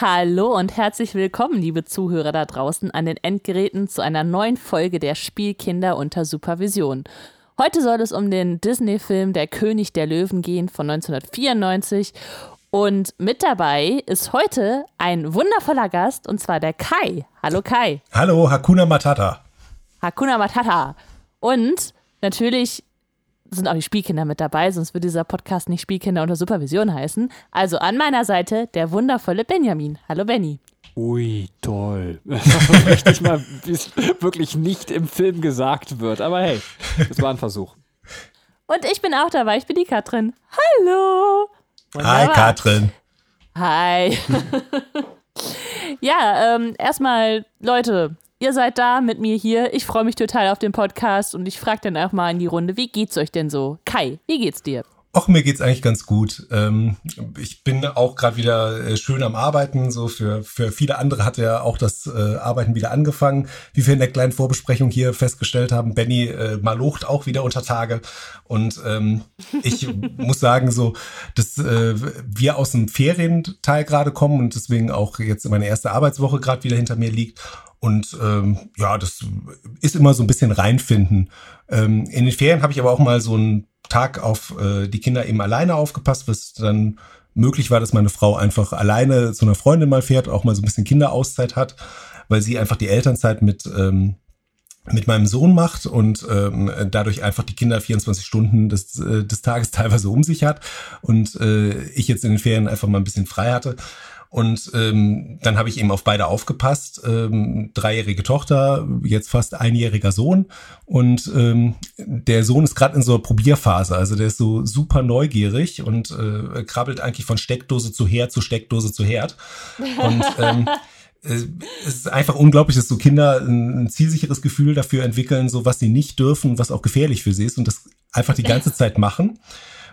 Hallo und herzlich willkommen, liebe Zuhörer da draußen an den Endgeräten zu einer neuen Folge der Spielkinder unter Supervision. Heute soll es um den Disney-Film Der König der Löwen gehen von 1994 und mit dabei ist heute ein wundervoller Gast und zwar der Kai. Hallo Kai. Hallo, Hakuna Matata. Hakuna Matata. Und natürlich sind auch die Spielkinder mit dabei, sonst würde dieser Podcast nicht Spielkinder unter Supervision heißen. Also an meiner Seite der wundervolle Benjamin. Hallo Benny. Ui, toll. Das richtig mal, wie es wirklich nicht im Film gesagt wird. Aber hey, das war ein Versuch. Und ich bin auch dabei, ich bin die Katrin. Hallo. Wunderbar. Hi Katrin. Hi. ja, ähm, erstmal, Leute, ihr seid da mit mir hier. Ich freue mich total auf den Podcast und ich frage dann auch mal in die Runde, wie geht's euch denn so? Kai, wie geht's dir? Ach, mir geht's eigentlich ganz gut. Ähm, ich bin auch gerade wieder äh, schön am Arbeiten. So für, für viele andere hat ja auch das äh, Arbeiten wieder angefangen. Wie wir in der kleinen Vorbesprechung hier festgestellt haben, Benny äh, malocht auch wieder unter Tage. Und ähm, ich muss sagen, so, dass äh, wir aus dem Ferienteil gerade kommen und deswegen auch jetzt meine erste Arbeitswoche gerade wieder hinter mir liegt. Und ähm, ja, das ist immer so ein bisschen reinfinden. Ähm, in den Ferien habe ich aber auch mal so einen Tag auf äh, die Kinder eben alleine aufgepasst, was dann möglich war, dass meine Frau einfach alleine zu einer Freundin mal fährt, auch mal so ein bisschen Kinderauszeit hat, weil sie einfach die Elternzeit mit ähm, mit meinem Sohn macht und ähm, dadurch einfach die Kinder 24 Stunden des, äh, des Tages teilweise um sich hat und äh, ich jetzt in den Ferien einfach mal ein bisschen frei hatte. Und ähm, dann habe ich eben auf beide aufgepasst. Ähm, dreijährige Tochter, jetzt fast einjähriger Sohn. Und ähm, der Sohn ist gerade in so einer Probierphase. Also der ist so super neugierig und äh, krabbelt eigentlich von Steckdose zu Herd zu Steckdose zu Herd. Und ähm, es ist einfach unglaublich, dass so Kinder ein, zielsicheres Gefühl dafür entwickeln, so was sie nicht dürfen, was auch gefährlich für sie ist und das einfach die ganze Zeit machen.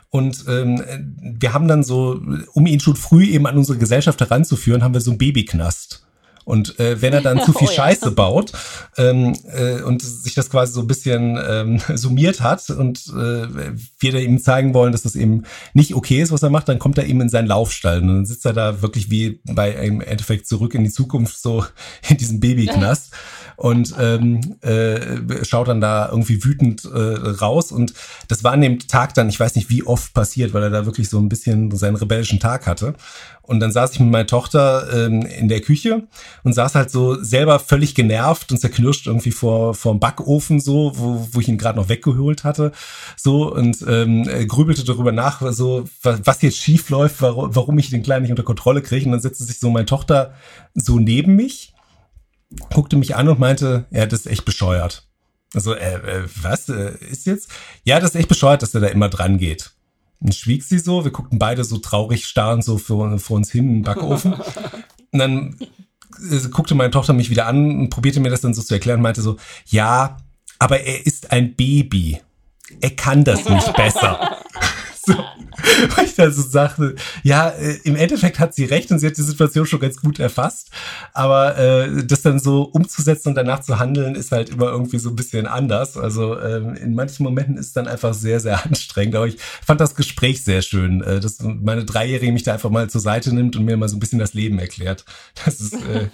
Und ähm, wir haben dann so, um ihn schon früh eben an unsere Gesellschaft heranzuführen, haben wir so einen Babyknast. Und äh, wenn er dann zu viel oh, Scheiße ja. baut ähm, äh, und sich das quasi so ein bisschen ähm, summiert hat und äh, wir da ihm zeigen wollen, dass das eben nicht okay ist, was er macht, dann kommt er eben in seinen Laufstall und dann sitzt er da wirklich wie bei einem Endeffekt zurück in die Zukunft so in diesem Babyknast und ähm, äh, schaut dann da irgendwie wütend äh, raus. Und das war an dem Tag dann, ich weiß nicht wie oft passiert, weil er da wirklich so ein bisschen seinen rebellischen Tag hatte. Und dann saß ich mit meiner Tochter ähm, in der Küche und saß halt so selber völlig genervt und zerknirscht irgendwie vor vor Backofen so, wo, wo ich ihn gerade noch weggeholt hatte, so und ähm, grübelte darüber nach, so was jetzt schief läuft, warum, warum ich den Kleinen nicht unter Kontrolle kriege. Und dann setzte sich so meine Tochter so neben mich guckte mich an und meinte, ja, das ist echt bescheuert. Also, äh, äh, was äh, ist jetzt? Ja, das ist echt bescheuert, dass er da immer dran geht. Dann schwieg sie so, wir guckten beide so traurig starrend so vor, vor uns hin im Backofen. Und dann äh, guckte meine Tochter mich wieder an und probierte mir das dann so zu erklären und meinte so, ja, aber er ist ein Baby. Er kann das nicht besser. so. Weil ich dann so sagte, ja, äh, im Endeffekt hat sie recht und sie hat die Situation schon ganz gut erfasst. Aber äh, das dann so umzusetzen und danach zu handeln, ist halt immer irgendwie so ein bisschen anders. Also ähm, in manchen Momenten ist es dann einfach sehr, sehr anstrengend. Aber ich fand das Gespräch sehr schön, äh, dass meine Dreijährige mich da einfach mal zur Seite nimmt und mir mal so ein bisschen das Leben erklärt. Das ist äh,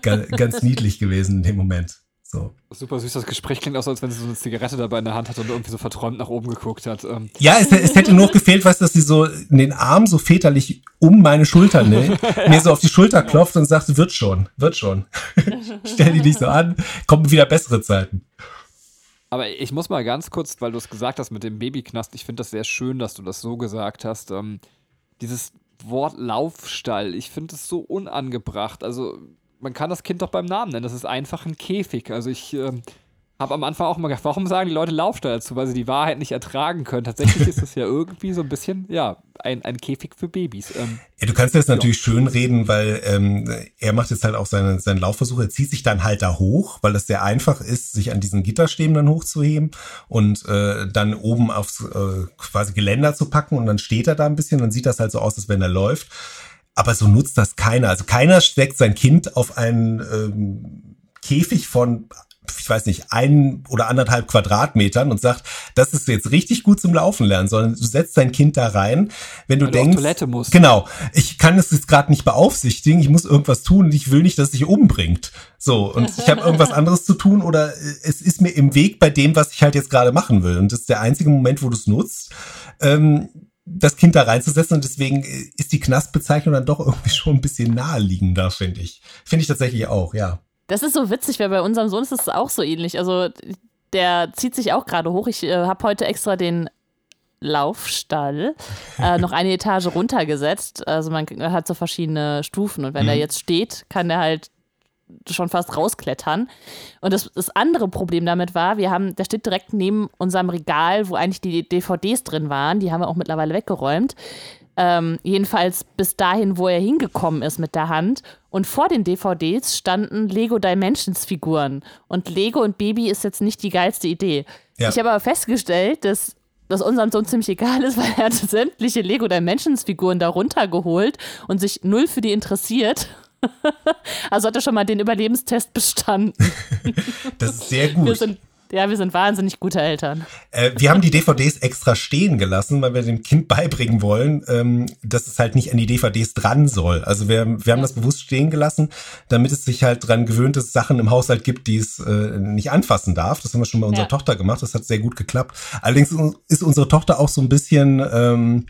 ganz niedlich gewesen in dem Moment. So. Super süß, das Gespräch klingt auch so, als wenn sie so eine Zigarette dabei in der Hand hat und irgendwie so verträumt nach oben geguckt hat. Ähm. Ja, es, es hätte nur gefehlt, weißt dass sie so den Arm so väterlich um meine Schulter nimmt, ja. mir so auf die Schulter klopft und sagt, wird schon, wird schon. Stell dich nicht so an, kommen wieder bessere Zeiten. Aber ich muss mal ganz kurz, weil du es gesagt hast mit dem Babyknast, ich finde das sehr schön, dass du das so gesagt hast. Ähm, dieses Wort Laufstall, ich finde es so unangebracht. Also man kann das Kind doch beim Namen nennen. Das ist einfach ein Käfig. Also ich äh, habe am Anfang auch mal gedacht, warum sagen die Leute Laufstall dazu, weil sie die Wahrheit nicht ertragen können. Tatsächlich ist das ja irgendwie so ein bisschen, ja, ein, ein Käfig für Babys. Ähm, ja, du kannst das natürlich ja. schön reden, weil ähm, er macht jetzt halt auch seine, seinen Laufversuch. Er zieht sich dann halt da hoch, weil es sehr einfach ist, sich an diesen Gitterstäben dann hochzuheben und äh, dann oben aufs äh, quasi Geländer zu packen und dann steht er da ein bisschen. Dann sieht das halt so aus, als wenn er läuft. Aber so nutzt das keiner. Also keiner steckt sein Kind auf einen ähm, Käfig von ich weiß nicht, ein oder anderthalb Quadratmetern und sagt, das ist jetzt richtig gut zum Laufen lernen, sondern du setzt dein Kind da rein, wenn du Weil denkst, du Toilette musst. genau, ich kann es jetzt gerade nicht beaufsichtigen, ich muss irgendwas tun und ich will nicht, dass es sich umbringt. So, und ich habe irgendwas anderes zu tun oder äh, es ist mir im Weg bei dem, was ich halt jetzt gerade machen will. Und das ist der einzige Moment, wo du es nutzt. Ähm, das Kind da reinzusetzen und deswegen äh, ist die Knastbezeichnung dann doch irgendwie schon ein bisschen naheliegender, finde ich. Finde ich tatsächlich auch, ja. Das ist so witzig, weil bei unserem Sohn ist es auch so ähnlich. Also der zieht sich auch gerade hoch. Ich äh, habe heute extra den Laufstall äh, noch eine Etage runtergesetzt. Also man hat so verschiedene Stufen und wenn Mhm. er jetzt steht, kann er halt schon fast rausklettern. Und das, das andere Problem damit war, wir haben, der steht direkt neben unserem Regal, wo eigentlich die DVDs drin waren. Die haben wir auch mittlerweile weggeräumt. Ähm, jedenfalls bis dahin, wo er hingekommen ist mit der Hand. Und vor den DVDs standen Lego Dimensions Figuren. Und Lego und Baby ist jetzt nicht die geilste Idee. Ja. Ich habe aber festgestellt, dass das unserem Sohn ziemlich egal ist, weil er hat sämtliche Lego Dimensions Figuren da runtergeholt und sich null für die interessiert. also hat er schon mal den Überlebenstest bestanden. Das ist sehr Wir gut. sind, ja, wir sind wahnsinnig gute Eltern. Äh, wir haben die DVDs extra stehen gelassen, weil wir dem Kind beibringen wollen, ähm, dass es halt nicht an die DVDs dran soll. Also wir, wir haben das bewusst stehen gelassen, damit es sich halt dran gewöhnt, dass es Sachen im Haushalt gibt, die es äh, nicht anfassen darf. Das haben wir schon bei unserer Ja. Tochter gemacht. Das hat sehr gut geklappt. Allerdings ist unsere Tochter auch so ein bisschen... Ähm,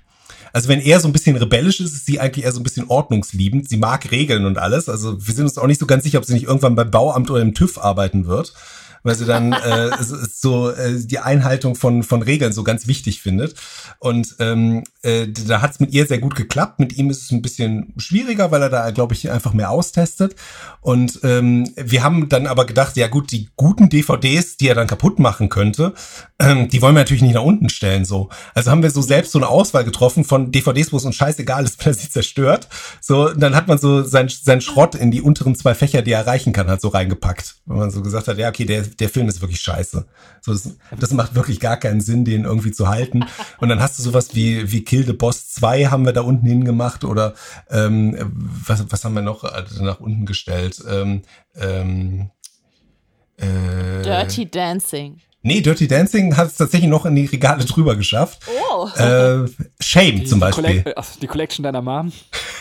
also wenn er so ein bisschen rebellisch ist, ist sie eigentlich eher so ein bisschen ordnungsliebend. Sie mag Regeln und alles. Also wir sind uns auch nicht so ganz sicher, ob sie nicht irgendwann beim Bauamt oder im TÜV arbeiten wird, weil sie dann äh, so äh, die Einhaltung von von Regeln so ganz wichtig findet. Und ähm, äh, da hat es mit ihr sehr gut geklappt. Mit ihm ist es ein bisschen schwieriger, weil er da, glaube ich, einfach mehr austestet. Und ähm, wir haben dann aber gedacht, ja gut, die guten DVDs, die er dann kaputt machen könnte, ähm, die wollen wir natürlich nicht nach unten stellen. So, also haben wir so selbst so eine Auswahl getroffen von DVDs, wo es uns scheißegal ist, wenn er sie zerstört. So, dann hat man so sein, sein Schrott in die unteren zwei Fächer, die er erreichen kann, halt so reingepackt. Wenn man so gesagt hat, ja okay, der der Film ist wirklich scheiße. So, das, das macht wirklich gar keinen Sinn, den irgendwie zu halten. Und dann hast du sowas wie wie Kill the Boss 2 haben wir da unten hingemacht oder ähm, was was haben wir noch äh, nach unten gestellt? Ähm, ähm, äh, Dirty Dancing. Nee, Dirty Dancing hat es tatsächlich noch in die Regale drüber geschafft. Oh. Äh, Shame Die, zum die, Beispiel. Collect, ach, die Collection deiner Mom.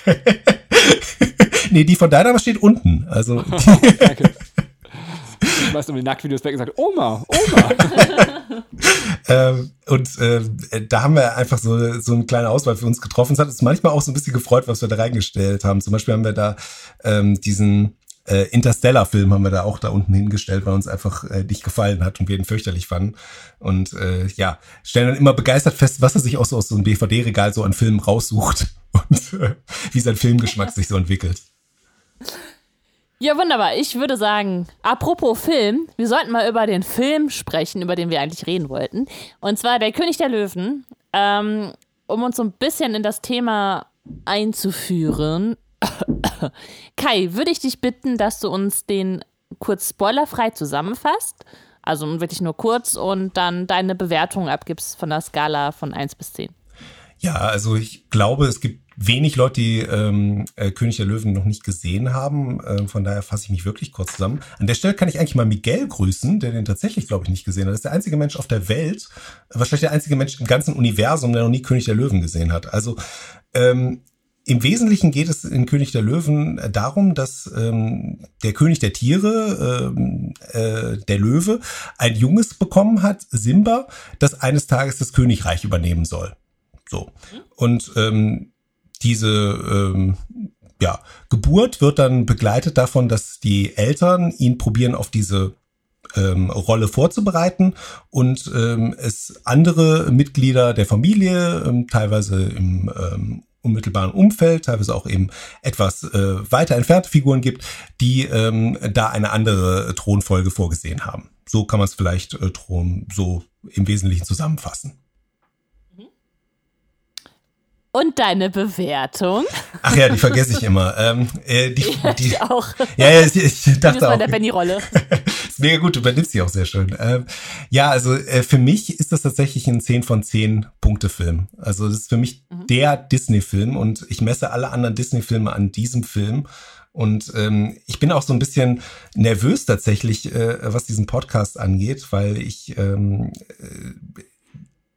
nee, die von deiner steht unten. Also Danke. Ich weiß um die Nacktvideos weg und gesagt, Oma, Oma. ähm, und äh, da haben wir einfach so, so eine kleine Auswahl für uns getroffen. Es hat uns manchmal auch so ein bisschen gefreut, was wir da reingestellt haben. Zum Beispiel haben wir da ähm, diesen äh, Interstellar-Film haben wir da auch da unten hingestellt, weil uns einfach äh, nicht gefallen hat und wir ihn fürchterlich fanden. Und äh, ja, stellen dann immer begeistert fest, was er sich auch so aus so einem DVD-Regal so an Filmen raussucht und äh, wie sein Filmgeschmack sich so entwickelt. Ja, wunderbar. Ich würde sagen, apropos Film, wir sollten mal über den Film sprechen, über den wir eigentlich reden wollten. Und zwar Der König der Löwen. Ähm, um uns so ein bisschen in das Thema einzuführen. Kai, würde ich dich bitten, dass du uns den kurz spoilerfrei zusammenfasst. Also wirklich nur kurz und dann deine Bewertung abgibst von der Skala von 1 bis 10. Ja, also ich glaube, es gibt wenig Leute, die ähm, äh, König der Löwen noch nicht gesehen haben. Äh, von daher fasse ich mich wirklich kurz zusammen. An der Stelle kann ich eigentlich mal Miguel grüßen, der den tatsächlich, glaube ich, nicht gesehen hat. Das ist der einzige Mensch auf der Welt, wahrscheinlich der einzige Mensch im ganzen Universum, der noch nie König der Löwen gesehen hat. Also ähm, im Wesentlichen geht es in König der Löwen darum, dass ähm, der König der Tiere, ähm, äh, der Löwe, ein Junges bekommen hat, Simba, das eines Tages das Königreich übernehmen soll. So. Und ähm, diese ähm, ja, Geburt wird dann begleitet davon, dass die Eltern ihn probieren auf diese ähm, Rolle vorzubereiten und ähm, es andere Mitglieder der Familie, ähm, teilweise im ähm, unmittelbaren Umfeld, teilweise auch eben etwas äh, weiter entfernte Figuren gibt, die ähm, da eine andere Thronfolge vorgesehen haben. So kann man es vielleicht äh, Thron so im Wesentlichen zusammenfassen. Und deine Bewertung? Ach ja, die vergesse ich immer. Ähm, äh, die, die, Ich auch. ja, ja, ich, ich Das dachte war auch. der Benny-Rolle. ist mega gut, du übernimmst sie auch sehr schön. Ähm, ja, also äh, für mich ist das tatsächlich ein 10 von 10 Punkte Film. Also das ist für mich der Disney-Film und ich messe alle anderen Disney-Filme an diesem Film. Und ähm, ich bin auch so ein bisschen nervös tatsächlich, äh, was diesen Podcast angeht, weil ich ähm, äh,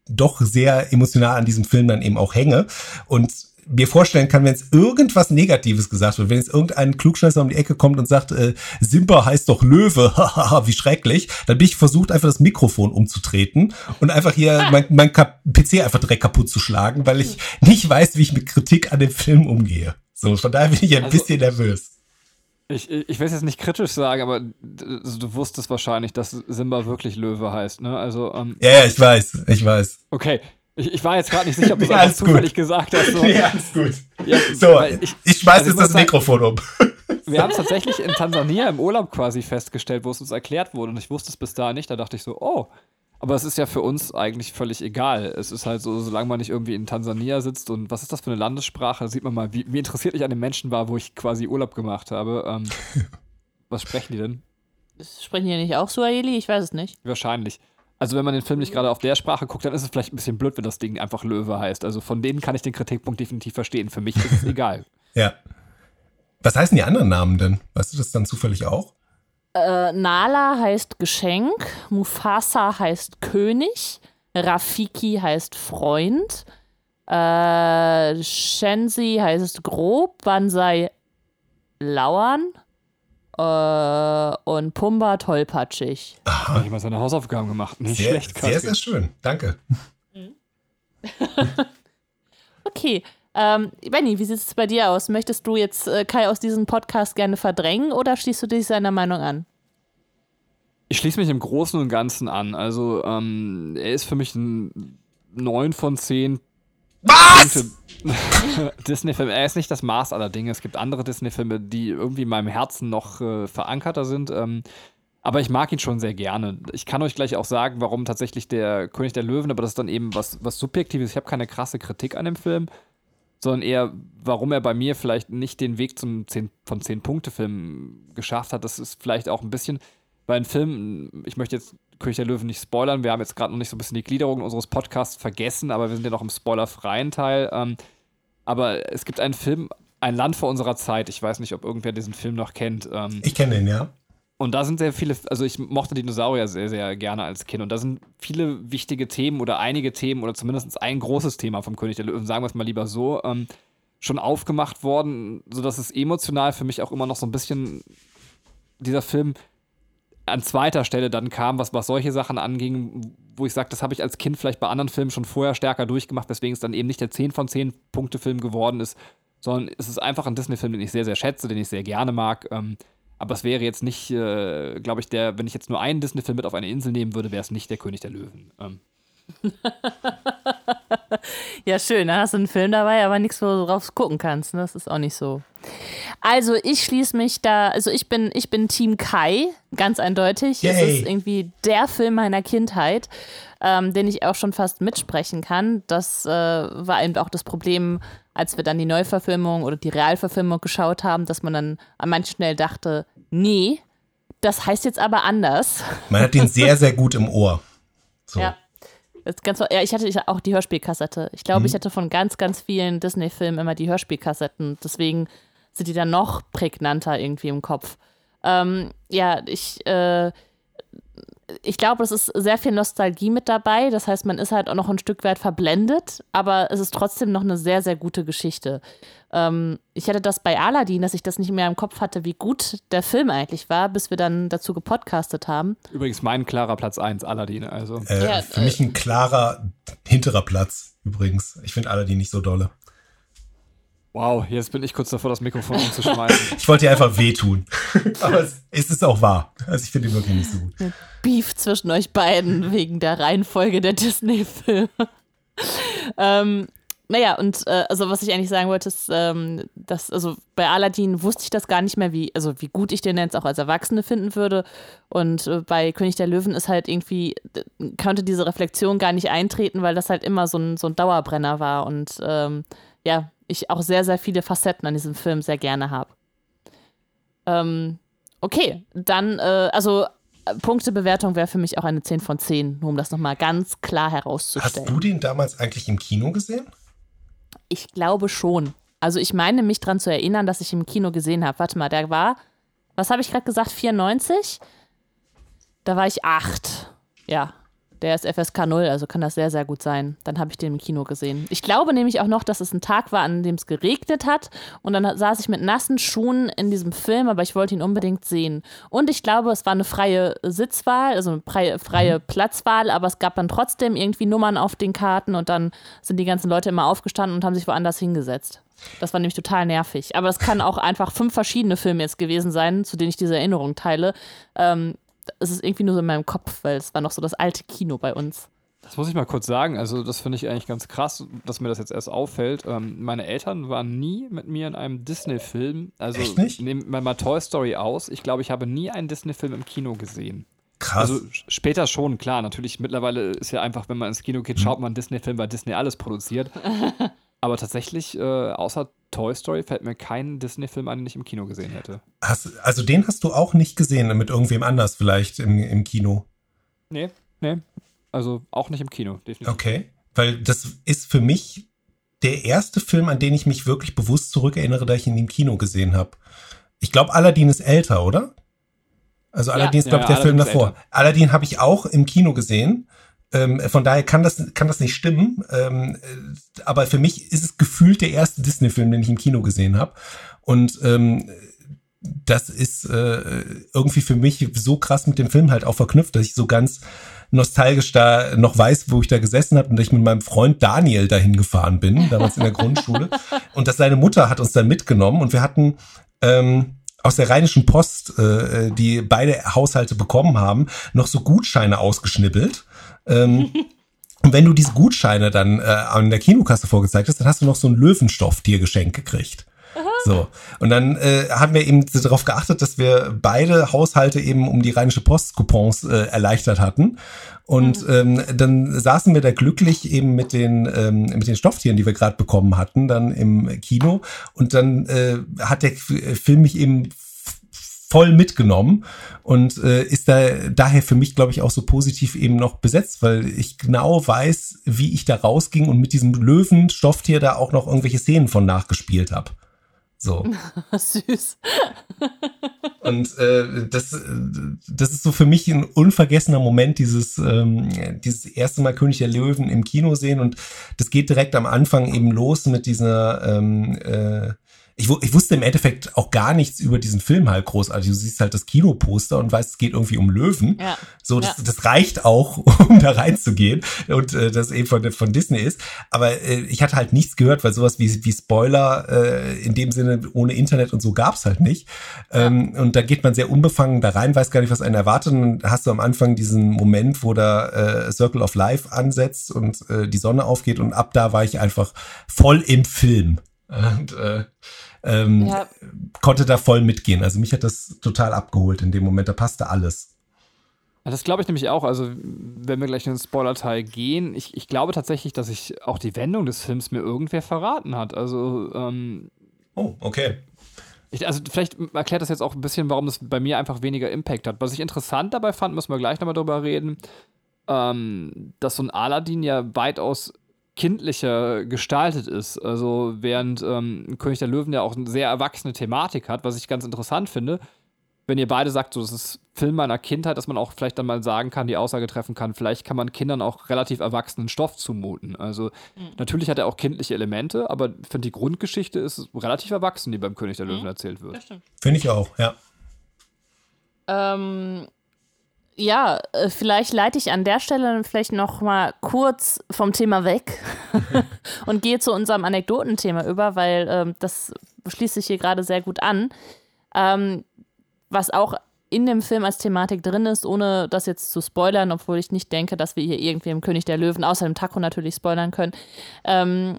doch sehr emotional an diesem Film dann eben auch hänge. Und mir vorstellen kann, wenn es irgendwas Negatives gesagt wird, wenn jetzt irgendein Klugscheißer um die Ecke kommt und sagt, äh, Simba heißt doch Löwe, haha, wie schrecklich, dann bin ich versucht, einfach das Mikrofon umzutreten und einfach hier mein, mein PC einfach direkt kaputt zu schlagen, weil ich nicht weiß, wie ich mit Kritik an dem Film umgehe. So, von daher bin ich ein also, bisschen nervös. Ich, ich will es jetzt nicht kritisch sagen, aber du wusstest wahrscheinlich, dass Simba wirklich Löwe heißt, ne? Also, ähm, ja, ja, ich weiß, ich weiß. Okay, ich, ich war jetzt gerade nicht sicher, ob du es zufällig gesagt hast. So. Ja, alles gut. Ja, so, ich, ich schmeiß also jetzt das sagen, Mikrofon um. Wir haben es tatsächlich in Tansania im Urlaub quasi festgestellt, wo es uns erklärt wurde. Und ich wusste es bis dahin nicht. Da dachte ich so, oh. Aber es ist ja für uns eigentlich völlig egal. Es ist halt so, solange man nicht irgendwie in Tansania sitzt und was ist das für eine Landessprache, da sieht man mal, wie, wie interessiert ich an den Menschen war, wo ich quasi Urlaub gemacht habe. Ähm, was sprechen die denn? Sprechen die nicht auch Swahili? Ich weiß es nicht. Wahrscheinlich. Also wenn man den Film nicht gerade auf der Sprache guckt, dann ist es vielleicht ein bisschen blöd, wenn das Ding einfach Löwe heißt. Also von denen kann ich den Kritikpunkt definitiv verstehen. Für mich ist es egal. Ja. Was heißen die anderen Namen denn? Weißt du das dann zufällig auch? Äh, Nala heißt Geschenk, Mufasa heißt König, Rafiki heißt Freund, äh, Shenzi heißt grob, Bansai lauern äh, und Pumba tollpatschig. Aha. Hat jemand seine Hausaufgaben gemacht. Nicht sehr, schlecht. Sehr, sehr schön. Danke. okay. Ähm, Benny, wie sieht es bei dir aus? Möchtest du jetzt äh, Kai aus diesem Podcast gerne verdrängen oder schließt du dich seiner Meinung an? Ich schließe mich im Großen und Ganzen an. Also, ähm, er ist für mich ein 9 von 10 was? Disney-Film. Er ist nicht das Maß aller Dinge. Es gibt andere Disney-Filme, die irgendwie in meinem Herzen noch äh, verankerter sind. Ähm, aber ich mag ihn schon sehr gerne. Ich kann euch gleich auch sagen, warum tatsächlich der König der Löwen, aber das ist dann eben was, was Subjektives. Ich habe keine krasse Kritik an dem Film, sondern eher, warum er bei mir vielleicht nicht den Weg zum 10 von 10 Punkte-Film geschafft hat. Das ist vielleicht auch ein bisschen, weil ein Film, ich möchte jetzt König der Löwen nicht spoilern. Wir haben jetzt gerade noch nicht so ein bisschen die Gliederung unseres Podcasts vergessen, aber wir sind ja noch im spoilerfreien Teil. Ähm, aber es gibt einen Film, Ein Land vor unserer Zeit. Ich weiß nicht, ob irgendwer diesen Film noch kennt. Ähm, ich kenne den, ja. Und da sind sehr viele, also ich mochte Dinosaurier sehr, sehr gerne als Kind. Und da sind viele wichtige Themen oder einige Themen oder zumindest ein großes Thema vom König der Löwen, sagen wir es mal lieber so, ähm, schon aufgemacht worden, sodass es emotional für mich auch immer noch so ein bisschen dieser Film an zweiter Stelle dann kam, was, was solche Sachen anging, wo ich sage, das habe ich als Kind vielleicht bei anderen Filmen schon vorher stärker durchgemacht, weswegen es dann eben nicht der 10 von 10 Punkte Film geworden ist, sondern es ist einfach ein Disney-Film, den ich sehr, sehr schätze, den ich sehr gerne mag. Ähm, aber es wäre jetzt nicht, äh, glaube ich, der, wenn ich jetzt nur einen Disney-Film mit auf eine Insel nehmen würde, wäre es nicht der König der Löwen. Ähm. ja, schön. Da hast du einen Film dabei, aber nichts, wo du drauf gucken kannst. Ne? Das ist auch nicht so. Also ich schließe mich da, also ich bin, ich bin Team Kai, ganz eindeutig. Yay. Es ist irgendwie der Film meiner Kindheit, ähm, den ich auch schon fast mitsprechen kann. Das äh, war eben auch das Problem, als wir dann die Neuverfilmung oder die Realverfilmung geschaut haben, dass man dann an manchen schnell dachte, nee, das heißt jetzt aber anders. Man hat den sehr, sehr gut im Ohr. So. Ja. Ganz, ja, ich hatte auch die Hörspielkassette. Ich glaube, mhm. ich hatte von ganz, ganz vielen Disney-Filmen immer die Hörspielkassetten. Deswegen sind die dann noch prägnanter irgendwie im Kopf. Ähm, ja, ich, äh, ich glaube, es ist sehr viel Nostalgie mit dabei. Das heißt, man ist halt auch noch ein Stück weit verblendet, aber es ist trotzdem noch eine sehr, sehr gute Geschichte. Ähm, ich hatte das bei Aladdin, dass ich das nicht mehr im Kopf hatte, wie gut der Film eigentlich war, bis wir dann dazu gepodcastet haben. Übrigens mein klarer Platz 1, Aladdin. Also. Äh, ja, für äh, mich ein klarer hinterer Platz, übrigens. Ich finde Aladdin nicht so dolle. Wow, jetzt bin ich kurz davor, das Mikrofon umzuschmeißen. ich wollte dir einfach wehtun. Aber es, es ist auch wahr. Also ich finde ihn wirklich nicht so gut. Beef zwischen euch beiden wegen der Reihenfolge der Disney-Filme. ähm, naja, und äh, also was ich eigentlich sagen wollte, ist, ähm, dass, also bei Aladdin wusste ich das gar nicht mehr, wie, also wie gut ich den jetzt auch als Erwachsene finden würde. Und äh, bei König der Löwen ist halt irgendwie, konnte diese Reflexion gar nicht eintreten, weil das halt immer so ein, so ein Dauerbrenner war. Und ähm, ja, ich auch sehr, sehr viele Facetten an diesem Film sehr gerne habe. Ähm, okay, dann, äh, also Punktebewertung wäre für mich auch eine 10 von 10, nur um das nochmal ganz klar herauszustellen. Hast du den damals eigentlich im Kino gesehen? Ich glaube schon. Also ich meine mich daran zu erinnern, dass ich im Kino gesehen habe. Warte mal, der war, was habe ich gerade gesagt, 94? Da war ich acht. Ja, der ist FSK 0, also kann das sehr, sehr gut sein. Dann habe ich den im Kino gesehen. Ich glaube nämlich auch noch, dass es ein Tag war, an dem es geregnet hat. Und dann saß ich mit nassen Schuhen in diesem Film, aber ich wollte ihn unbedingt sehen. Und ich glaube, es war eine freie Sitzwahl, also eine freie, freie mhm. Platzwahl, aber es gab dann trotzdem irgendwie Nummern auf den Karten und dann sind die ganzen Leute immer aufgestanden und haben sich woanders hingesetzt. Das war nämlich total nervig. Aber es kann auch einfach fünf verschiedene Filme jetzt gewesen sein, zu denen ich diese Erinnerung teile. Ähm, es ist irgendwie nur so in meinem Kopf, weil es war noch so das alte Kino bei uns. Das muss ich mal kurz sagen. Also, das finde ich eigentlich ganz krass, dass mir das jetzt erst auffällt. Ähm, meine Eltern waren nie mit mir in einem Disney-Film. Also, nehmen wir mal Toy Story aus. Ich glaube, ich habe nie einen Disney-Film im Kino gesehen. Krass. Also später schon, klar. Natürlich, mittlerweile ist ja einfach, wenn man ins Kino geht, schaut man Disney-Film, weil Disney alles produziert. Aber tatsächlich, äh, außer Toy Story fällt mir kein Disney-Film an, den ich im Kino gesehen hätte. Hast, also den hast du auch nicht gesehen, mit irgendwem anders vielleicht im, im Kino? Nee, nee. Also auch nicht im Kino, definitiv. Okay, weil das ist für mich der erste Film, an den ich mich wirklich bewusst zurückerinnere, da ich ihn im Kino gesehen habe. Ich glaube, Aladdin ist älter, oder? Also Aladdin ja, ist, glaube ich, ja, der Film davor. Aladdin habe ich auch im Kino gesehen. Ähm, von daher kann das, kann das nicht stimmen. Ähm, äh, aber für mich ist es gefühlt der erste Disney-Film, den ich im Kino gesehen habe. Und ähm, das ist äh, irgendwie für mich so krass mit dem Film halt auch verknüpft, dass ich so ganz nostalgisch da noch weiß, wo ich da gesessen habe und dass ich mit meinem Freund Daniel dahin gefahren bin, damals in der Grundschule. Und dass seine Mutter hat uns dann mitgenommen und wir hatten ähm, aus der Rheinischen Post, äh, die beide Haushalte bekommen haben, noch so Gutscheine ausgeschnibbelt ähm, und wenn du diese Gutscheine dann äh, an der Kinokasse vorgezeigt hast, dann hast du noch so ein Löwenstoff-Tier geschenkt gekriegt. So. Und dann äh, haben wir eben darauf geachtet, dass wir beide Haushalte eben um die Rheinische Post-Coupons äh, erleichtert hatten. Und mhm. ähm, dann saßen wir da glücklich eben mit den, ähm, mit den Stofftieren, die wir gerade bekommen hatten, dann im Kino. Und dann äh, hat der Film mich eben voll mitgenommen und äh, ist da daher für mich, glaube ich, auch so positiv eben noch besetzt, weil ich genau weiß, wie ich da rausging und mit diesem Löwenstofftier da auch noch irgendwelche Szenen von nachgespielt habe. So. Süß. Und äh, das, das ist so für mich ein unvergessener Moment, dieses, ähm, dieses erste Mal König der Löwen im Kino sehen. Und das geht direkt am Anfang eben los mit dieser ähm, äh, ich, ich wusste im Endeffekt auch gar nichts über diesen Film halt großartig. Du siehst halt das Kinoposter und weißt, es geht irgendwie um Löwen. Ja. So, das, ja. das reicht auch, um da reinzugehen und äh, das eben von, von Disney ist. Aber äh, ich hatte halt nichts gehört, weil sowas wie, wie Spoiler äh, in dem Sinne ohne Internet und so gab's halt nicht. Ähm, Und da geht man sehr unbefangen da rein, weiß gar nicht, was einen erwartet. Und dann hast du am Anfang diesen Moment, wo da äh, Circle of Life ansetzt und äh, die Sonne aufgeht und ab da war ich einfach voll im Film. Und äh, ähm, ja. konnte da voll mitgehen. Also mich hat das total abgeholt in dem Moment. Da passte alles. Das glaube ich nämlich auch. Also, wenn wir gleich in den Spoiler-Teil gehen, ich, ich glaube tatsächlich, dass ich auch die Wendung des Films mir irgendwer verraten hat. Also, ähm, Oh, okay. Ich, also vielleicht erklärt das jetzt auch ein bisschen, warum das bei mir einfach weniger Impact hat. Was ich interessant dabei fand, müssen wir gleich nochmal drüber reden, ähm, dass so ein Aladdin ja weitaus kindlicher gestaltet ist. Also während ähm, König der Löwen ja auch eine sehr erwachsene Thematik hat, was ich ganz interessant finde. Wenn ihr beide sagt, so das ist Film meiner Kindheit, dass man auch vielleicht dann mal sagen kann, die Aussage treffen kann, vielleicht kann man Kindern auch relativ erwachsenen Stoff zumuten. Also mhm. natürlich hat er auch kindliche Elemente, aber ich finde die Grundgeschichte ist relativ erwachsen, die beim König der Löwen mhm. erzählt wird. Finde ich auch, ja. Ähm, ja, äh, vielleicht leite ich an der Stelle vielleicht noch mal kurz vom Thema weg und gehe zu unserem Anekdotenthema über, weil ähm, das schließt sich hier gerade sehr gut an. Ähm, was auch in dem Film als Thematik drin ist, ohne das jetzt zu spoilern, obwohl ich nicht denke, dass wir hier irgendwie im König der Löwen, außer dem Taco natürlich spoilern können. Ähm,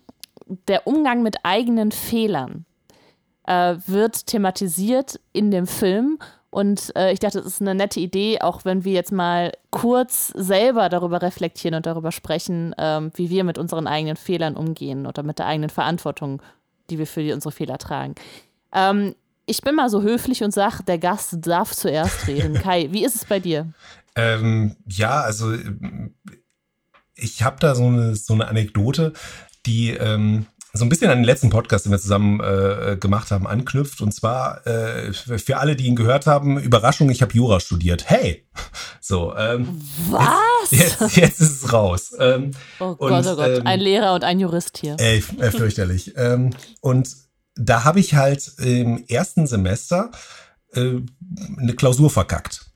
der Umgang mit eigenen Fehlern äh, wird thematisiert in dem Film und äh, ich dachte, das ist eine nette Idee, auch wenn wir jetzt mal kurz selber darüber reflektieren und darüber sprechen, ähm, wie wir mit unseren eigenen Fehlern umgehen oder mit der eigenen Verantwortung, die wir für die, unsere Fehler tragen. Ähm, ich bin mal so höflich und sage, der Gast darf zuerst reden. Kai, wie ist es bei dir? Ähm, ja, also ich habe da so eine, so eine Anekdote, die ähm, so ein bisschen an den letzten Podcast, den wir zusammen äh, gemacht haben, anknüpft. Und zwar äh, für alle, die ihn gehört haben, Überraschung, ich habe Jura studiert. Hey! So, ähm, Was? Jetzt, jetzt, jetzt ist es raus. Ähm, oh Gott, und, oh Gott, ähm, ein Lehrer und ein Jurist hier. Ey, äh, fürchterlich. ähm, und da habe ich halt im ersten Semester äh, eine Klausur verkackt.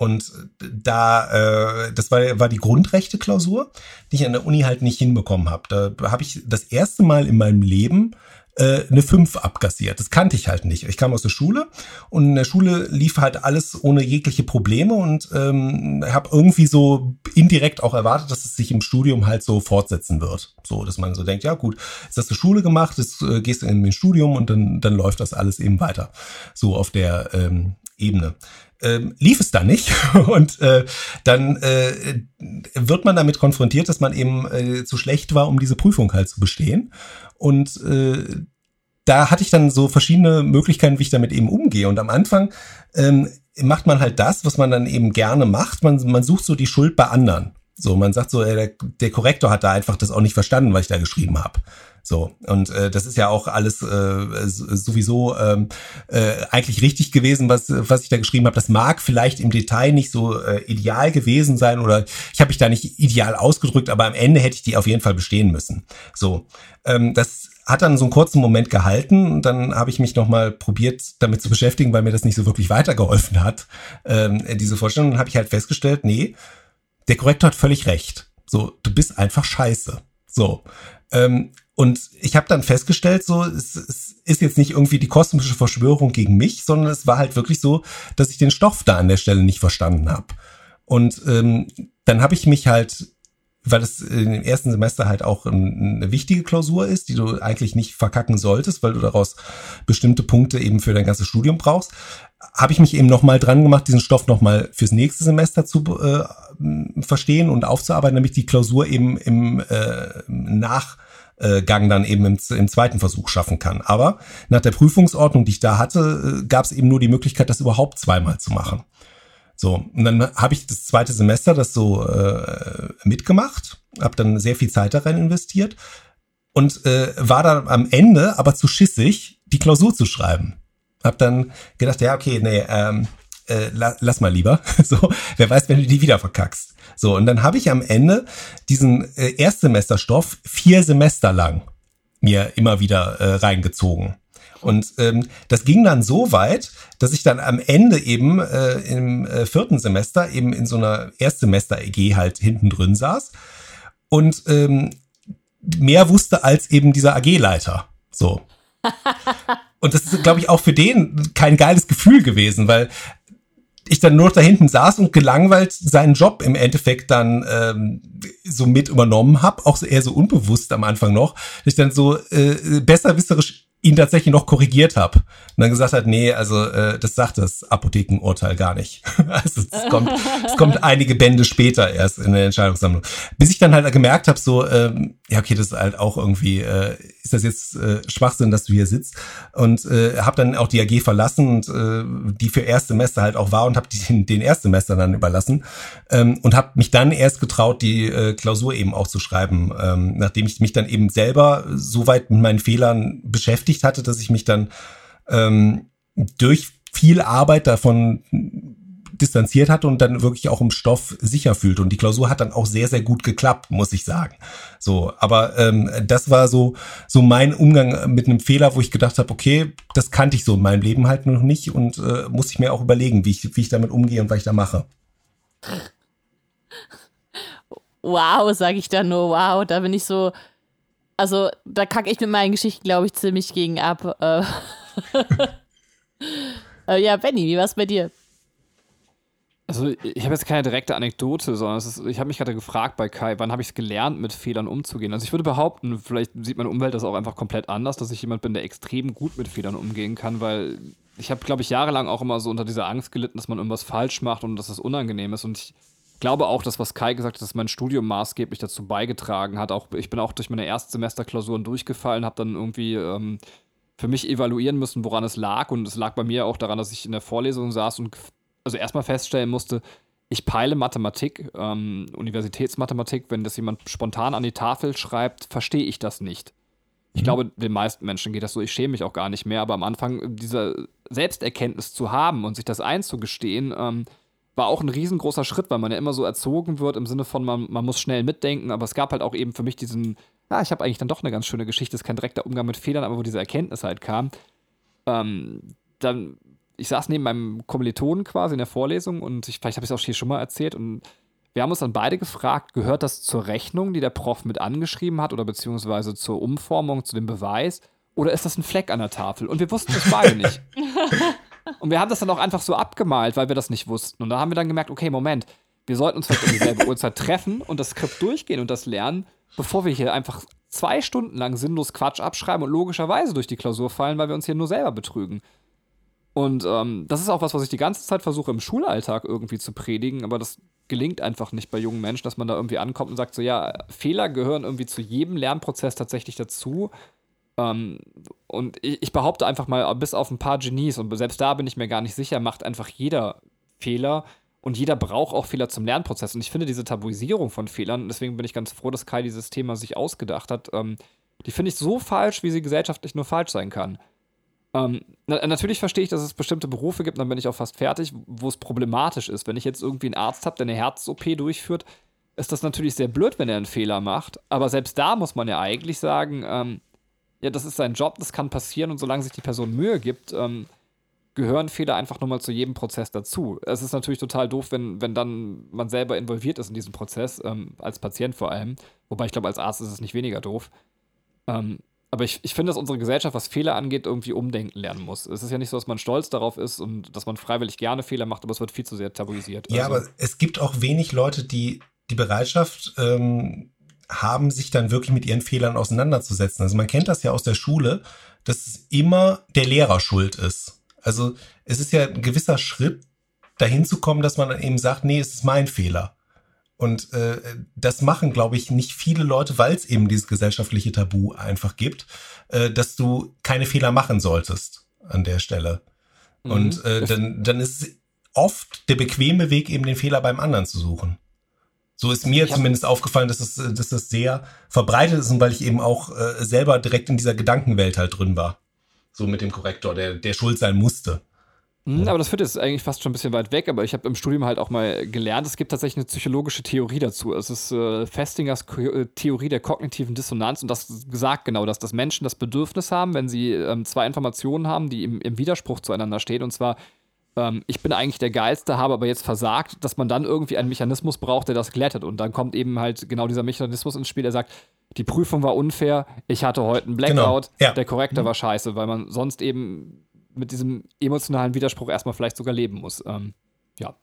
Und da, äh, das war, war die Grundrechte-Klausur, die ich an der Uni halt nicht hinbekommen habe. Da habe ich das erste Mal in meinem Leben äh, eine 5 abkassiert. Das kannte ich halt nicht. Ich kam aus der Schule und in der Schule lief halt alles ohne jegliche Probleme und ähm, habe irgendwie so indirekt auch erwartet, dass es sich im Studium halt so fortsetzen wird. So, dass man so denkt, ja gut, jetzt hast du Schule gemacht, jetzt äh, gehst du in den Studium und dann, dann läuft das alles eben weiter. So auf der ähm, Ebene ähm, lief es da nicht. Und äh, dann äh, wird man damit konfrontiert, dass man eben äh, zu schlecht war, um diese Prüfung halt zu bestehen. Und äh, da hatte ich dann so verschiedene Möglichkeiten, wie ich damit eben umgehe. Und am Anfang ähm, macht man halt das, was man dann eben gerne macht. Man, man sucht so die Schuld bei anderen. So, man sagt so, äh, der, der Korrektor hat da einfach das auch nicht verstanden, was ich da geschrieben habe. So, und äh, das ist ja auch alles äh, sowieso ähm, äh, eigentlich richtig gewesen, was, was ich da geschrieben habe. Das mag vielleicht im Detail nicht so äh, ideal gewesen sein oder ich habe mich da nicht ideal ausgedrückt, aber am Ende hätte ich die auf jeden Fall bestehen müssen. So, ähm, das hat dann so einen kurzen Moment gehalten und dann habe ich mich nochmal probiert, damit zu beschäftigen, weil mir das nicht so wirklich weitergeholfen hat, ähm, diese Vorstellung. Dann habe ich halt festgestellt, nee, der Korrektor hat völlig recht. So, du bist einfach scheiße. So. Ähm, und ich habe dann festgestellt, so, es, es ist jetzt nicht irgendwie die kosmische Verschwörung gegen mich, sondern es war halt wirklich so, dass ich den Stoff da an der Stelle nicht verstanden habe. Und ähm, dann habe ich mich halt, weil es im ersten Semester halt auch eine wichtige Klausur ist, die du eigentlich nicht verkacken solltest, weil du daraus bestimmte Punkte eben für dein ganzes Studium brauchst, habe ich mich eben nochmal dran gemacht, diesen Stoff nochmal fürs nächste Semester zu äh, verstehen und aufzuarbeiten, damit die Klausur eben im äh, Nach äh, Gang dann eben im, im zweiten Versuch schaffen kann. Aber nach der Prüfungsordnung, die ich da hatte, äh, gab es eben nur die Möglichkeit, das überhaupt zweimal zu machen. So, und dann habe ich das zweite Semester das so äh, mitgemacht, habe dann sehr viel Zeit darin investiert und äh, war dann am Ende aber zu schissig, die Klausur zu schreiben. Hab dann gedacht, ja, okay, nee, ähm, äh, lass mal lieber. So, wer weiß, wenn du die wieder verkackst. So, und dann habe ich am Ende diesen äh, Erstsemesterstoff vier Semester lang mir immer wieder äh, reingezogen. Und ähm, das ging dann so weit, dass ich dann am Ende eben äh, im äh, vierten Semester eben in so einer Erstsemester-EG halt hinten drin saß und ähm, mehr wusste als eben dieser AG-Leiter. So. Und das ist, glaube ich, auch für den kein geiles Gefühl gewesen, weil ich dann nur da hinten saß und gelangweilt seinen Job im Endeffekt dann ähm, so mit übernommen habe, auch eher so unbewusst am Anfang noch, dass ich dann so äh, besserwisserisch ihn tatsächlich noch korrigiert habe und dann gesagt hat, nee, also äh, das sagt das Apothekenurteil gar nicht. also es kommt, es kommt einige Bände später erst in der Entscheidungssammlung. Bis ich dann halt gemerkt habe, so, ähm, ja, okay, das ist halt auch irgendwie, äh, ist das jetzt äh, Schwachsinn, dass du hier sitzt? Und äh, habe dann auch die AG verlassen und äh, die für Erstsemester halt auch war und habe den, den Erstsemester dann überlassen ähm, und habe mich dann erst getraut, die äh, Klausur eben auch zu schreiben, ähm, nachdem ich mich dann eben selber so weit mit meinen Fehlern beschäftigt hatte, dass ich mich dann ähm, durch viel Arbeit davon distanziert hatte und dann wirklich auch im Stoff sicher fühlte. Und die Klausur hat dann auch sehr, sehr gut geklappt, muss ich sagen. So, aber ähm, das war so, so mein Umgang mit einem Fehler, wo ich gedacht habe, okay, das kannte ich so in meinem Leben halt noch nicht und äh, muss ich mir auch überlegen, wie ich, wie ich damit umgehe und was ich da mache. Wow, sage ich da nur, wow, da bin ich so, also da kacke ich mit meinen Geschichten, glaube ich, ziemlich gegen ab. Äh. äh, ja, Benny, wie war's bei dir? Also ich habe jetzt keine direkte Anekdote, sondern ist, ich habe mich gerade gefragt bei Kai, wann habe ich es gelernt, mit Fehlern umzugehen? Also ich würde behaupten, vielleicht sieht meine Umwelt das auch einfach komplett anders, dass ich jemand bin, der extrem gut mit Fehlern umgehen kann, weil ich habe, glaube ich, jahrelang auch immer so unter dieser Angst gelitten, dass man irgendwas falsch macht und dass das unangenehm ist. Und ich glaube auch, dass was Kai gesagt hat, dass mein Studium maßgeblich dazu beigetragen hat. Auch ich bin auch durch meine Erstsemesterklausuren durchgefallen, habe dann irgendwie ähm, für mich evaluieren müssen, woran es lag. Und es lag bei mir auch daran, dass ich in der Vorlesung saß und also erstmal feststellen musste, ich peile Mathematik, ähm, Universitätsmathematik, wenn das jemand spontan an die Tafel schreibt, verstehe ich das nicht. Ich mhm. glaube, den meisten Menschen geht das so. Ich schäme mich auch gar nicht mehr. Aber am Anfang diese Selbsterkenntnis zu haben und sich das einzugestehen, ähm, war auch ein riesengroßer Schritt, weil man ja immer so erzogen wird im Sinne von, man, man muss schnell mitdenken. Aber es gab halt auch eben für mich diesen, ja, ich habe eigentlich dann doch eine ganz schöne Geschichte. Es ist kein direkter Umgang mit Fehlern, aber wo diese Erkenntnis halt kam. Ähm, dann, ich saß neben meinem Kommilitonen quasi in der Vorlesung und ich, vielleicht habe ich es auch hier schon mal erzählt und wir haben uns dann beide gefragt, gehört das zur Rechnung, die der Prof mit angeschrieben hat oder beziehungsweise zur Umformung, zu dem Beweis? Oder ist das ein Fleck an der Tafel? Und wir wussten es beide nicht. Und wir haben das dann auch einfach so abgemalt, weil wir das nicht wussten. Und da haben wir dann gemerkt, okay, Moment, wir sollten uns vielleicht um dieselbe Uhrzeit treffen und das Skript durchgehen und das lernen, bevor wir hier einfach zwei Stunden lang sinnlos Quatsch abschreiben und logischerweise durch die Klausur fallen, weil wir uns hier nur selber betrügen. Und ähm, das ist auch was, was ich die ganze Zeit versuche im Schulalltag irgendwie zu predigen, aber das gelingt einfach nicht bei jungen Menschen, dass man da irgendwie ankommt und sagt so, ja, Fehler gehören irgendwie zu jedem Lernprozess tatsächlich dazu. Ähm, und ich, ich, behaupte einfach mal, bis auf ein paar Genies, und selbst da bin ich mir gar nicht sicher, macht einfach jeder Fehler und jeder braucht auch Fehler zum Lernprozess. Und ich finde diese Tabuisierung von Fehlern, deswegen bin ich ganz froh, dass Kai dieses Thema sich ausgedacht hat, ähm, die finde ich so falsch, wie sie gesellschaftlich nur falsch sein kann. Ähm, na, natürlich verstehe ich, dass es bestimmte Berufe gibt, dann bin ich auch fast fertig, wo es problematisch ist. Wenn ich jetzt irgendwie einen Arzt habe, der eine Herz-OP durchführt, ist das natürlich sehr blöd, wenn er einen Fehler macht. Aber selbst da muss man ja eigentlich sagen, ähm, ja, das ist sein Job, das kann passieren und solange sich die Person Mühe gibt, ähm, gehören Fehler einfach nochmal zu jedem Prozess dazu. Es ist natürlich total doof, wenn, wenn dann man selber involviert ist in diesem Prozess, ähm, als Patient vor allem. Wobei ich glaube, als Arzt ist es nicht weniger doof. Ähm, aber ich, ich finde, dass unsere Gesellschaft, was Fehler angeht, irgendwie umdenken lernen muss. Es ist ja nicht so, dass man stolz darauf ist und dass man freiwillig gerne Fehler macht, aber es wird viel zu sehr tabuisiert. Ja, also. aber es gibt auch wenig Leute, die die Bereitschaft ähm, haben, sich dann wirklich mit ihren Fehlern auseinanderzusetzen. Also man kennt das ja aus der Schule, dass immer der Lehrer schuld ist. Also es ist ja ein gewisser Schritt, dahin zu kommen, dass man dann eben sagt, nee, es ist mein Fehler. Und äh, das machen, glaube ich, nicht viele Leute, weil es eben dieses gesellschaftliche Tabu einfach gibt, äh, dass du keine Fehler machen solltest an der Stelle. Mhm. Und äh, dann, dann ist es oft der bequeme Weg, eben den Fehler beim anderen zu suchen. So ist mir zumindest aufgefallen, dass es, dass das sehr verbreitet ist und weil ich eben auch äh, selber direkt in dieser Gedankenwelt halt drin war. So mit dem Korrektor, der, der schuld sein musste. Mhm, aber das führt jetzt eigentlich fast schon ein bisschen weit weg, aber ich habe im Studium halt auch mal gelernt, es gibt tatsächlich eine psychologische Theorie dazu. Es ist äh, Festingers Ko Theorie der kognitiven Dissonanz und das sagt genau das, dass Menschen das Bedürfnis haben, wenn sie ähm, zwei Informationen haben, die im, im Widerspruch zueinander stehen, und zwar ähm, ich bin eigentlich der Geilste, habe aber jetzt versagt, dass man dann irgendwie einen Mechanismus braucht, der das glättet. Und dann kommt eben halt genau dieser Mechanismus ins Spiel, der sagt, die Prüfung war unfair, ich hatte heute einen Blackout, genau. ja. der Korrektor mhm. war scheiße, weil man sonst eben mit diesem emotionalen Widerspruch erstmal vielleicht sogar leben muss. Ähm, ja.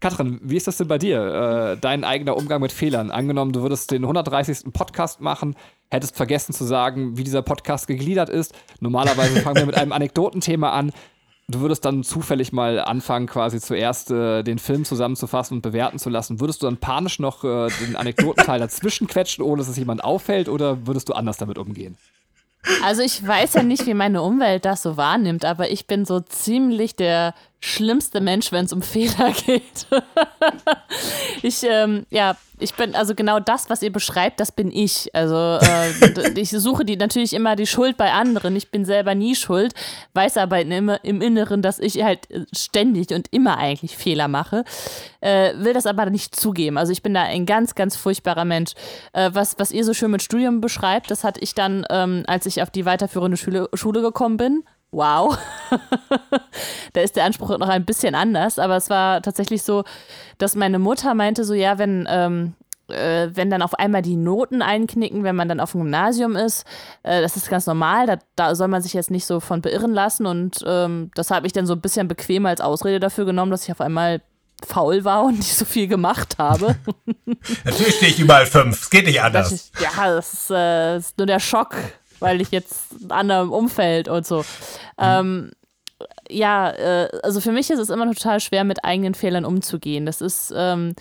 Katrin, wie ist das denn bei dir? Äh, dein eigener Umgang mit Fehlern. Angenommen, du würdest den 130. Podcast machen, hättest vergessen zu sagen, wie dieser Podcast gegliedert ist. Normalerweise fangen wir mit einem Anekdotenthema an. Du würdest dann zufällig mal anfangen, quasi zuerst äh, den Film zusammenzufassen und bewerten zu lassen. Würdest du dann panisch noch äh, den Anekdotenteil dazwischen quetschen, ohne dass es jemand auffällt, oder würdest du anders damit umgehen? Also ich weiß ja nicht, wie meine Umwelt das so wahrnimmt, aber ich bin so ziemlich der schlimmste Mensch, wenn es um Fehler geht. ich, ähm, ja, ich bin, also genau das, was ihr beschreibt, das bin ich. Also äh, ich suche die natürlich immer die Schuld bei anderen. Ich bin selber nie schuld, weiß aber im, im Inneren, dass ich halt ständig und immer eigentlich Fehler mache. Äh, will das aber nicht zugeben. Also ich bin da ein ganz, ganz furchtbarer Mensch. Äh, was, was ihr so schön mit Studium beschreibt, das hatte ich dann, ähm, als ich auf die weiterführende Schule, Schule gekommen bin, wow. da ist der Anspruch noch ein bisschen anders, aber es war tatsächlich so, dass meine Mutter meinte so, ja, wenn, ähm, äh, wenn dann auf einmal die Noten einknicken, wenn man dann auf dem Gymnasium ist, äh, das ist ganz normal, da, da, soll man sich jetzt nicht so von beirren lassen und ähm, das habe ich dann so ein bisschen bequem als Ausrede dafür genommen, dass ich auf einmal faul war und nicht so viel gemacht habe. Natürlich stehe ich überall fünf, es geht nicht anders. Ja, das ist, äh, das ist nur der Schock weil ich jetzt in anderem Umfeld und so. Ähm, ja, äh, also für mich ist es immer total schwer, mit eigenen Fehlern umzugehen. Das ist, ähm,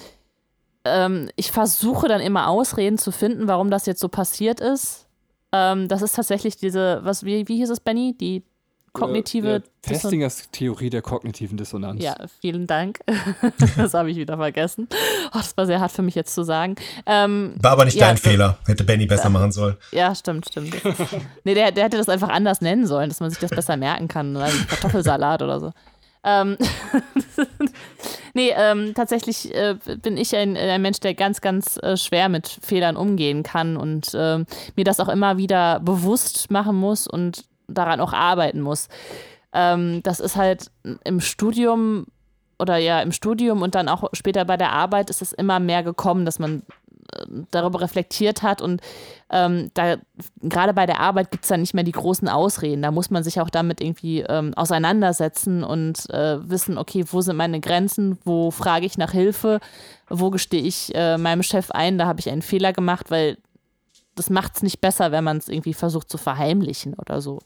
ähm, ich versuche dann immer Ausreden zu finden, warum das jetzt so passiert ist. Ähm, das ist tatsächlich diese, was, wie, wie hieß es, Benny? Die kognitive äh, Festingers Theorie der kognitiven Dissonanz. Ja, vielen Dank. das habe ich wieder vergessen. Oh, das war sehr hart für mich jetzt zu sagen. Ähm, war aber nicht ja, dein Fehler. Hätte Benny besser ja, machen sollen. Ja, stimmt, stimmt. nee, der, der hätte das einfach anders nennen sollen, dass man sich das besser merken kann. Also Kartoffelsalat oder so. Ähm nee, ähm, tatsächlich äh, bin ich ein, ein, Mensch, der ganz, ganz äh, schwer mit Fehlern umgehen kann und äh, mir das auch immer wieder bewusst machen muss und daran auch arbeiten muss. Ähm, das ist halt im Studium oder ja im Studium und dann auch später bei der Arbeit ist es immer mehr gekommen, dass man äh, darüber reflektiert hat und ähm, da gerade bei der Arbeit gibt es dann nicht mehr die großen Ausreden. Da muss man sich auch damit irgendwie ähm, auseinandersetzen und äh, wissen, okay, wo sind meine Grenzen, wo frage ich nach Hilfe, wo gestehe ich äh, meinem Chef ein, da habe ich einen Fehler gemacht, weil das macht es nicht besser, wenn man es irgendwie versucht zu verheimlichen oder so.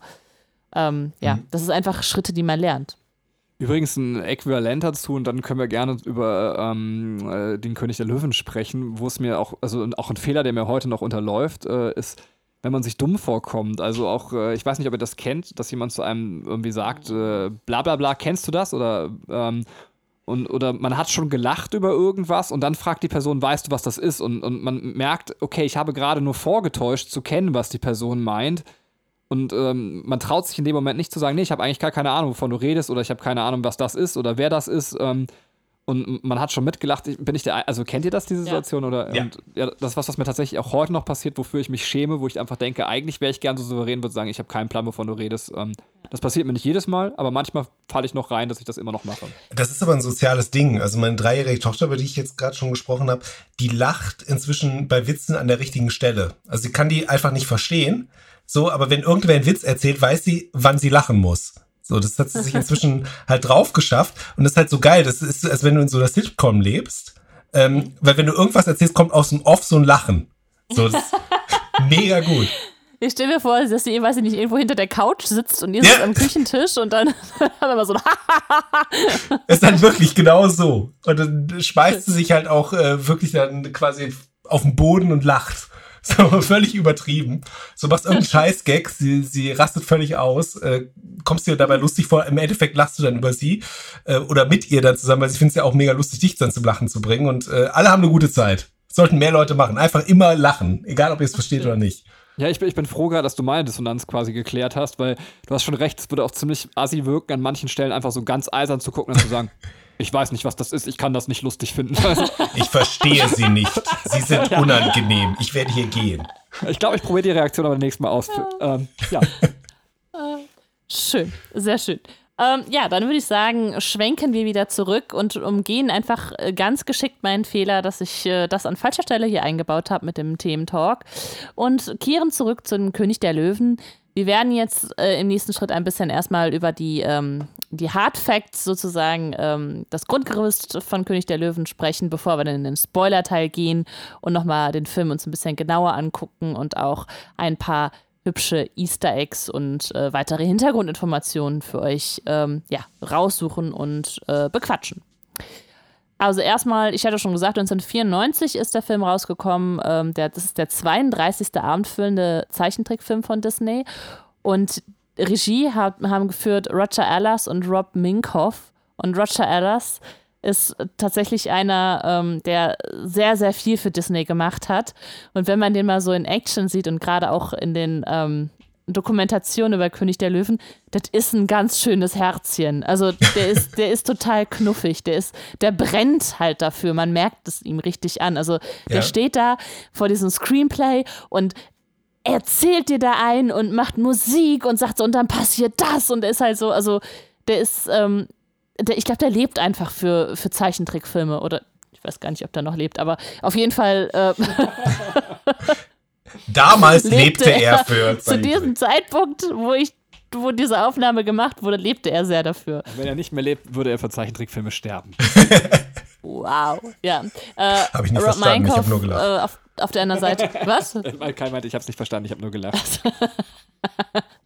Ähm, ja, mhm. das ist einfach Schritte, die man lernt. Übrigens ein Äquivalent dazu und dann können wir gerne über ähm, äh, den König der Löwen sprechen, wo es mir auch, also auch ein Fehler, der mir heute noch unterläuft, äh, ist, wenn man sich dumm vorkommt. Also auch, äh, ich weiß nicht, ob ihr das kennt, dass jemand zu einem irgendwie sagt, äh, bla bla bla, kennst du das? Oder ähm, und, oder man hat schon gelacht über irgendwas und dann fragt die Person, weißt du, was das ist? Und, und man merkt, okay, ich habe gerade nur vorgetäuscht zu kennen, was die Person meint. Und ähm, man traut sich in dem Moment nicht zu sagen, nee, ich habe eigentlich gar keine Ahnung, wovon du redest, oder ich habe keine Ahnung, was das ist oder wer das ist. Ähm, und man hat schon mitgelacht, bin ich der, also kennt ihr das, diese Situation? Ja. Oder, ja. Und, ja, das ist was, was mir tatsächlich auch heute noch passiert, wofür ich mich schäme, wo ich einfach denke, eigentlich wäre ich gern so souverän, würde sagen, ich habe keinen Plan, wovon du redest. Ähm, das passiert mir nicht jedes Mal, aber manchmal falle ich noch rein, dass ich das immer noch mache. Das ist aber ein soziales Ding. Also meine dreijährige Tochter, über die ich jetzt gerade schon gesprochen habe, die lacht inzwischen bei Witzen an der richtigen Stelle. Also sie kann die einfach nicht verstehen. So, aber wenn irgendwer einen Witz erzählt, weiß sie, wann sie lachen muss. So, das hat sie sich inzwischen halt drauf geschafft. Und das ist halt so geil. Das ist, als wenn du in so einer Sitcom lebst. Ähm, weil wenn du irgendwas erzählst, kommt aus dem Off so ein Lachen. So, das ist mega gut. Ich stelle mir vor, dass sie, weiß ich nicht, irgendwo hinter der Couch sitzt und ihr ja. sitzt am Küchentisch und dann haben wir so ein Es ist dann wirklich genau so. Und dann schmeißt sie sich halt auch äh, wirklich dann quasi auf den Boden und lacht. So völlig übertrieben. So machst irgendeinen Scheiß-Gag, sie, sie rastet völlig aus, äh, kommst dir dabei lustig vor, im Endeffekt lachst du dann über sie äh, oder mit ihr dann zusammen, weil sie findet es ja auch mega lustig, dich dann zum Lachen zu bringen und äh, alle haben eine gute Zeit. Sollten mehr Leute machen. Einfach immer lachen, egal ob ihr es versteht oder nicht. Ja, ich bin, ich bin froh gerade, dass du meine Dissonanz quasi geklärt hast, weil du hast schon recht, es würde auch ziemlich assi wirken, an manchen Stellen einfach so ganz eisern zu gucken und zu sagen, ich weiß nicht, was das ist, ich kann das nicht lustig finden. ich verstehe sie nicht. Sie sind ja. unangenehm. Ich werde hier gehen. Ich glaube, ich probiere die Reaktion aber nächstes Mal aus. Ja. Ähm, ja. Schön, sehr schön. Ähm, ja, dann würde ich sagen, schwenken wir wieder zurück und umgehen einfach äh, ganz geschickt meinen Fehler, dass ich äh, das an falscher Stelle hier eingebaut habe mit dem Thementalk und kehren zurück zu dem König der Löwen. Wir werden jetzt äh, im nächsten Schritt ein bisschen erstmal über die, ähm, die Hard Facts sozusagen, ähm, das Grundgerüst von König der Löwen sprechen, bevor wir dann in den Spoiler-Teil gehen und nochmal den Film uns ein bisschen genauer angucken und auch ein paar hübsche Easter Eggs und äh, weitere Hintergrundinformationen für euch ähm, ja, raussuchen und äh, bequatschen. Also erstmal, ich hatte schon gesagt, 1994 ist der Film rausgekommen. Ähm, der, das ist der 32. abendfüllende Zeichentrickfilm von Disney. Und Regie hat, haben geführt Roger Allers und Rob Minkoff. Und Roger Allers ist tatsächlich einer, ähm, der sehr, sehr viel für Disney gemacht hat. Und wenn man den mal so in Action sieht und gerade auch in den ähm, Dokumentationen über König der Löwen, das ist ein ganz schönes Herzchen. Also der ist, der ist total knuffig, der ist, der brennt halt dafür. Man merkt es ihm richtig an. Also der ja. steht da vor diesem Screenplay und erzählt dir da ein und macht Musik und sagt so, und dann passiert das und ist halt so, also der ist, ähm, der, ich glaube, der lebt einfach für, für Zeichentrickfilme oder ich weiß gar nicht, ob der noch lebt, aber auf jeden Fall. Äh, Damals lebte, lebte er für. Zu diesem Zeitpunkt, wo ich wo diese Aufnahme gemacht wurde, lebte er sehr dafür. Wenn er nicht mehr lebt, würde er für Zeichentrickfilme sterben. wow. Ja. Äh, habe ich nicht Rob verstanden, Minkoff, ich habe nur gelacht. Äh, auf, auf, der anderen Seite. Was? Kein meinte, ich habe es nicht verstanden, ich habe nur gelacht.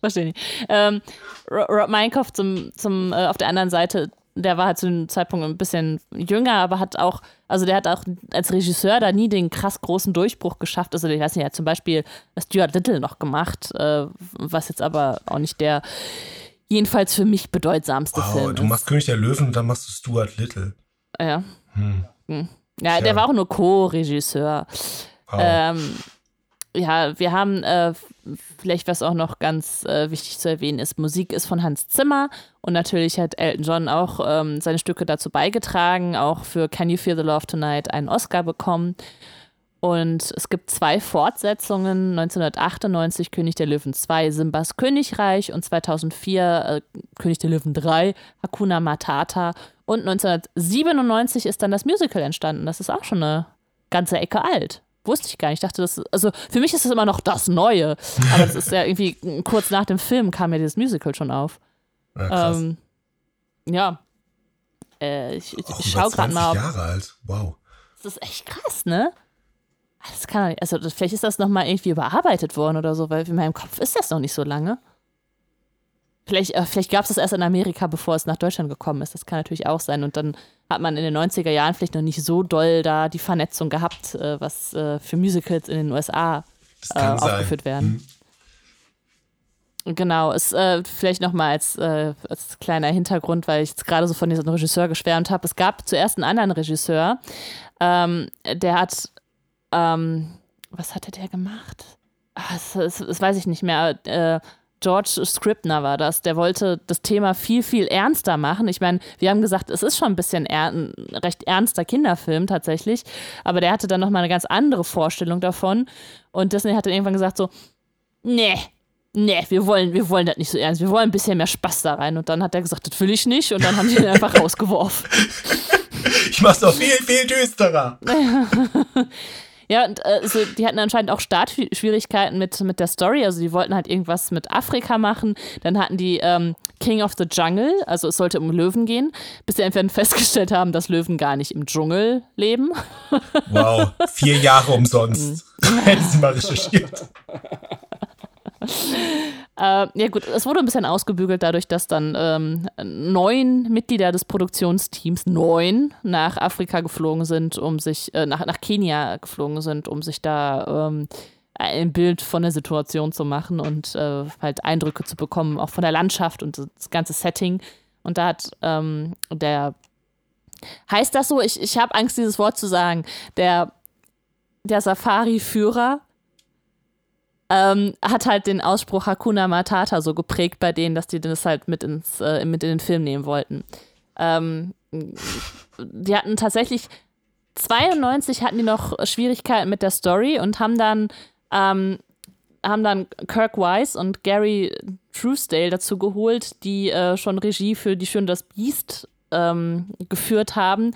Verstehe nicht. Ähm, Rob Minkoff zum, zum, äh, auf der anderen Seite der war halt zu dem Zeitpunkt ein bisschen jünger, aber hat auch, also der hat auch als Regisseur da nie den krass großen Durchbruch geschafft. Also ich weiß nicht, er hat zum Beispiel Stuart Little noch gemacht, äh, was jetzt aber auch nicht der jedenfalls für mich bedeutsamste wow, Film du ist. machst König der Löwen und dann machst du Stuart Little. Ja. Hm. Hm. Ja, Tja. der war auch nur Co-Regisseur. Wow. Ähm, ja, wir haben äh, vielleicht, was auch noch ganz äh, wichtig zu erwähnen ist, Musik ist von Hans Zimmer und natürlich hat Elton John auch ähm, seine Stücke dazu beigetragen, auch für Can You Feel the Love Tonight einen Oscar bekommen. Und es gibt zwei Fortsetzungen, 1998 König der Löwen 2, Simbas Königreich und 2004 äh, König der Löwen 3, Hakuna Matata. Und 1997 ist dann das Musical entstanden. Das ist auch schon eine ganze Ecke alt. Wusste ich gar nicht. Ich dachte, das, also für mich ist das immer noch das Neue. Aber das ist ja irgendwie kurz nach dem Film kam ja dieses Musical schon auf. ja. Ähm, ja. Äh, ich ich, Auch ich über schau gerade 20 mal, ob, Jahre alt. Wow. das ist echt krass, ne? Das kann doch nicht, also das, vielleicht ist das nochmal irgendwie überarbeitet worden oder so, weil in meinem Kopf ist das noch nicht so lange. Vielleicht, äh, vielleicht gab es das erst in Amerika, bevor es nach Deutschland gekommen ist. Das kann natürlich auch sein. Und dann hat man in den 90er Jahren vielleicht noch nicht so doll da die Vernetzung gehabt, äh, was äh, für Musicals in den USA äh, sein. aufgeführt werden. Hm. Genau, ist äh, vielleicht nochmal als, äh, als kleiner Hintergrund, weil ich jetzt gerade so von diesem Regisseur geschwärmt habe. Es gab zuerst einen anderen Regisseur, ähm, der hat, ähm, was hatte der gemacht? Ah, das, das, das weiß ich nicht mehr. Äh, George Scribner war das. Der wollte das Thema viel, viel ernster machen. Ich meine, wir haben gesagt, es ist schon ein bisschen er ein recht ernster Kinderfilm tatsächlich, aber der hatte dann nochmal eine ganz andere Vorstellung davon. Und Disney hat dann irgendwann gesagt so, nee, nee, wir wollen, wir wollen das nicht so ernst, wir wollen ein bisschen mehr Spaß da rein. Und dann hat er gesagt, das will ich nicht. Und dann haben die ihn einfach rausgeworfen. Ich mach's doch viel, viel düsterer. Ja, und äh, so, die hatten anscheinend auch Startschwierigkeiten mit, mit der Story. Also die wollten halt irgendwas mit Afrika machen. Dann hatten die ähm, King of the Jungle, also es sollte um Löwen gehen, bis sie irgendwann festgestellt haben, dass Löwen gar nicht im Dschungel leben. Wow. Vier Jahre umsonst. Hätten sie mal recherchiert. Äh, ja gut, es wurde ein bisschen ausgebügelt dadurch, dass dann ähm, neun Mitglieder des Produktionsteams, neun, nach Afrika geflogen sind, um sich, äh, nach, nach Kenia geflogen sind, um sich da ähm, ein Bild von der Situation zu machen und äh, halt Eindrücke zu bekommen, auch von der Landschaft und das ganze Setting. Und da hat ähm, der, heißt das so, ich, ich habe Angst, dieses Wort zu sagen, der, der Safari-Führer ähm, hat halt den Ausspruch Hakuna Matata so geprägt bei denen, dass die das halt mit, ins, äh, mit in den Film nehmen wollten. Ähm, die hatten tatsächlich 92 hatten die noch Schwierigkeiten mit der Story und haben dann ähm, haben dann Kirk Wise und Gary Truesdale dazu geholt, die äh, schon Regie für Die Schöne und das Biest ähm, geführt haben,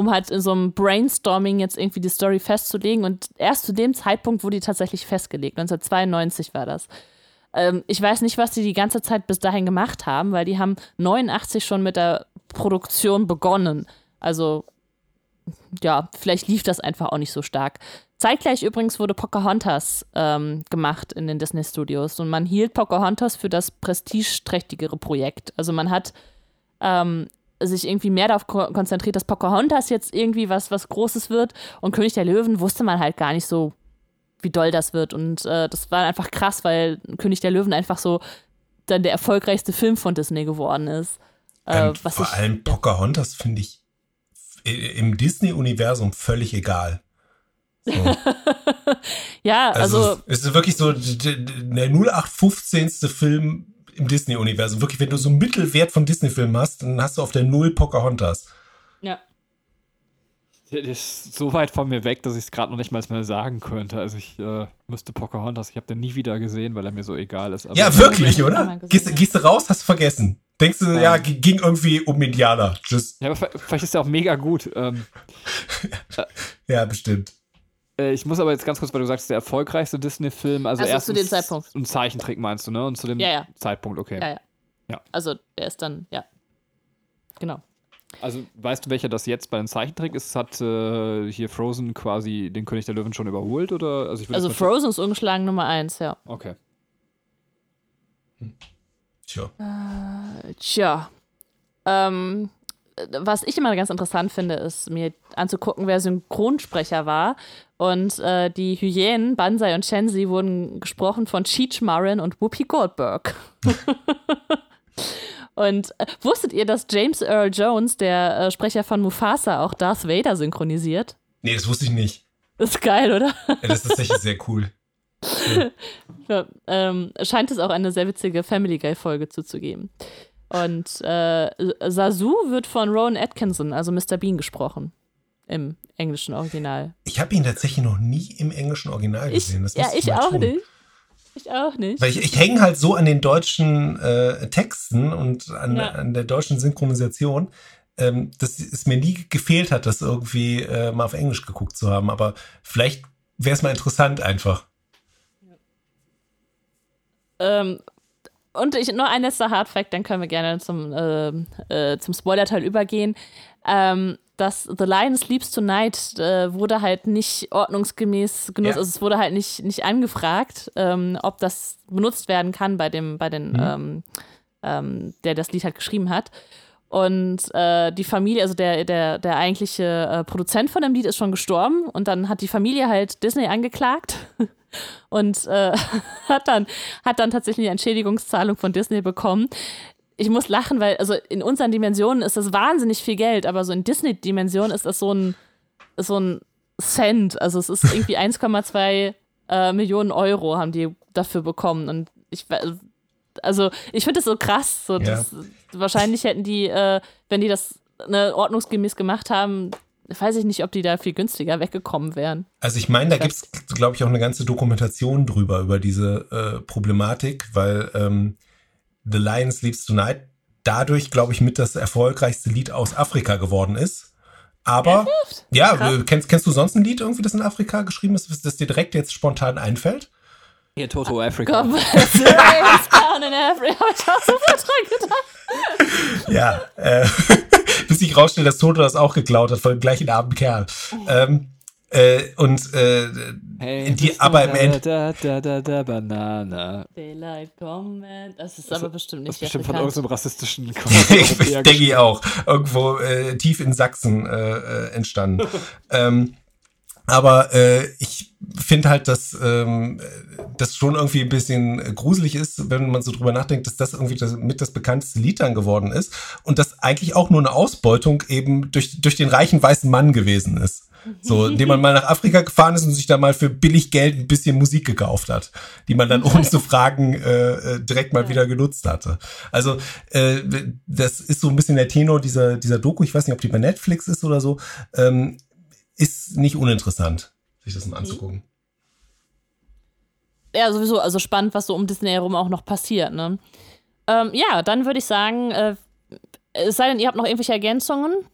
um halt in so einem Brainstorming jetzt irgendwie die Story festzulegen. Und erst zu dem Zeitpunkt wurde die tatsächlich festgelegt. 1992 war das. Ähm, ich weiß nicht, was die die ganze Zeit bis dahin gemacht haben, weil die haben 89 schon mit der Produktion begonnen. Also ja, vielleicht lief das einfach auch nicht so stark. Zeitgleich übrigens wurde Pocahontas ähm, gemacht in den Disney Studios und man hielt Pocahontas für das prestigeträchtigere Projekt. Also man hat ähm, sich irgendwie mehr darauf ko konzentriert, dass Pocahontas jetzt irgendwie was, was Großes wird und König der Löwen wusste man halt gar nicht so, wie doll das wird. Und äh, das war einfach krass, weil König der Löwen einfach so dann der erfolgreichste Film von Disney geworden ist. Äh, Ähm, was vor ich, allem Pocahontas finde ich im Disney-Universum völlig egal. So. ja, Also, also es ist wirklich so der 0815. Film im Disney-Universum. Wirklich, wenn du so einen Mittelwert von Disney-Filmen hast, dann hast du auf der Null Pocahontas. ja. Der ist so weit von mir weg, dass ich es gerade noch nicht mal mehr sagen könnte. Also ich äh, müsste Pocahontas, ich habe den nie wieder gesehen, weil er mir so egal ist. Aber Ja, wirklich, oder? Gehst, ja. gehst du raus, hast du vergessen. Denkst du, ja, g- ging irgendwie um Indianer. Tschüss. Ja, aber vielleicht ist er auch mega gut. Ähm, Ja, bestimmt. Äh, ich muss aber jetzt ganz kurz, weil du sagst, der erfolgreichste Disney-Film, also, Also erst zu dem Zeitpunkt. Ein Zeichentrick meinst du, ne? Und zu dem Ja, ja. Zeitpunkt, okay. Ja, ja. Ja. Also der ist dann, ja. Genau. Also weißt du, welcher das jetzt bei den Zeichentrick ist? Hat äh, hier Frozen quasi den König der Löwen schon überholt? Oder? Also, Also Frozen ist ungeschlagen Nummer eins, ja. Okay. Tja. Tja. Ähm, was ich immer ganz interessant finde, ist mir anzugucken, wer Synchronsprecher war. Und äh, die Hyänen, Banzai und Shenzi, wurden gesprochen von Cheech Marin und Whoopi Goldberg. Und äh, wusstet ihr, dass James Earl Jones, der äh, Sprecher von Mufasa, auch Darth Vader synchronisiert? Nee, das wusste ich nicht. Das ist geil, oder? Ja, das ist tatsächlich sehr cool. Ja, ähm, scheint es auch eine sehr witzige Family Guy-Folge zuzugeben. Und äh, Sasu wird von Rowan Atkinson, also Mr. Bean, gesprochen. Im englischen Original. Ich habe ihn tatsächlich noch nie im englischen Original gesehen. Ich, ja, ich auch tun. nicht. Ich auch nicht. Weil ich, ich hänge halt so an den deutschen äh, Texten und an, ja. an der deutschen Synchronisation, ähm, dass es mir nie gefehlt hat, das irgendwie äh, mal auf Englisch geguckt zu haben. Aber vielleicht wäre es mal interessant einfach. Ähm, und ich, nur ein letzter Hardfact, dann können wir gerne zum, äh, äh, zum Spoiler-Teil übergehen. Ähm, das The Lion Sleeps Tonight äh, wurde halt nicht ordnungsgemäß genutzt, ja. also es wurde halt nicht, nicht angefragt, ähm, ob das benutzt werden kann bei dem, bei den, mhm. ähm, ähm der das Lied halt geschrieben hat. Und äh, die Familie, also der, der, der eigentliche äh, Produzent von dem Lied ist schon gestorben und dann hat die Familie halt Disney angeklagt und äh, hat, dann, hat dann tatsächlich eine Entschädigungszahlung von Disney bekommen. Ich muss lachen, weil also in unseren Dimensionen ist das wahnsinnig viel Geld, aber so in Disney-Dimensionen ist das so ein, so ein Cent. Also es ist irgendwie 1,2 äh, Millionen Euro haben die dafür bekommen. Und ich also ich finde das so krass. So, ja. wahrscheinlich hätten die, äh, wenn die das ne, ordnungsgemäß gemacht haben, weiß ich nicht, ob die da viel günstiger weggekommen wären. Also ich meine, da gibt es, glaube ich, auch eine ganze Dokumentation drüber, über diese äh, Problematik, weil ähm, The Lion Sleeps Tonight dadurch, glaube ich, mit das erfolgreichste Lied aus Afrika geworden ist. Aber, ja, äh, kennst, kennst du sonst ein Lied irgendwie, das in Afrika geschrieben ist, das dir direkt jetzt spontan einfällt? Hier, Toto Africa. Gott, down in Africa. Ich habe sofort dran gedacht. Ja, äh, bis ich rausstelle, dass Toto das auch geklaut hat von dem gleichen armen Kerl. Ähm, äh, und äh, hey, die aber im Ende. Da, da, da, da, Banana. Daylight Comment. Das ist aber bestimmt nicht. Das ist bestimmt von irgendeinem rassistischen ich denke ich auch. Irgendwo äh, tief in Sachsen äh, äh entstanden. ähm, aber äh, ich finde halt, dass ähm, das schon irgendwie ein bisschen gruselig ist, wenn man so drüber nachdenkt, dass das irgendwie das, mit das bekannteste Lied dann geworden ist und das eigentlich auch nur eine Ausbeutung eben durch, durch den reichen weißen Mann gewesen ist. So, indem man mal nach Afrika gefahren ist und sich da mal für billig Geld ein bisschen Musik gekauft hat, die man dann ohne zu fragen äh, äh, direkt mal wieder genutzt hatte. Also äh, das ist so ein bisschen der Tenor dieser dieser Doku. Ich weiß nicht, ob die bei Netflix ist oder so. Ähm, ist nicht uninteressant, sich das mal anzugucken. Ja, sowieso, also spannend, was so um Disney herum auch noch passiert, ne? Ähm, ja, dann würde ich sagen, äh, es sei denn, ihr habt noch irgendwelche Ergänzungen.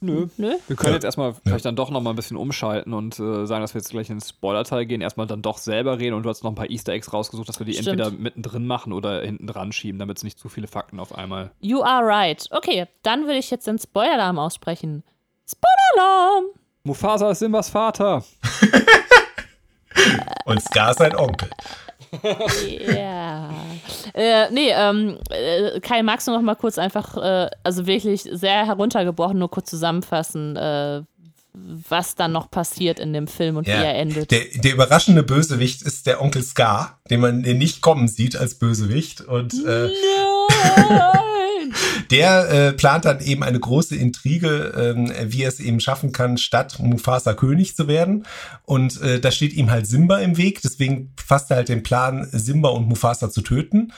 Nö. Nö. Wir können ja. jetzt erstmal vielleicht dann doch noch mal ein bisschen umschalten und äh, sagen, dass wir jetzt gleich ins Spoiler-Teil gehen, erstmal dann doch selber reden und du hast noch ein paar Easter Eggs rausgesucht, dass wir die Stimmt. entweder mittendrin machen oder hinten dran schieben, damit es nicht zu viele Fakten auf einmal. You are right. Okay, dann würde ich jetzt den Spoiler-Alarm aussprechen. Spoiler-Alarm! Mufasa ist Simbas Vater. Und Scar ist sein Onkel. Ja. Äh, nee, ähm, äh, Kai, magst du noch mal kurz einfach, äh, also wirklich sehr heruntergebrochen, nur kurz zusammenfassen, äh, was dann noch passiert in dem Film und ja. wie er endet? Der, der, überraschende Bösewicht ist der Onkel Scar, den man nicht kommen sieht als Bösewicht. Und äh, der äh, plant dann eben eine große Intrige, ähm, wie er es eben schaffen kann, statt Mufasa König zu werden. Und äh, da steht ihm halt Simba im Weg. Deswegen fasst er halt den Plan, Simba und Mufasa zu töten.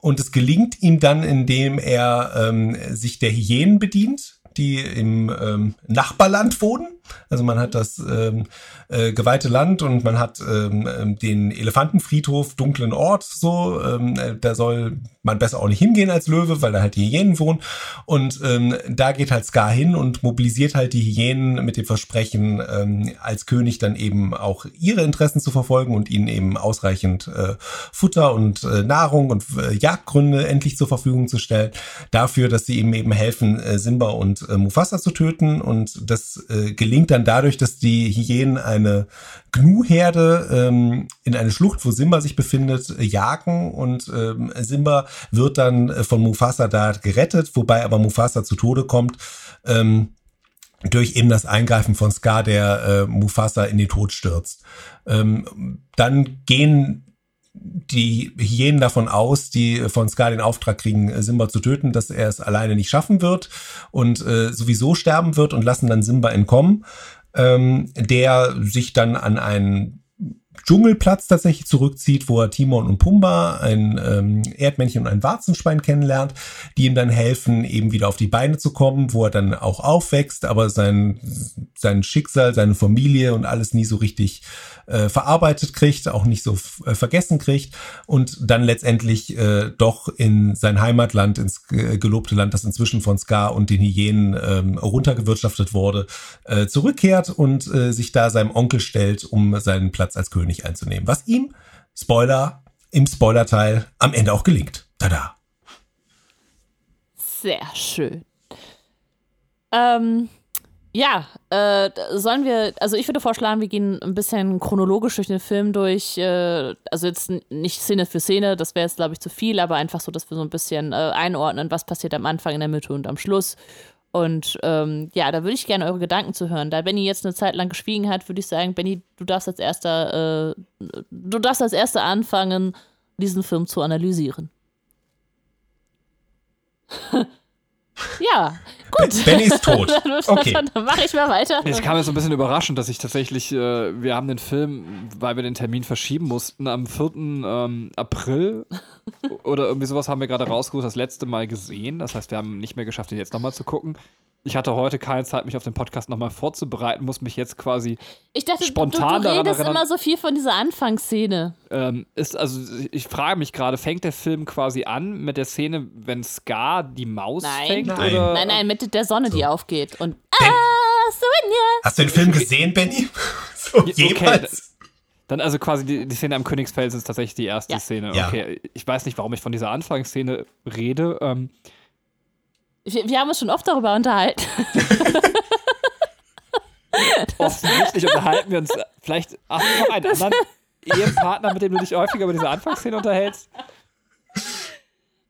Und es gelingt ihm dann, indem er ähm, sich der Hyänen bedient, die im ähm, Nachbarland wohnen also man hat das ähm, äh, geweihte Land und man hat ähm, ähm, den Elefantenfriedhof, dunklen Ort, so. Ähm, äh, da soll man besser auch nicht hingehen als Löwe, weil da halt die Hyänen wohnen. Und ähm, da geht halt Scar hin und mobilisiert halt die Hyänen mit dem Versprechen, ähm, als König dann eben auch ihre Interessen zu verfolgen und ihnen eben ausreichend äh, Futter und äh, Nahrung und äh, Jagdgründe endlich zur Verfügung zu stellen. Dafür, dass sie ihm eben helfen, äh, Simba und äh, Mufasa zu töten. Und das äh, gelingt gelingt dann dadurch, dass die Hyänen eine Gnu-Herde ähm, in eine Schlucht, wo Simba sich befindet, äh, jagen und ähm, Simba wird dann äh, von Mufasa da gerettet, wobei aber Mufasa zu Tode kommt. Ähm, durch eben das Eingreifen von Scar, der äh, Mufasa in den Tod stürzt. Ähm, dann gehen die Hyänen davon aus, die von Scar den Auftrag kriegen, Simba zu töten, dass er es alleine nicht schaffen wird und äh, sowieso sterben wird und lassen dann Simba entkommen, ähm, der sich dann an einen Dschungelplatz tatsächlich zurückzieht, wo er Timon und Pumba, ein ähm, Erdmännchen und ein Warzenschwein kennenlernt, die ihm dann helfen, eben wieder auf die Beine zu kommen, wo er dann auch aufwächst, aber sein, sein Schicksal, seine Familie und alles nie so richtig äh, verarbeitet kriegt, auch nicht so äh, vergessen kriegt und dann letztendlich äh, doch in sein Heimatland, ins gelobte Land, das inzwischen von Scar und den Hyänen ähm, runtergewirtschaftet wurde, äh, zurückkehrt und äh, sich da seinem Onkel stellt, um seinen Platz als König einzunehmen. Was ihm, Spoiler, im Spoilerteil am Ende auch gelingt. Tada! Sehr schön. Ähm, ja, äh, sollen wir, also ich würde vorschlagen, wir gehen ein bisschen chronologisch durch den Film durch, äh, also jetzt nicht Szene für Szene, das wäre jetzt, glaube ich, zu viel, aber einfach so, dass wir so ein bisschen äh, einordnen, was passiert am Anfang, in der Mitte und am Schluss. Und ähm, ja, da würde ich gerne eure Gedanken zu hören. Da Benny jetzt eine Zeit lang geschwiegen hat, würde ich sagen, Benny, du darfst als erster, äh, du darfst als erster anfangen, diesen Film zu analysieren. ja, Gut. Benny ist tot. Okay. Dann mache ich mal weiter. Es kam mir so ein bisschen überraschend, dass ich tatsächlich, äh, wir haben den Film, weil wir den Termin verschieben mussten, am 4. Ähm, April oder irgendwie sowas haben wir gerade rausgesucht, das letzte Mal gesehen. Das heißt, wir haben nicht mehr geschafft, ihn jetzt nochmal zu gucken ich hatte heute keine Zeit, mich auf den Podcast nochmal vorzubereiten, muss mich jetzt quasi ich dachte, spontan du, du redest immer so viel von dieser Anfangsszene. Ähm, ist, also ich frage mich gerade, fängt der Film quasi an mit der Szene, wenn Scar die Maus nein. fängt? Nein. Oder? nein, nein, mit der Sonne, so. die aufgeht. Und ben, ah, Sonja! Hast du den Film gesehen, Benny? so, jemals? Okay. Dann also quasi die, die, Szene am Königsfels ist tatsächlich die erste ja. Szene. Ja. Okay, ich weiß nicht, warum ich von dieser Anfangsszene rede. Ähm, wir, wir haben uns schon oft darüber unterhalten. Offensichtlich unterhalten wir uns vielleicht ach, noch einen anderen Ehepartner, mit dem du dich häufiger über diese Anfangsszene unterhältst.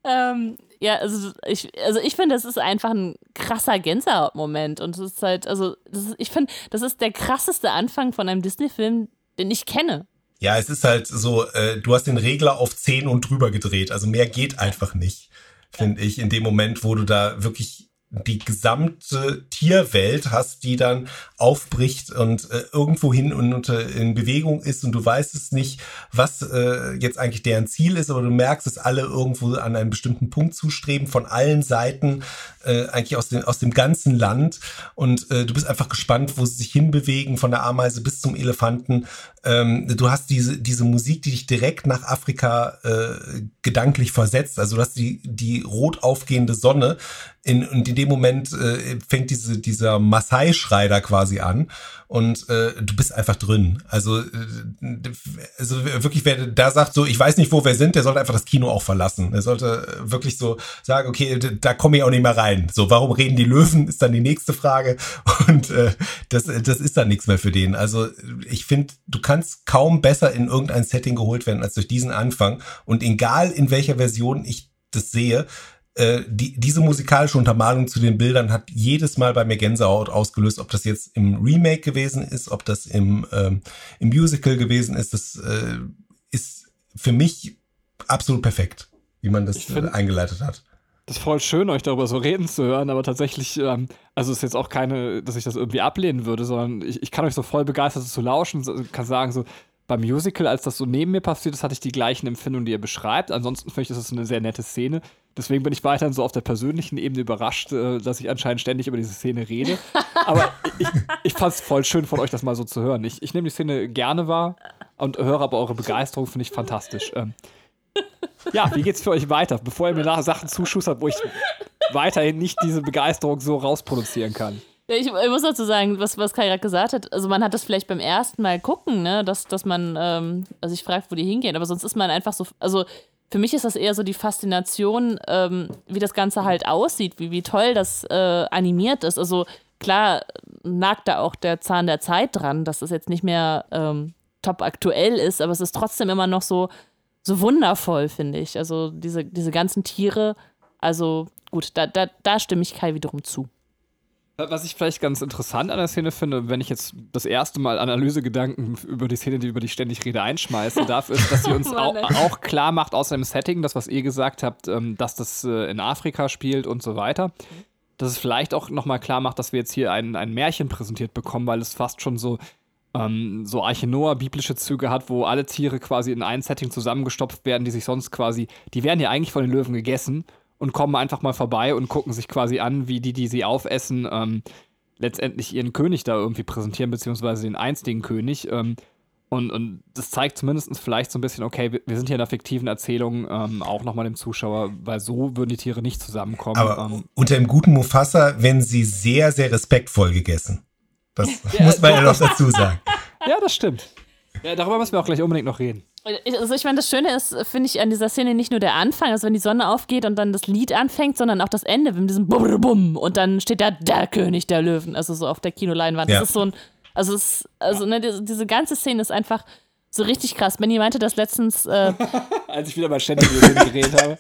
Ähm, ja, also ich, also ich finde, das ist einfach ein krasser Gänsehautmoment. Und es ist halt, also ist, ich finde, das ist der krasseste Anfang von einem Disney-Film, den ich kenne. Ja, es ist halt so, äh, du hast den Regler auf 10 und drüber gedreht. Also mehr geht einfach nicht finde ich, in dem Moment, wo du da wirklich die gesamte Tierwelt hast, die dann aufbricht und äh, irgendwo hin und äh, in Bewegung ist und du weißt es nicht, was äh, jetzt eigentlich deren Ziel ist, aber du merkst, dass alle irgendwo an einen bestimmten Punkt zustreben, von allen Seiten, äh, eigentlich aus, den, aus dem ganzen Land und äh, du bist einfach gespannt, wo sie sich hinbewegen, von der Ameise bis zum Elefanten. Ähm, du hast diese, diese Musik, die dich direkt nach Afrika äh, gedanklich versetzt, also du hast die, die rot aufgehende Sonne, in, in dem Moment äh, fängt diese, dieser Maasai-Schrei da quasi an und äh, du bist einfach drin. Also, äh, also wirklich, wer da sagt so, ich weiß nicht, wo wir sind, der sollte einfach das Kino auch verlassen. Er sollte wirklich so sagen, okay, da komme ich auch nicht mehr rein. So, warum reden die Löwen, ist dann die nächste Frage. Und äh, das, das ist dann nichts mehr für den. Also ich finde, du kannst kaum besser in irgendein Setting geholt werden als durch diesen Anfang. Und egal in welcher Version ich das sehe, äh, die, diese musikalische Untermalung zu den Bildern hat jedes Mal bei mir Gänsehaut ausgelöst, ob das jetzt im Remake gewesen ist, ob das im, ähm, im Musical gewesen ist. Das äh, ist für mich absolut perfekt, wie man das find, äh, eingeleitet hat. Das ist voll schön, euch darüber so reden zu hören, aber tatsächlich, ähm, also ist jetzt auch keine, dass ich das irgendwie ablehnen würde, sondern ich, ich kann euch so voll begeistert zu lauschen, kann sagen so, beim Musical, als das so neben mir passiert ist, hatte ich die gleichen Empfindungen, die ihr beschreibt. Ansonsten finde ich, das ist eine sehr nette Szene. Deswegen bin ich weiterhin so auf der persönlichen Ebene überrascht, äh, dass ich anscheinend ständig über diese Szene rede. Aber ich, ich fand es voll schön von euch, das mal so zu hören. Ich, ich nehme die Szene gerne wahr und höre aber eure Begeisterung, finde ich fantastisch. Ähm, ja, wie geht's für euch weiter, bevor ihr mir nachher Sachen zuschustert, wo ich weiterhin nicht diese Begeisterung so rausproduzieren kann? Ich, ich, muss dazu sagen, was, was Kai gerade gesagt hat, also man hat das vielleicht beim ersten Mal gucken, ne, dass, dass man, ähm, also ich frage, wo die hingehen, aber sonst ist man einfach so, also für mich ist das eher so die Faszination, ähm, wie das Ganze halt aussieht, wie, wie toll das äh, animiert ist. Also klar nagt da auch der Zahn der Zeit dran, dass es jetzt nicht mehr ähm, top aktuell ist, aber es ist trotzdem immer noch so, so wundervoll, finde ich. Also diese, diese ganzen Tiere, also gut, da, da, da stimme ich Kai wiederum zu. Was ich vielleicht ganz interessant an der Szene finde, wenn ich jetzt das erste Mal Analysegedanken über die Szene, die über die ich ständig rede, einschmeißen darf, ist, dass sie uns auch, auch, klar macht aus dem Setting, das, was ihr gesagt habt, ähm, dass das äh, in Afrika spielt und so weiter. Dass es vielleicht auch nochmal klar macht, dass wir jetzt hier ein, ein Märchen präsentiert bekommen, weil es fast schon so, ähm, so Arche Noah biblische Züge hat, wo alle Tiere quasi in ein Setting zusammengestopft werden, die sich sonst quasi, die werden ja eigentlich von den Löwen gegessen und kommen einfach mal vorbei und gucken sich quasi an, wie die, die sie aufessen, ähm, letztendlich ihren König da irgendwie präsentieren, beziehungsweise den einstigen König. Ähm, und, und das zeigt zumindest vielleicht so ein bisschen, okay, wir sind hier in einer fiktiven Erzählung ähm, auch nochmal dem Zuschauer, weil so würden die Tiere nicht zusammenkommen. Aber ähm, unter dem guten Mufasa werden sie sehr, sehr respektvoll gegessen. Das ja, muss man ja noch dazu sagen. Ja, das stimmt. Ja, darüber müssen wir auch gleich unbedingt noch reden. Also ich meine, das Schöne ist, finde ich, an dieser Szene nicht nur der Anfang, also wenn die Sonne aufgeht und dann das Lied anfängt, sondern auch das Ende mit diesem Bum, Bum und dann steht da der König der Löwen, also so auf der Kinoleinwand. Ja. Das ist so ein, also es, also ne, diese, diese ganze Szene ist einfach so richtig krass. Benny meinte das letztens. Äh, Als ich wieder mal ständig gedreht habe.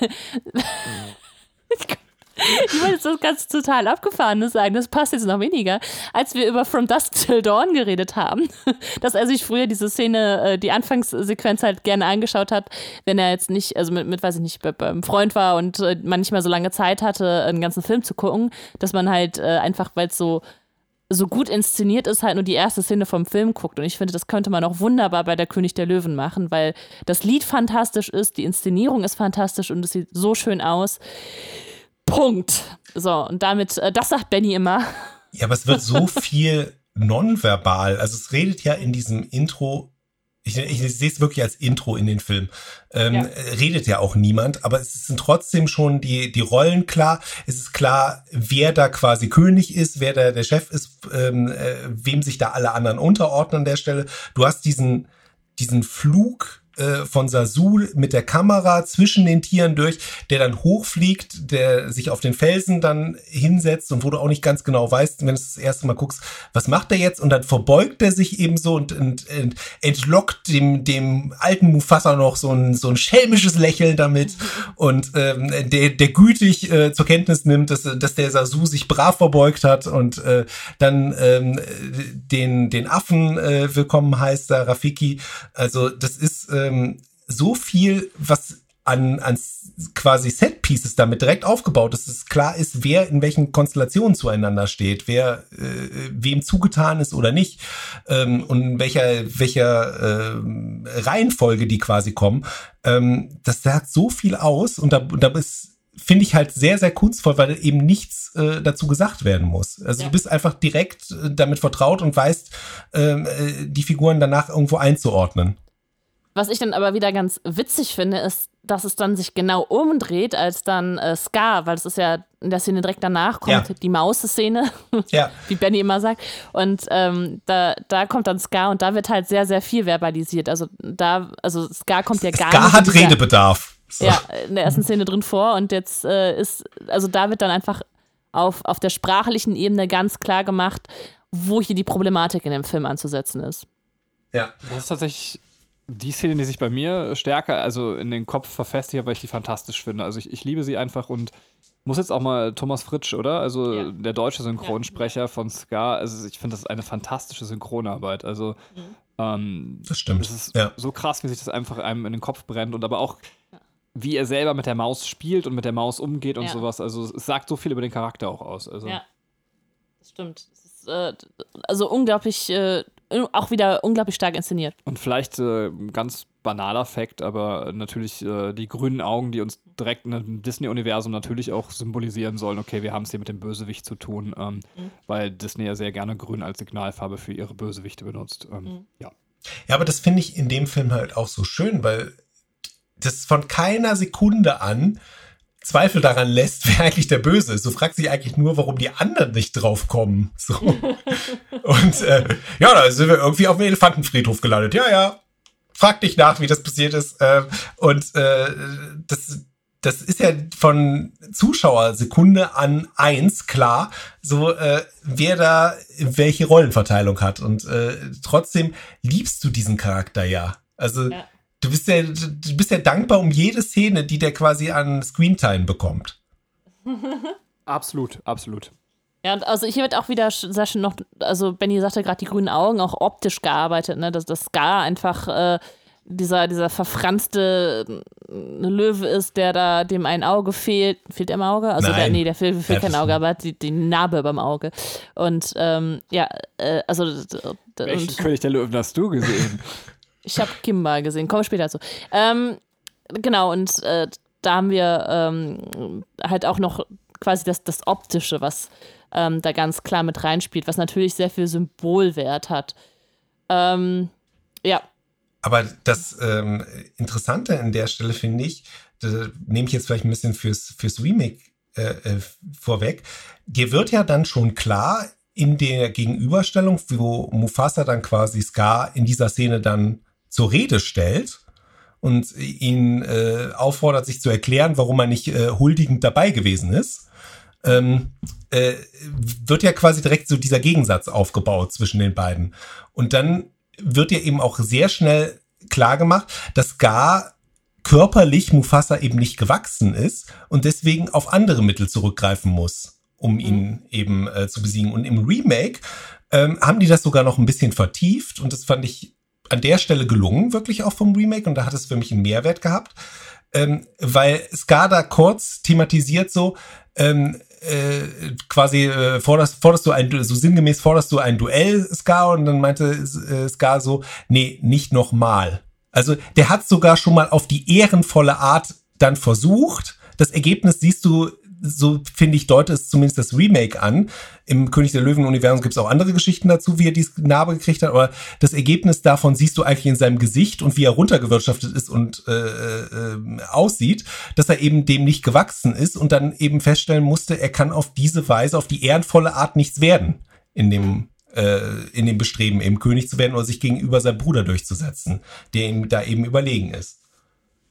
Ich wollte jetzt das ganz total Abgefahrenes sagen, das passt jetzt noch weniger, als wir über From Dusk Till Dawn geredet haben. Dass er sich früher diese Szene, äh, die Anfangssequenz halt gerne angeschaut hat, wenn er jetzt nicht, also mit, mit weiß ich nicht, beim Freund war und äh, man nicht mehr so lange Zeit hatte, einen ganzen Film zu gucken, dass man halt äh, einfach, weil es so so gut inszeniert ist, halt nur die erste Szene vom Film guckt. Und ich finde, das könnte man auch wunderbar bei der König der Löwen machen, weil das Lied fantastisch ist, die Inszenierung ist fantastisch und es sieht so schön aus. Punkt. So, und damit, äh, das sagt Benny immer. Ja, aber es wird so viel nonverbal. Also es redet ja in diesem Intro ich, ich, ich sehe es wirklich als Intro in den Film. Ähm, ja. Redet ja auch niemand, aber es sind trotzdem schon die, die Rollen klar. Es ist klar, wer da quasi König ist, wer da der Chef ist, ähm, äh, wem sich da alle anderen unterordnen an der Stelle. Du hast diesen, diesen Flug äh, von Sasu mit der Kamera zwischen den Tieren durch, der dann hochfliegt, der sich auf den Felsen dann hinsetzt und wo du auch nicht ganz genau weißt, wenn du das erste Mal guckst, was macht er jetzt? Und dann verbeugt er sich eben so und, und, und entlockt dem, dem alten Mufasa noch so ein, so ein schelmisches Lächeln damit und ähm, der, der gütig äh, zur Kenntnis nimmt, dass, dass der Sasu sich brav verbeugt hat und äh, dann ähm, den, den Affen äh, willkommen heißt, da Rafiki. Also das ist äh, ähm, so viel, was an, an quasi Set-Pieces damit direkt aufgebaut ist, dass es klar ist, wer in welchen Konstellationen zueinander steht, wer äh, wem zugetan ist oder nicht ähm, und in welcher, welcher äh, Reihenfolge die quasi kommen. Ähm, das sagt so viel aus und da, da ist finde ich halt sehr, sehr kunstvoll, weil eben nichts äh, dazu gesagt werden muss. Also ja. du bist einfach direkt äh, damit vertraut und weißt, ähm, äh, die Figuren danach irgendwo einzuordnen. Was ich dann aber wieder ganz witzig finde, ist, dass es dann sich genau umdreht, als dann äh, Scar, weil es ist ja in der Szene direkt danach kommt ja. die Maus-Szene, ja. wie Benny immer sagt. Und ähm, da, da kommt dann Scar und da wird halt sehr, sehr viel verbalisiert. Also da, also Scar kommt ja gar Scar nicht. Scar hat Redebedarf. So. Ja, in der ersten Szene drin vor und jetzt äh, ist, also da wird dann einfach auf, auf der sprachlichen Ebene ganz klar gemacht, wo hier die Problematik in dem Film anzusetzen ist. Ja. Das ist tatsächlich die Szene, die sich bei mir stärker, also in den Kopf verfestigt, weil ich die fantastisch finde. Also ich, ich liebe sie einfach und muss jetzt auch mal Thomas Fritsch, oder? Also ja. der deutsche Synchronsprecher ja. von Ska. Also ich finde, das ist eine fantastische Synchronarbeit. Also mhm. ähm, das stimmt. Es ist ja. so krass, wie sich das einfach einem in den Kopf brennt und aber auch wie er selber mit der Maus spielt und mit der Maus umgeht und sowas. Also es sagt so viel über den Charakter auch aus. Also. Ja, das stimmt. Das ist, äh, also unglaublich äh, auch wieder unglaublich stark inszeniert. Und vielleicht äh, ganz banaler Fakt, aber natürlich äh, die grünen Augen, die uns direkt im Disney-Universum natürlich auch symbolisieren sollen, okay, wir haben es hier mit dem Bösewicht zu tun, ähm, mhm. weil Disney ja sehr gerne grün als Signalfarbe für ihre Bösewichte benutzt. Ähm, mhm. Ja. Ja, aber das finde ich in dem Film halt auch so schön, weil das von keiner Sekunde an Zweifel daran lässt, wer eigentlich der Böse ist. Du fragst dich eigentlich nur, warum die anderen nicht drauf kommen. So. Und äh, ja, da sind wir irgendwie auf dem Elefantenfriedhof gelandet. Ja, ja. Frag dich nach, wie das passiert ist. Äh, und äh, das, das ist ja von Zuschauersekunde an eins klar, so äh, wer da welche Rollenverteilung hat. Und äh, trotzdem liebst du diesen Charakter ja. Also ja du bist ja, du bist ja dankbar um jede Szene, die der quasi an Screentime bekommt. absolut, absolut. Ja, und also hier wird auch wieder sehr schön noch, also Benny sagte gerade die grünen Augen, auch optisch gearbeitet, ne? Dass das Scar einfach äh, dieser, dieser verfranste äh, Löwe ist, der da dem ein Auge fehlt. Fehlt der im Auge? Also Nein. der, nee, der fehlt, fehlt kein Auge, aber hat die, die Narbe beim Auge. Und ähm, ja, äh, also Welchen und, König der Löwen hast du gesehen? ich habe Kimba gesehen, komme später dazu. Ähm, genau, und äh, da haben wir ähm, halt auch noch quasi das, das Optische, was ähm, da ganz klar mit reinspielt, was natürlich sehr viel Symbolwert hat. Ähm, ja, Aber das ähm, Interessante an der Stelle finde ich, nehme ich jetzt vielleicht ein bisschen fürs, fürs Remake äh, äh, vorweg. Dir wird ja dann schon klar in der Gegenüberstellung, wo Mufasa dann quasi Scar in dieser Szene dann zur Rede stellt und ihn äh, auffordert, sich zu erklären, warum er nicht äh, huldigend dabei gewesen ist. Ähm, äh, wird ja quasi direkt so dieser Gegensatz aufgebaut zwischen den beiden. Und dann wird ja eben auch sehr schnell klar gemacht, dass gar körperlich Mufasa eben nicht gewachsen ist und deswegen auf andere Mittel zurückgreifen muss, um ihn eben äh, zu besiegen. Und im Remake ähm, haben die das sogar noch ein bisschen vertieft und das fand ich an der Stelle gelungen, wirklich auch vom Remake und da hat es für mich einen Mehrwert gehabt, ähm, weil da kurz thematisiert so, ähm, äh, quasi äh, forderst, forderst du ein, so sinngemäß forderst du ein Duell, Scar, und dann meinte äh, Scar so, nee, nicht nochmal. Also der hat sogar schon mal auf die ehrenvolle Art dann versucht. Das Ergebnis siehst du, so finde ich, deutet es zumindest das Remake an. Im König der Löwen-Universum gibt es auch andere Geschichten dazu, wie er die Narbe gekriegt hat, aber das Ergebnis davon siehst du eigentlich in seinem Gesicht und wie er runtergewirtschaftet ist und äh, äh, aussieht, dass er eben dem nicht gewachsen ist und dann eben feststellen musste, er kann auf diese Weise, auf die ehrenvolle Art nichts werden in dem äh, in dem Bestreben, eben König zu werden oder sich gegenüber seinem Bruder durchzusetzen, der ihm da eben überlegen ist.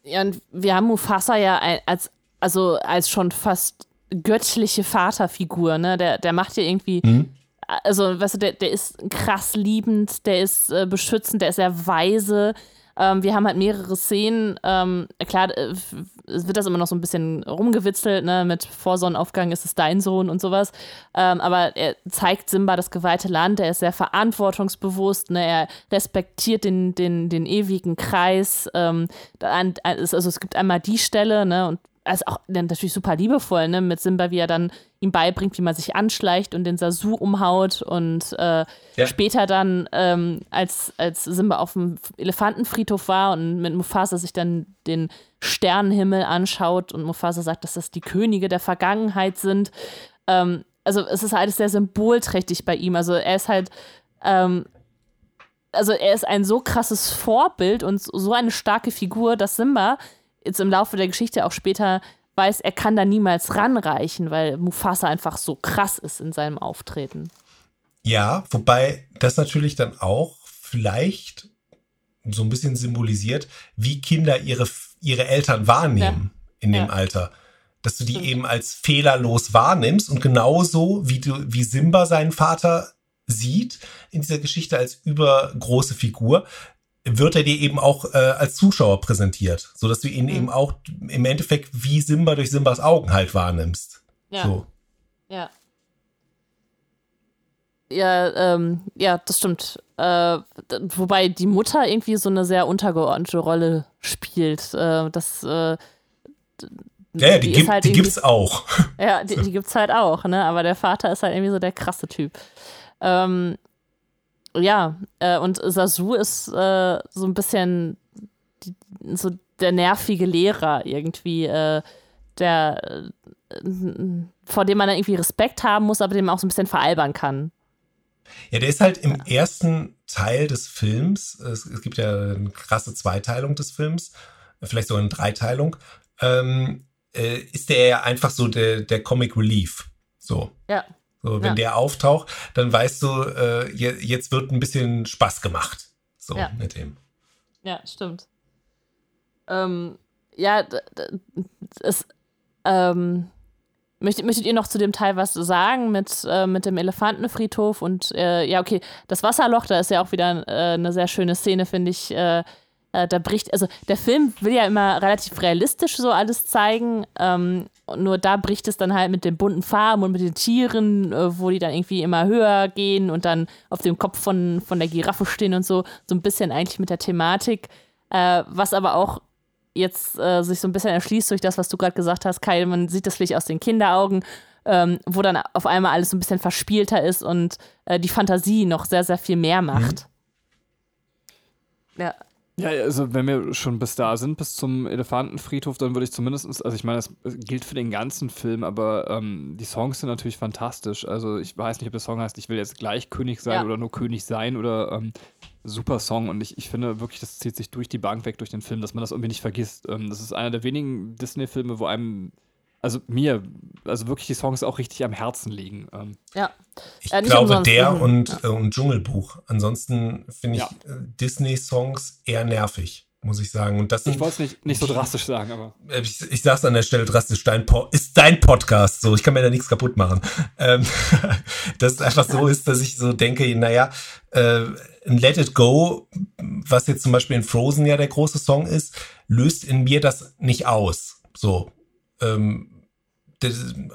Ja, und wir haben Mufasa ja als, also als schon fast göttliche Vaterfigur, ne? Der, der macht ja irgendwie, also, weißt du, der, der ist krass liebend, der ist äh, beschützend, der ist sehr weise. Ähm, wir haben halt mehrere Szenen. Ähm, klar, äh, wird das immer noch so ein bisschen rumgewitzelt, ne? Mit vor Sonnenaufgang ist es dein Sohn und sowas. Ähm, aber er zeigt Simba das geweihte Land, er ist sehr verantwortungsbewusst, ne? Er respektiert den, den, den ewigen Kreis. Ähm, also es gibt einmal die Stelle, ne? Und also auch natürlich super liebevoll, ne? Mit Simba, wie er dann ihm beibringt, wie man sich anschleicht und den Sasu umhaut und äh, Ja. später dann, ähm, als, als Simba auf dem Elefantenfriedhof war und mit Mufasa sich dann den Sternenhimmel anschaut und Mufasa sagt, dass das die Könige der Vergangenheit sind. Ähm, also es ist alles sehr symbolträchtig bei ihm. Also er ist halt, ähm, also er ist ein so krasses Vorbild und so eine starke Figur, dass Simba jetzt im Laufe der Geschichte auch später weiß, er kann da niemals ranreichen, weil Mufasa einfach so krass ist in seinem Auftreten. Ja, wobei das natürlich dann auch vielleicht so ein bisschen symbolisiert, wie Kinder ihre, ihre Eltern wahrnehmen in dem Ja. Alter. Dass du die Stimmt. eben als fehlerlos wahrnimmst und genauso wie du, wie Simba seinen Vater sieht in dieser Geschichte als übergroße Figur, wird er dir eben auch äh, als Zuschauer präsentiert, so dass du ihn Mhm. eben auch im Endeffekt wie Simba durch Simbas Augen halt wahrnimmst. Ja. So. Ja. Ja, ähm, ja, das stimmt. Äh, wobei die Mutter irgendwie so eine sehr untergeordnete Rolle spielt. Äh, das, äh, Ja, ja, die, ist gibt, halt die gibt's auch. Ja, die, die gibt's halt auch, ne? Aber der Vater ist halt irgendwie so der krasse Typ. Ähm, ja, äh, und Sasu ist äh, so ein bisschen die, so der nervige Lehrer irgendwie, äh, der äh, vor dem man dann irgendwie Respekt haben muss, aber dem man auch so ein bisschen veralbern kann. Ja, der ist halt im ersten Teil des Films, es, es gibt ja eine krasse Zweiteilung des Films, vielleicht sogar eine Dreiteilung, ähm, äh, ist der ja einfach so der, der Comic Relief. So. Ja. So, wenn Ja. der auftaucht, dann weißt du, äh, je, jetzt wird ein bisschen Spaß gemacht. So, Ja. mit dem. Ja, stimmt. Ähm, ja, es, ähm, möchtet, möchtet ihr noch zu dem Teil was sagen mit, äh, mit dem Elefantenfriedhof und äh, ja, okay, das Wasserloch, da ist ja auch wieder äh, eine sehr schöne Szene, finde ich. Äh, äh, da bricht, also der Film will ja immer relativ realistisch so alles zeigen ähm, nur da bricht es dann halt mit den bunten Farben und mit den Tieren, äh, wo die dann irgendwie immer höher gehen und dann auf dem Kopf von, von der Giraffe stehen und so, so ein bisschen eigentlich mit der Thematik, äh, was aber auch jetzt äh, sich so ein bisschen erschließt durch das, was du gerade gesagt hast, Kai, man sieht das vielleicht aus den Kinderaugen, ähm, wo dann auf einmal alles so ein bisschen verspielter ist und äh, die Fantasie noch sehr, sehr viel mehr macht. Mhm. Ja. Ja, also wenn wir schon bis da sind, bis zum Elefantenfriedhof, dann würde ich zumindest, also ich meine, das gilt für den ganzen Film, aber ähm, die Songs sind natürlich fantastisch. Also ich weiß nicht, ob der Song heißt, ich will jetzt gleich König sein ja. oder nur König sein oder ähm, super Song und ich, ich finde wirklich, das zieht sich durch die Bank weg durch den Film, dass man das irgendwie nicht vergisst. Ähm, das ist einer der wenigen Disney-Filme, wo einem also mir, also wirklich die Songs auch richtig am Herzen liegen. Ähm. Ja. Ich äh, glaube, umsonst. der mhm. und, ja. äh, und Dschungelbuch. Ansonsten finde ich ja. Äh, Disney-Songs eher nervig, muss ich sagen. Und das ich wollte es nicht, nicht so drastisch sagen, aber. Äh, ich, ich sage es an der Stelle drastisch, dein ist dein Podcast so. Ich kann mir da nichts kaputt machen. Ähm, dass es einfach so ist, dass ich so denke, naja, äh, ein Let It Go, was jetzt zum Beispiel in Frozen ja der große Song ist, löst in mir das nicht aus. So. Ähm,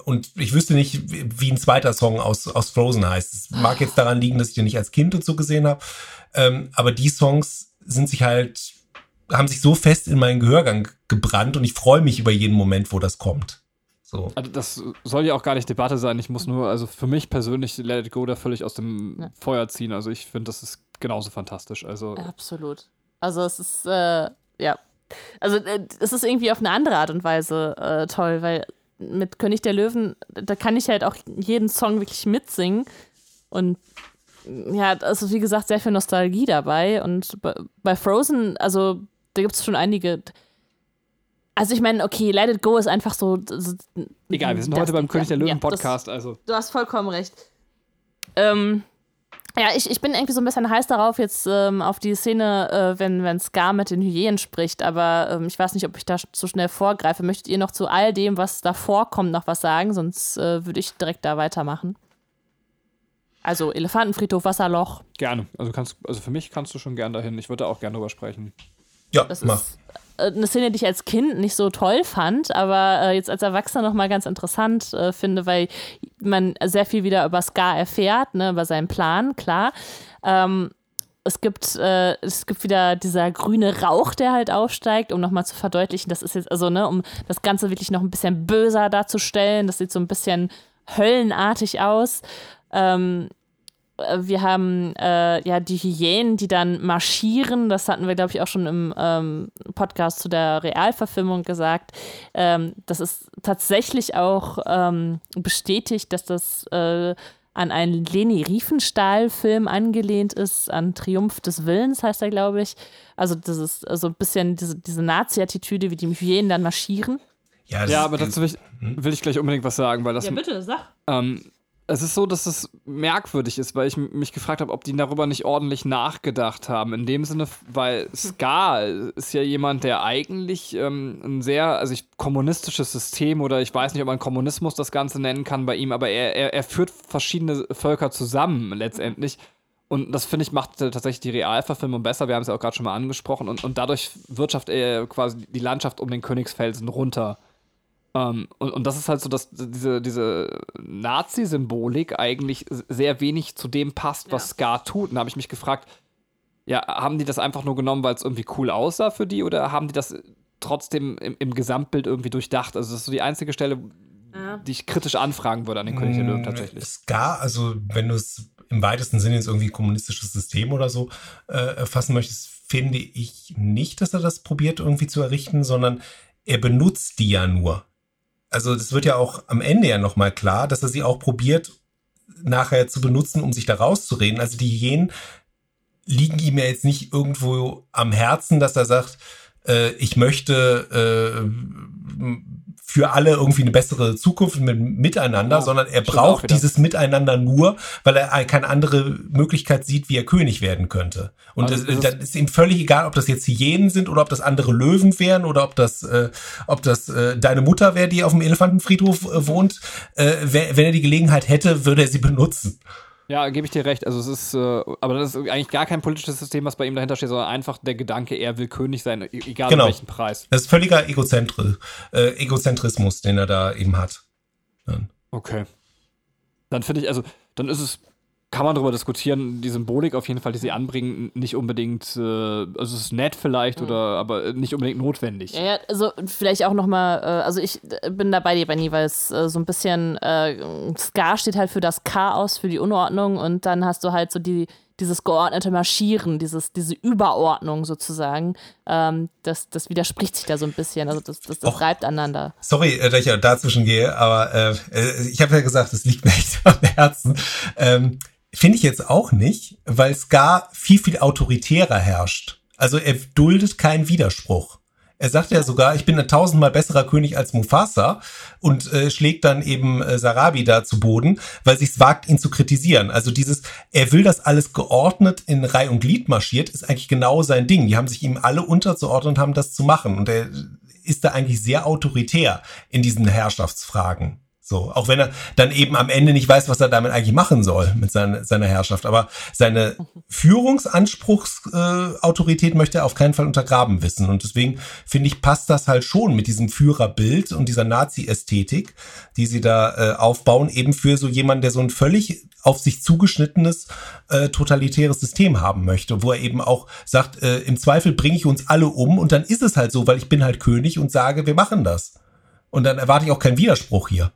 und ich wüsste nicht, wie ein zweiter Song aus, aus Frozen heißt. Es mag jetzt daran liegen, dass ich den nicht als Kind und so gesehen habe. Ähm, aber die Songs sind sich halt, haben sich so fest in meinen Gehörgang gebrannt und ich freue mich über jeden Moment, wo das kommt. So. Also das soll ja auch gar nicht Debatte sein. Ich muss nur, also für mich persönlich Let It Go da völlig aus dem ja. Feuer ziehen. Also ich finde, das ist genauso fantastisch. Also absolut. Also es ist äh, ja, also äh, es ist irgendwie auf eine andere Art und Weise äh, toll, weil mit König der Löwen, da kann ich halt auch jeden Song wirklich mitsingen. Und ja, also wie gesagt, sehr viel Nostalgie dabei. Und bei Frozen, also da gibt es schon einige. Also ich meine, okay, Let It Go ist einfach so. so Egal, wir sind heute beim König der Löwen Podcast, ja, das, also. Du hast vollkommen recht. Ähm, ja, ich, ich bin irgendwie so ein bisschen heiß darauf, jetzt ähm, auf die Szene, äh, wenn, wenn Scar mit den Hyänen spricht, aber ähm, ich weiß nicht, ob ich da zu schnell vorgreife. Möchtet ihr noch zu all dem, was davor kommt, noch was sagen? Sonst äh, würde ich direkt da weitermachen. Also Elefantenfriedhof, Wasserloch. Gerne. Also kannst, also für mich kannst du schon gern dahin. Ich würde auch gerne drüber sprechen. Ja, das mach. Ist, eine Szene, die ich als Kind nicht so toll fand, aber äh, jetzt als Erwachsener nochmal ganz interessant äh, finde, weil man sehr viel wieder über Scar erfährt, ne, über seinen Plan, klar. Ähm, es gibt, äh, es gibt wieder dieser grüne Rauch, der halt aufsteigt, um nochmal zu verdeutlichen, das ist jetzt, also, ne, um das Ganze wirklich noch ein bisschen böser darzustellen. Das sieht so ein bisschen höllenartig aus. Ähm, äh, wir haben äh, ja die Hyänen, die dann marschieren. Das hatten wir, glaube ich, auch schon im ähm, Podcast zu der Realverfilmung gesagt. Ähm, das ist tatsächlich auch ähm, bestätigt, dass das äh, an einen Leni Riefenstahl-Film angelehnt ist, an Triumph des Willens heißt er, glaube ich. Also das ist so also ein bisschen diese, diese Nazi-Attitüde, wie die Hyänen dann marschieren. Ja, ja aber dazu will ich, hm? will ich, gleich unbedingt was sagen, weil das. Ja, bitte, sag. Ähm, es ist so, dass es merkwürdig ist, weil ich mich gefragt habe, ob die darüber nicht ordentlich nachgedacht haben. In dem Sinne, weil Ska ist ja jemand, der eigentlich ähm, ein sehr, also ich, kommunistisches System oder ich weiß nicht, ob man Kommunismus das Ganze nennen kann bei ihm, aber er, er, er führt verschiedene Völker zusammen letztendlich. Und das finde ich macht tatsächlich die Realverfilmung besser. Wir haben es ja auch gerade schon mal angesprochen. Und, und dadurch wirtschaftet er quasi die Landschaft um den Königsfelsen runter. Ähm, und, und das ist halt so, dass diese, diese Nazi-Symbolik eigentlich sehr wenig zu dem passt, was ja. Scar tut. Und da habe ich mich gefragt, ja, haben die das einfach nur genommen, weil es irgendwie cool aussah für die oder haben die das trotzdem im, im Gesamtbild irgendwie durchdacht? Also das ist so die einzige Stelle, ja. die ich kritisch anfragen würde an den König der Löwen mm, tatsächlich. Scar, also wenn du es im weitesten Sinne jetzt irgendwie kommunistisches System oder so äh, fassen möchtest, finde ich nicht, dass er das probiert irgendwie zu errichten, sondern er benutzt die ja nur also das wird ja auch am Ende ja nochmal klar, dass er sie auch probiert nachher zu benutzen, um sich da rauszureden. Also die Hyänen liegen ihm ja jetzt nicht irgendwo am Herzen, dass er sagt, äh, ich möchte äh, für alle irgendwie eine bessere Zukunft mit Miteinander, ja, sondern er braucht dieses Miteinander nur, weil er keine andere Möglichkeit sieht, wie er König werden könnte. Und also das, dann ist ihm völlig egal, ob das jetzt Hyänen sind oder ob das andere Löwen wären oder ob das, äh, ob das äh, deine Mutter wäre, die auf dem Elefantenfriedhof äh, wohnt. Äh, wenn er die Gelegenheit hätte, würde er sie benutzen. Ja, gebe ich dir recht. Also es ist, äh, aber das ist eigentlich gar kein politisches System, was bei ihm dahinter steht, sondern einfach der Gedanke, er will König sein, e-, egal genau. welchen Preis. Das ist völliger Egozentri äh, Egozentrismus, den er da eben hat. Dann. Okay. Dann finde ich, also, dann ist es kann man darüber diskutieren, die Symbolik auf jeden Fall, die sie anbringen, nicht unbedingt, äh, also es ist nett vielleicht mhm. oder aber nicht unbedingt notwendig. Ja, also vielleicht auch nochmal, äh, also ich bin da bei dir, Benny, weil es äh, so ein bisschen, äh, Ska steht halt für das Chaos, für die Unordnung und dann hast du halt so die, dieses geordnete Marschieren, dieses, diese Überordnung sozusagen, ähm, das, das widerspricht sich da so ein bisschen. Also das, das, das reibt aneinander. Sorry, äh, dass ich dazwischen gehe, aber äh, äh ich habe ja gesagt, es liegt mir echt am Herzen. Ähm, Finde ich jetzt auch nicht, weil Scar viel, viel autoritärer herrscht. Also er duldet keinen Widerspruch. Er sagt ja sogar, ich bin ein tausendmal besserer König als Mufasa und äh, schlägt dann eben äh, Sarabi da zu Boden, weil sich's wagt, ihn zu kritisieren. Also dieses, er will, dass alles geordnet in Reihe und Glied marschiert, ist eigentlich genau sein Ding. Die haben sich ihm alle unterzuordnen und haben das zu machen. Und er ist da eigentlich sehr autoritär in diesen Herrschaftsfragen. So, auch wenn er dann eben am Ende nicht weiß, was er damit eigentlich machen soll mit seiner, seiner Herrschaft. Aber seine Führungsanspruchsautorität äh, möchte er auf keinen Fall untergraben wissen. Und deswegen finde ich, passt das halt schon mit diesem Führerbild und dieser Nazi-Ästhetik, die sie da äh, aufbauen, eben für so jemanden, der so ein völlig auf sich zugeschnittenes äh, totalitäres System haben möchte, wo er eben auch sagt, äh, im Zweifel bringe ich uns alle um und dann ist es halt so, weil ich bin halt König und sage, wir machen das. Und dann erwarte ich auch keinen Widerspruch hier.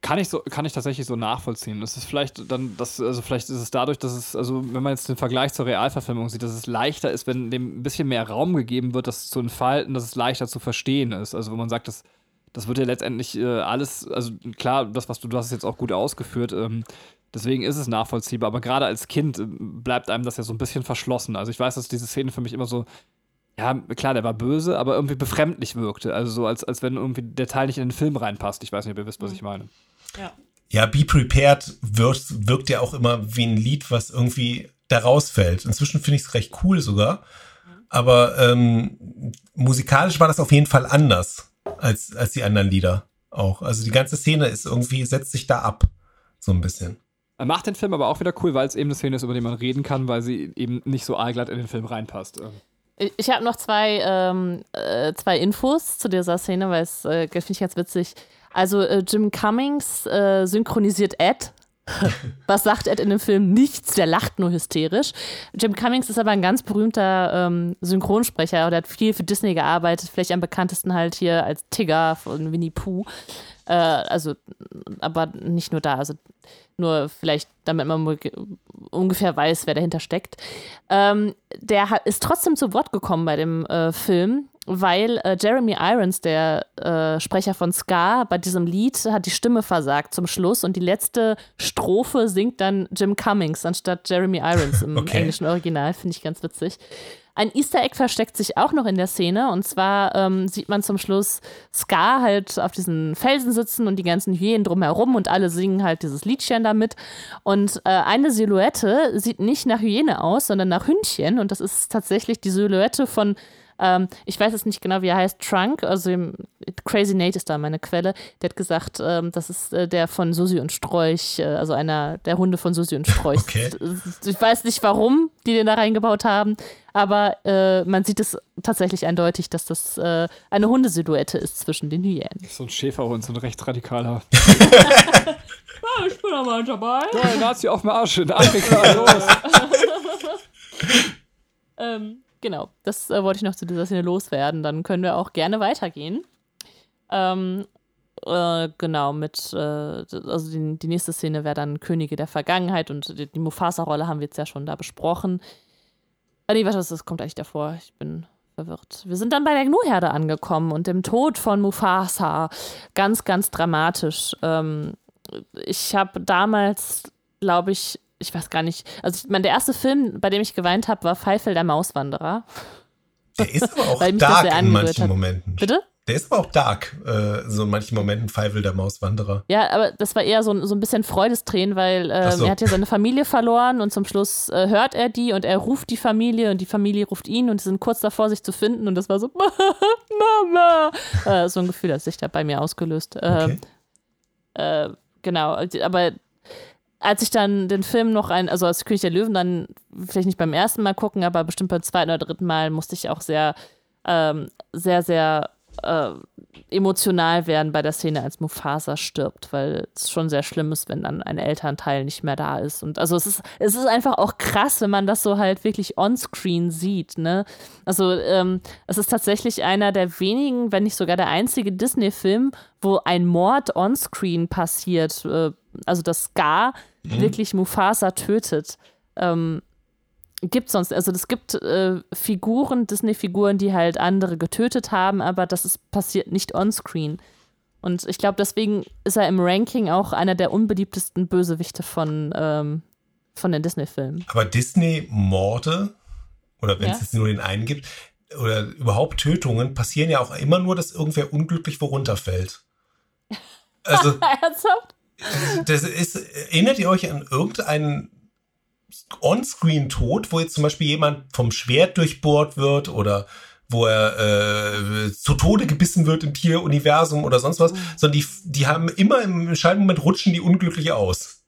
Kann ich so, kann ich tatsächlich so nachvollziehen. Das ist vielleicht dann, das, also vielleicht ist es dadurch, dass es, also wenn man jetzt den Vergleich zur Realverfilmung sieht, dass es leichter ist, wenn dem ein bisschen mehr Raum gegeben wird, das zu entfalten, dass es leichter zu verstehen ist. Also wenn man sagt, das, das wird ja letztendlich äh, alles, also klar, das, was du, du hast es jetzt auch gut ausgeführt, ähm, deswegen ist es nachvollziehbar, aber gerade als Kind äh, bleibt einem das ja so ein bisschen verschlossen. Also ich weiß, dass diese Szene für mich immer so ja, klar, der war böse, aber irgendwie befremdlich wirkte. Also so, als, als wenn irgendwie der Teil nicht in den Film reinpasst. Ich weiß nicht, ob ihr wisst, was mhm. ich meine. Ja. Ja, Be Prepared wirkt, wirkt ja auch immer wie ein Lied, was irgendwie da rausfällt. Inzwischen finde ich es recht cool sogar. Aber ähm, musikalisch war das auf jeden Fall anders als, als die anderen Lieder auch. Also die ganze Szene ist irgendwie, setzt sich da ab. So ein bisschen. Er macht den Film aber auch wieder cool, weil es eben eine Szene ist, über die man reden kann, weil sie eben nicht so allglatt in den Film reinpasst. Ich, ich habe noch zwei, ähm, äh, zwei Infos zu dieser Szene, weil es äh, finde ich ganz witzig. Also äh, Jim Cummings äh, synchronisiert Ed. Was sagt Ed in dem Film? Nichts, der lacht nur hysterisch. Jim Cummings ist aber ein ganz berühmter ähm, Synchronsprecher. Der hat viel für Disney gearbeitet, vielleicht am bekanntesten halt hier als Tigger von Winnie Pooh. Äh, also, aber nicht nur da. Also nur vielleicht, damit man ungefähr weiß, wer dahinter steckt. Ähm, der ist trotzdem zu Wort gekommen bei dem äh, Film weil äh, Jeremy Irons, der äh, Sprecher von Ska, bei diesem Lied hat die Stimme versagt zum Schluss und die letzte Strophe singt dann Jim Cummings anstatt Jeremy Irons im okay. englischen Original. Finde ich ganz witzig. Ein Easter Egg versteckt sich auch noch in der Szene und zwar ähm, sieht man zum Schluss Ska halt auf diesen Felsen sitzen und die ganzen Hyänen drumherum und alle singen halt dieses Liedchen damit. Und äh, eine Silhouette sieht nicht nach Hyäne aus, sondern nach Hündchen und das ist tatsächlich die Silhouette von ähm, ich weiß jetzt nicht genau, wie er heißt, Trunk, also Crazy Nate ist da meine Quelle. Der hat gesagt, ähm, das ist äh, der von Susi und Strolch, äh, also einer der Hunde von Susi und Strolch. Okay. Ich weiß nicht, warum die den da reingebaut haben, aber äh, man sieht es tatsächlich eindeutig, dass das äh, eine Hundesilhouette ist zwischen den Hyänen. So ein Schäferhund, so ein rechtsradikaler. ja, ich bin aber dabei. Ja, Nazi auf dem Arsch in Afrika, los. ähm, Genau, das äh, wollte ich noch zu dieser Szene loswerden. Dann können wir auch gerne weitergehen. Ähm, äh, genau, mit, äh, also die, die, nächste Szene wäre dann Könige der Vergangenheit und die, die Mufasa-Rolle haben wir jetzt ja schon da besprochen. Äh, nee, warte, das kommt eigentlich davor. Ich bin verwirrt. Wir sind dann bei der Gnu-Herde angekommen und dem Tod von Mufasa. Ganz, ganz dramatisch. Ähm, ich habe damals, glaube ich, ich weiß gar nicht, also ich meine, der erste Film, bei dem ich geweint habe, war Pfeifel der Mauswanderer. Der ist aber auch dark in manchen hat. Momenten. Bitte? Der ist aber auch dark, äh, so in manchen Momenten Pfeifel der Mauswanderer. Ja, aber das war eher so, so ein bisschen Freudestränen, weil äh, so. er hat ja seine Familie verloren und zum Schluss äh, hört er die und er ruft die Familie und die Familie ruft ihn und sie sind kurz davor, sich zu finden und das war so, Mama! Äh, so ein Gefühl hat sich da bei mir ausgelöst. Ähm, okay. Äh, genau, aber als ich dann den Film noch ein, also als König der Löwen dann vielleicht nicht beim ersten Mal gucken, aber bestimmt beim zweiten oder dritten Mal musste ich auch sehr, ähm, sehr, sehr äh, emotional werden bei der Szene, als Mufasa stirbt, weil es schon sehr schlimm ist, wenn dann ein Elternteil nicht mehr da ist. Und also es ist, es ist einfach auch krass, wenn man das so halt wirklich onscreen sieht, ne? Also ähm, es ist tatsächlich einer der wenigen, wenn nicht sogar der einzige Disney-Film, wo ein Mord onscreen passiert. Äh, also dass Scar mhm. wirklich Mufasa tötet. Ähm, gibt sonst, also es gibt äh, Figuren, Disney-Figuren, die halt andere getötet haben, aber das ist passiert nicht onscreen. Und ich glaube, deswegen ist er im Ranking auch einer der unbeliebtesten Bösewichte von, ähm, von den Disney-Filmen. Aber Disney-Morde, oder wenn es jetzt nur den einen gibt, oder überhaupt Tötungen, passieren ja auch immer nur, dass irgendwer unglücklich worunterfällt. Also. Ernsthaft? Das ist, erinnert ihr euch an irgendeinen On-Screen-Tod, wo jetzt zum Beispiel jemand vom Schwert durchbohrt wird oder wo er äh, zu Tode gebissen wird im Tieruniversum oder sonst was, mhm. sondern die, die haben immer im entscheidenden Moment rutschen die unglücklich aus.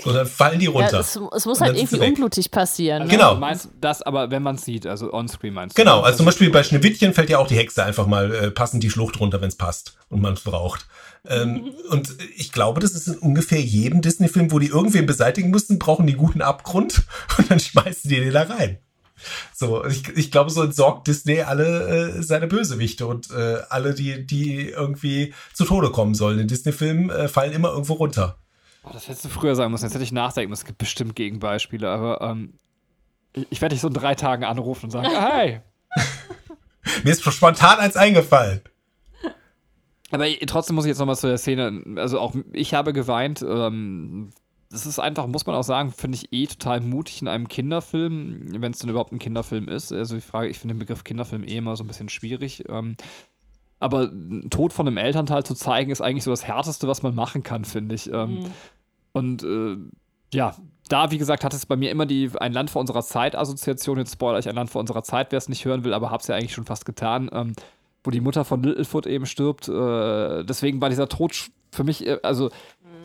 So, dann fallen die runter. Ja, es, es, muss halt irgendwie unblutig passieren. Also genau. Du meinst das aber, wenn man es sieht, also on-screen meinst du? Genau, also zum Beispiel bei Schneewittchen fällt ja auch die Hexe einfach mal äh, passend die Schlucht runter, wenn es passt und man es braucht. Ähm, und ich glaube, das ist in ungefähr jedem Disney-Film, wo die irgendwen beseitigen müssen, brauchen die guten Abgrund und dann schmeißen die den da rein. So, ich, ich glaube, so entsorgt Disney alle äh, seine Bösewichte und äh, alle, die, die irgendwie zu Tode kommen sollen. In Disney-Filmen äh, fallen immer irgendwo runter. Oh, das hättest du früher sagen müssen. Jetzt hätte ich nachdenken müssen. Es gibt bestimmt Gegenbeispiele, aber ähm, ich werde dich so in drei Tagen anrufen und sagen: Hey! Mir ist spontan eins eingefallen. Aber trotzdem muss ich jetzt nochmal zu der Szene, also auch ich habe geweint. Ähm, das ist einfach, muss man auch sagen, finde ich eh total mutig in einem Kinderfilm, wenn es denn überhaupt ein Kinderfilm ist. Also die Frage, ich finde den Begriff Kinderfilm eh immer so ein bisschen schwierig. Ähm, aber Tod von einem Elternteil zu zeigen, ist eigentlich so das Härteste, was man machen kann, finde ich. Ähm, mhm. Und äh, ja, da, wie gesagt, hat es bei mir immer die Ein Land vor unserer Zeit-Assoziation. Jetzt spoiler ich ein Land vor unserer Zeit, wer es nicht hören will, aber habe es ja eigentlich schon fast getan. Ähm, wo die Mutter von Littlefoot eben stirbt. Äh, deswegen war dieser Tod für mich, äh, also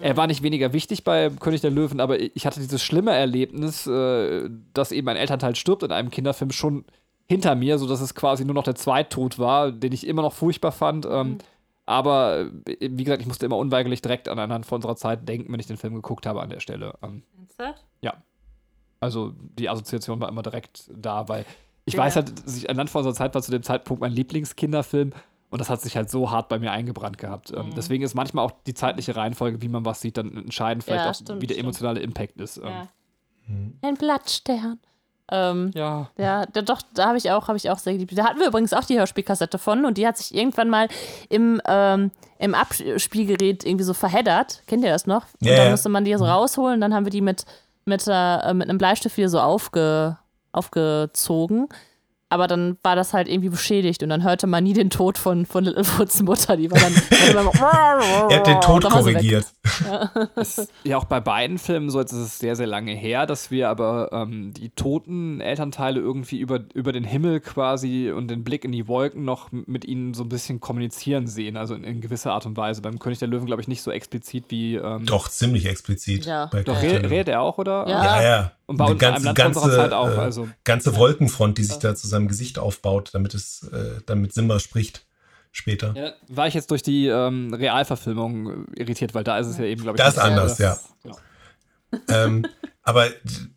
er war nicht weniger wichtig bei König der Löwen, aber ich hatte dieses schlimme Erlebnis, äh, dass eben ein Elternteil stirbt in einem Kinderfilm schon hinter mir, sodass es quasi nur noch der Zweittod war, den ich immer noch furchtbar fand. Ähm, mhm. Aber äh, wie gesagt, ich musste immer unweigerlich direkt an einen von unserer Zeit denken, wenn ich den Film geguckt habe an der Stelle. Ähm, ja. Also die Assoziation war immer direkt da, weil ich ja. weiß halt, ein Land vor unserer Zeit war zu dem Zeitpunkt mein Lieblingskinderfilm und das hat sich halt so hart bei mir eingebrannt gehabt. Ähm, mhm. Deswegen ist manchmal auch die zeitliche Reihenfolge, wie man was sieht, dann entscheidend, vielleicht ja, auch, stimmt, wie der emotionale stimmt. Impact ist. Ähm. Ja. Mhm. Ein Blattstern. Ähm, ja. ja. Ja, doch, da habe ich auch, habe ich auch sehr geliebt. Da hatten wir übrigens auch die Hörspielkassette von und die hat sich irgendwann mal im, ähm, im Abspielgerät irgendwie so verheddert. Kennt ihr das noch? Und yeah. dann musste man die so rausholen, dann haben wir die mit, mit, äh, mit einem Bleistift wieder so aufge, aufgezogen. Aber dann war das halt irgendwie beschädigt und dann hörte man nie den Tod von, von Littlefoots Mutter. Die war dann. er hat den Tod korrigiert. Ja. ja, auch bei beiden Filmen so, jetzt ist es sehr, sehr lange her, dass wir aber ähm, die toten Elternteile irgendwie über, über den Himmel quasi und den Blick in die Wolken noch mit ihnen so ein bisschen kommunizieren sehen. Also in, in gewisser Art und Weise. Beim König der Löwen, glaube ich, nicht so explizit wie. Ähm, Doch, ziemlich explizit. Ja. Doch, redet er auch, oder? Ja, ja. ja. Und bei uns ganze, Land ganze, Zeit auch. Äh, also. Ganze Wolkenfront, die sich da zu seinem Gesicht aufbaut, damit es, äh, damit Simba spricht später. Ja, war ich jetzt durch die ähm, Realverfilmung irritiert, weil da ist es ja eben, glaube ich. Das ist anders, ja. Genau. ähm, aber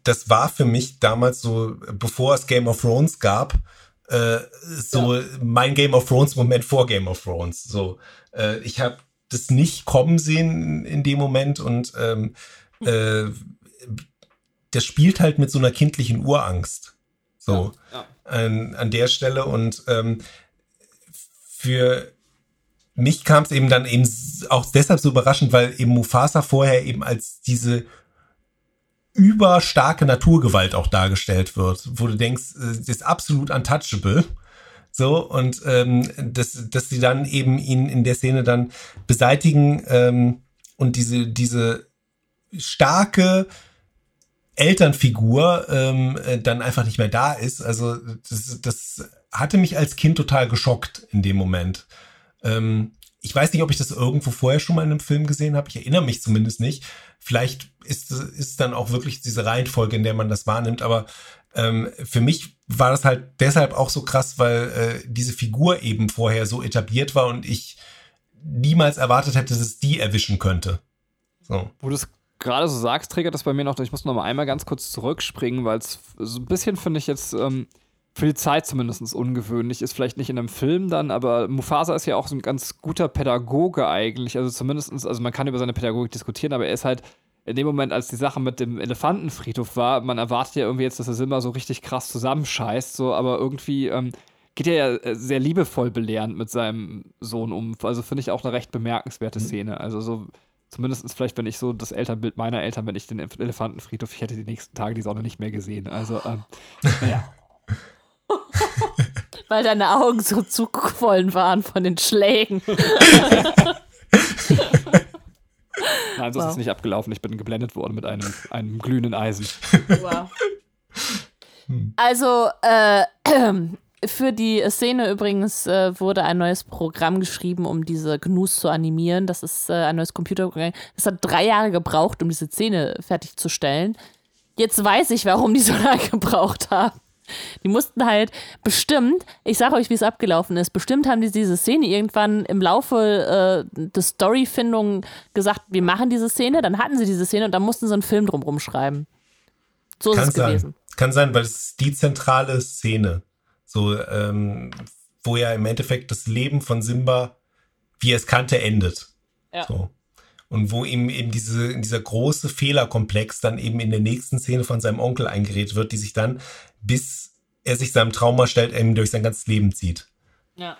das war für mich damals so, bevor es Game of Thrones gab, äh, so ja. mein Game of Thrones Moment vor Game of Thrones. So, äh, ich habe das nicht kommen sehen in dem Moment und ähm, äh, das spielt halt mit so einer kindlichen Urangst. So ja, ja. An, an der Stelle und ähm, für mich kam es eben dann eben auch deshalb so überraschend, weil eben Mufasa vorher eben als diese überstarke Naturgewalt auch dargestellt wird, wo du denkst, äh, das ist absolut untouchable. So, und ähm, dass, dass sie dann eben ihn in der Szene dann beseitigen ähm, und diese, diese starke, Elternfigur ähm, äh, dann einfach nicht mehr da ist. Also das, das hatte mich als Kind total geschockt in dem Moment. Ähm, ich weiß nicht, ob ich das irgendwo vorher schon mal in einem Film gesehen habe. Ich erinnere mich zumindest nicht. Vielleicht ist es dann auch wirklich diese Reihenfolge, in der man das wahrnimmt. Aber ähm, für mich war das halt deshalb auch so krass, weil äh, diese Figur eben vorher so etabliert war und ich niemals erwartet hätte, dass es die erwischen könnte. So. Wo du es gerade so sagst, triggert das bei mir noch, ich muss noch mal einmal ganz kurz zurückspringen, weil es so ein bisschen, finde ich, jetzt ähm, für die Zeit zumindest ungewöhnlich ist. Vielleicht nicht in einem Film dann, aber Mufasa ist ja auch so ein ganz guter Pädagoge eigentlich. Also zumindest, also man kann über seine Pädagogik diskutieren, aber er ist halt in dem Moment, als die Sache mit dem Elefantenfriedhof war, man erwartet ja irgendwie jetzt, dass er Simba so richtig krass zusammenscheißt, so, aber irgendwie ähm, geht er ja äh, sehr liebevoll belehrend mit seinem Sohn um. Also finde ich auch eine recht bemerkenswerte mhm. Szene. Also so Zumindest vielleicht, wenn ich so das Elternbild meiner Eltern, wenn ich den Elefantenfriedhof, ich hätte die nächsten Tage die Sonne nicht mehr gesehen. Also, ähm, naja. Weil deine Augen so zugequollen waren von den Schlägen. Nein, so wow. ist es nicht abgelaufen. Ich bin geblendet worden mit einem, einem glühenden Eisen. Wow. Also, äh, für die Szene übrigens äh, wurde ein neues Programm geschrieben, um diese Gnus zu animieren. Das ist äh, ein neues Computerprogramm. Das hat drei Jahre gebraucht, um diese Szene fertigzustellen. Jetzt weiß ich, warum die so lange gebraucht haben. Die mussten halt bestimmt, ich sage euch, wie es abgelaufen ist, bestimmt haben die diese Szene irgendwann im Laufe äh, der Storyfindung gesagt, wir machen diese Szene, dann hatten sie diese Szene und dann mussten sie einen Film drumherum schreiben. So ist Kann es sein. gewesen. Kann sein, weil es ist die zentrale Szene. So, ähm, wo ja im Endeffekt das Leben von Simba, wie er es kannte, endet. Ja. So. Und wo ihm eben diese, dieser große Fehlerkomplex dann eben in der nächsten Szene von seinem Onkel eingeredet wird, die sich dann, bis er sich seinem Trauma stellt, eben durch sein ganzes Leben zieht. Ja.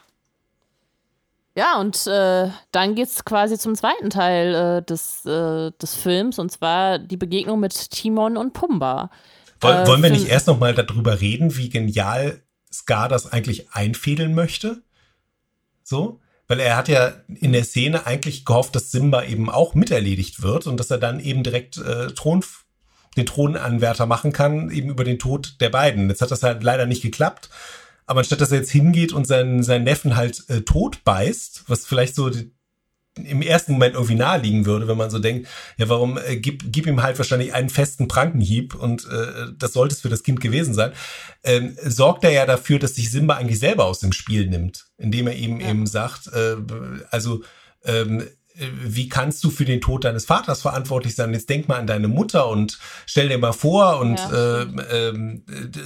Ja, und äh, dann geht's quasi zum zweiten Teil äh, des, äh, des Films, und zwar die Begegnung mit Timon und Pumba. Woll, wollen wir nicht erst noch mal darüber reden, wie genial Scar das eigentlich einfädeln möchte. So. Weil er hat ja in der Szene eigentlich gehofft, dass Simba eben auch miterledigt wird und dass er dann eben direkt äh, Thron, den Thronanwärter machen kann, eben über den Tod der beiden. Jetzt hat das halt leider nicht geklappt. Aber anstatt dass er jetzt hingeht und seinen, seinen Neffen halt äh, tot beißt, was vielleicht so die, im ersten Moment irgendwie naheliegen würde, wenn man so denkt, ja, warum äh, gib, gib ihm halt wahrscheinlich einen festen Prankenhieb und äh, das sollte es für das Kind gewesen sein, ähm, sorgt er ja dafür, dass sich Simba eigentlich selber aus dem Spiel nimmt, indem er ihm ja. eben sagt, äh, also ähm, wie kannst du für den Tod deines Vaters verantwortlich sein? Jetzt denk mal an deine Mutter und stell dir mal vor und ja. äh, äh,